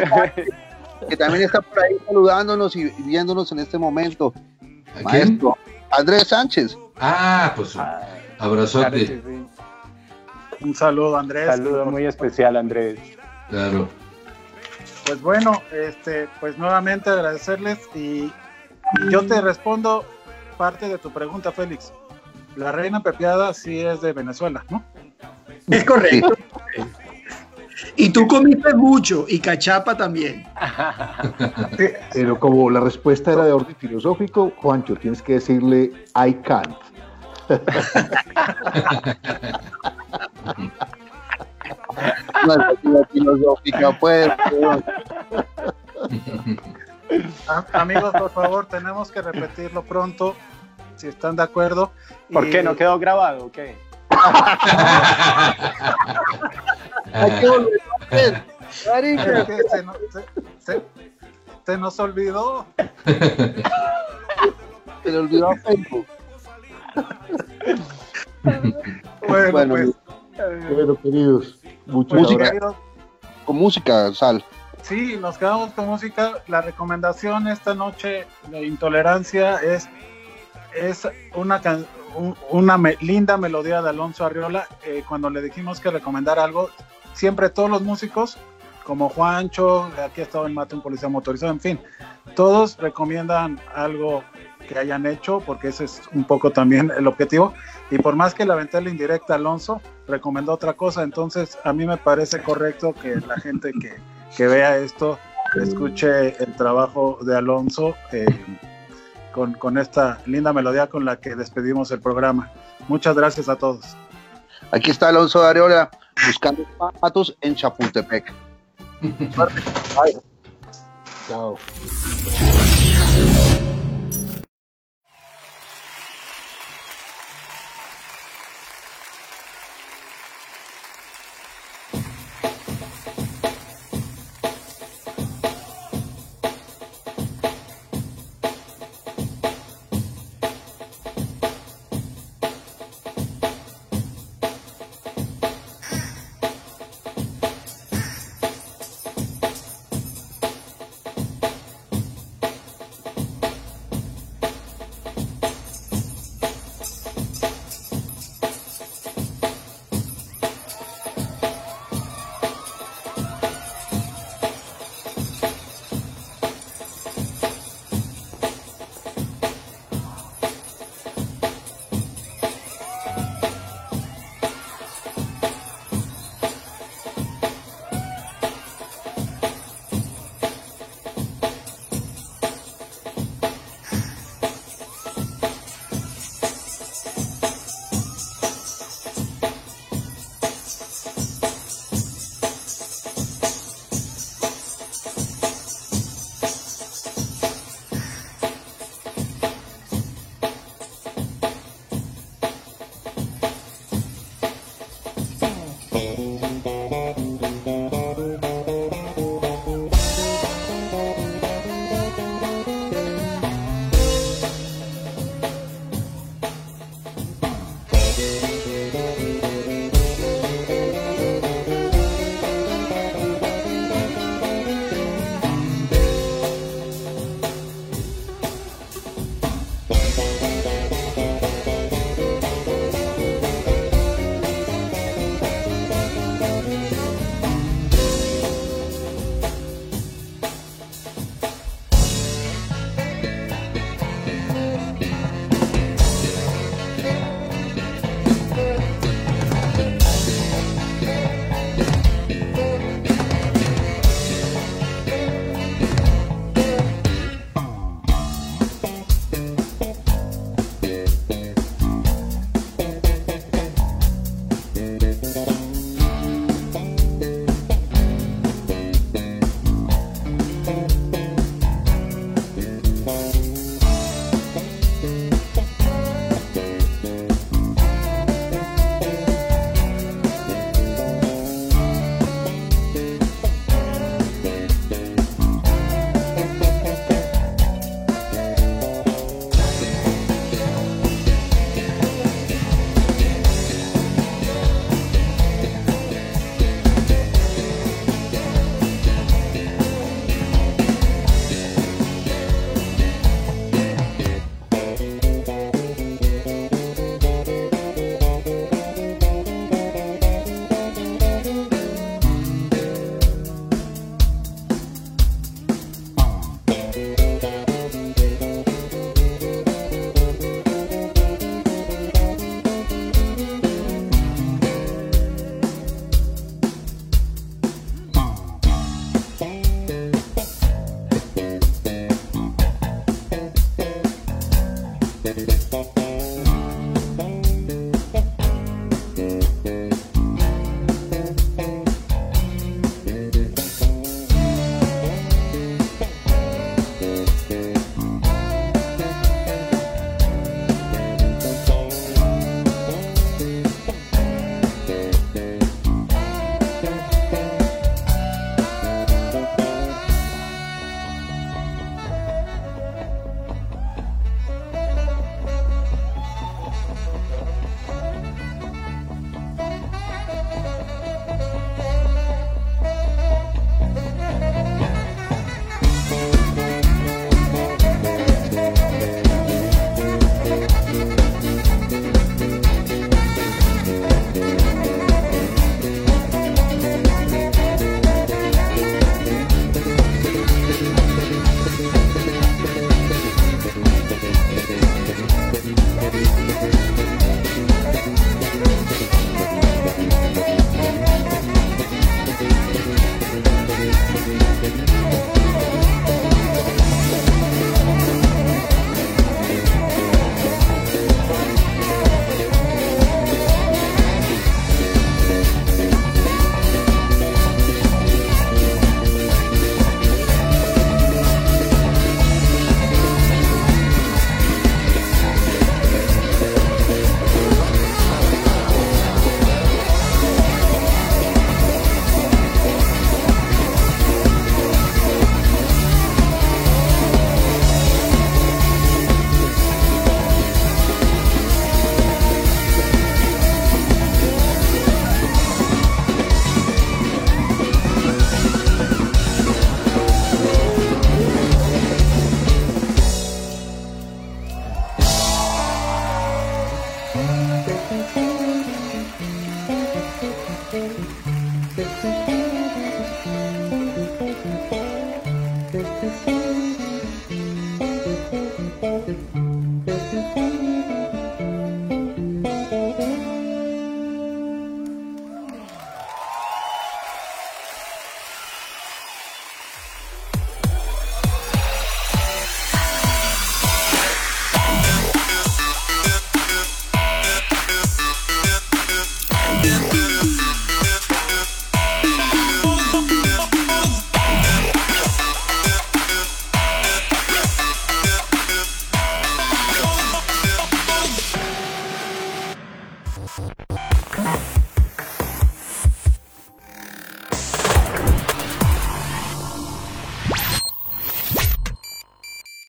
que también está por ahí saludándonos y viéndonos en este momento.
¿A quién?
Maestro Andrés Sánchez.
Ah, pues
Claro
abrazote.
sí.
Un saludo, Andrés.
Saludo muy especial, Andrés.
Claro.
Pues bueno, este, pues nuevamente agradecerles y yo te respondo parte de tu pregunta, Félix. La reina pepiada sí es de Venezuela, ¿no?
Es correcto. Y tú comiste mucho y cachapa también.
Pero como la respuesta era de orden filosófico, Juancho, tienes que decirle I can't.
No es así la filosófica, pues.
amigos, por favor, tenemos que repetirlo pronto, si están de acuerdo.
¿Por
Y-
qué no quedó grabado? ¿Qué?
Hay que volver a. Marica.
Que se, nos- se- se- se nos olvidó.
Se le olvidó a Facebook.
Bueno,
Bueno,
pues,
Bueno, queridos, muchas
música.
gracias.
Con música, Sal.
Sí, nos quedamos con música. La recomendación esta noche de Intolerancia es, es una, can- un- una me- linda melodía de Alonso Arriola. Eh, cuando le dijimos que recomendar algo, siempre todos los músicos, como Juancho, aquí ha estado en Mate un Policía Motorizado, en fin, todos recomiendan algo que hayan hecho, porque ese es un poco también el objetivo. Y por más que la aventé la indirecta, Alonso recomendó otra cosa. Entonces, a mí me parece correcto que la gente que, que vea esto escuche el trabajo de Alonso eh, con, con esta linda melodía con la que despedimos el programa. Muchas gracias a todos.
Aquí está Alonso de Areola buscando patos en Chapultepec.
Chao.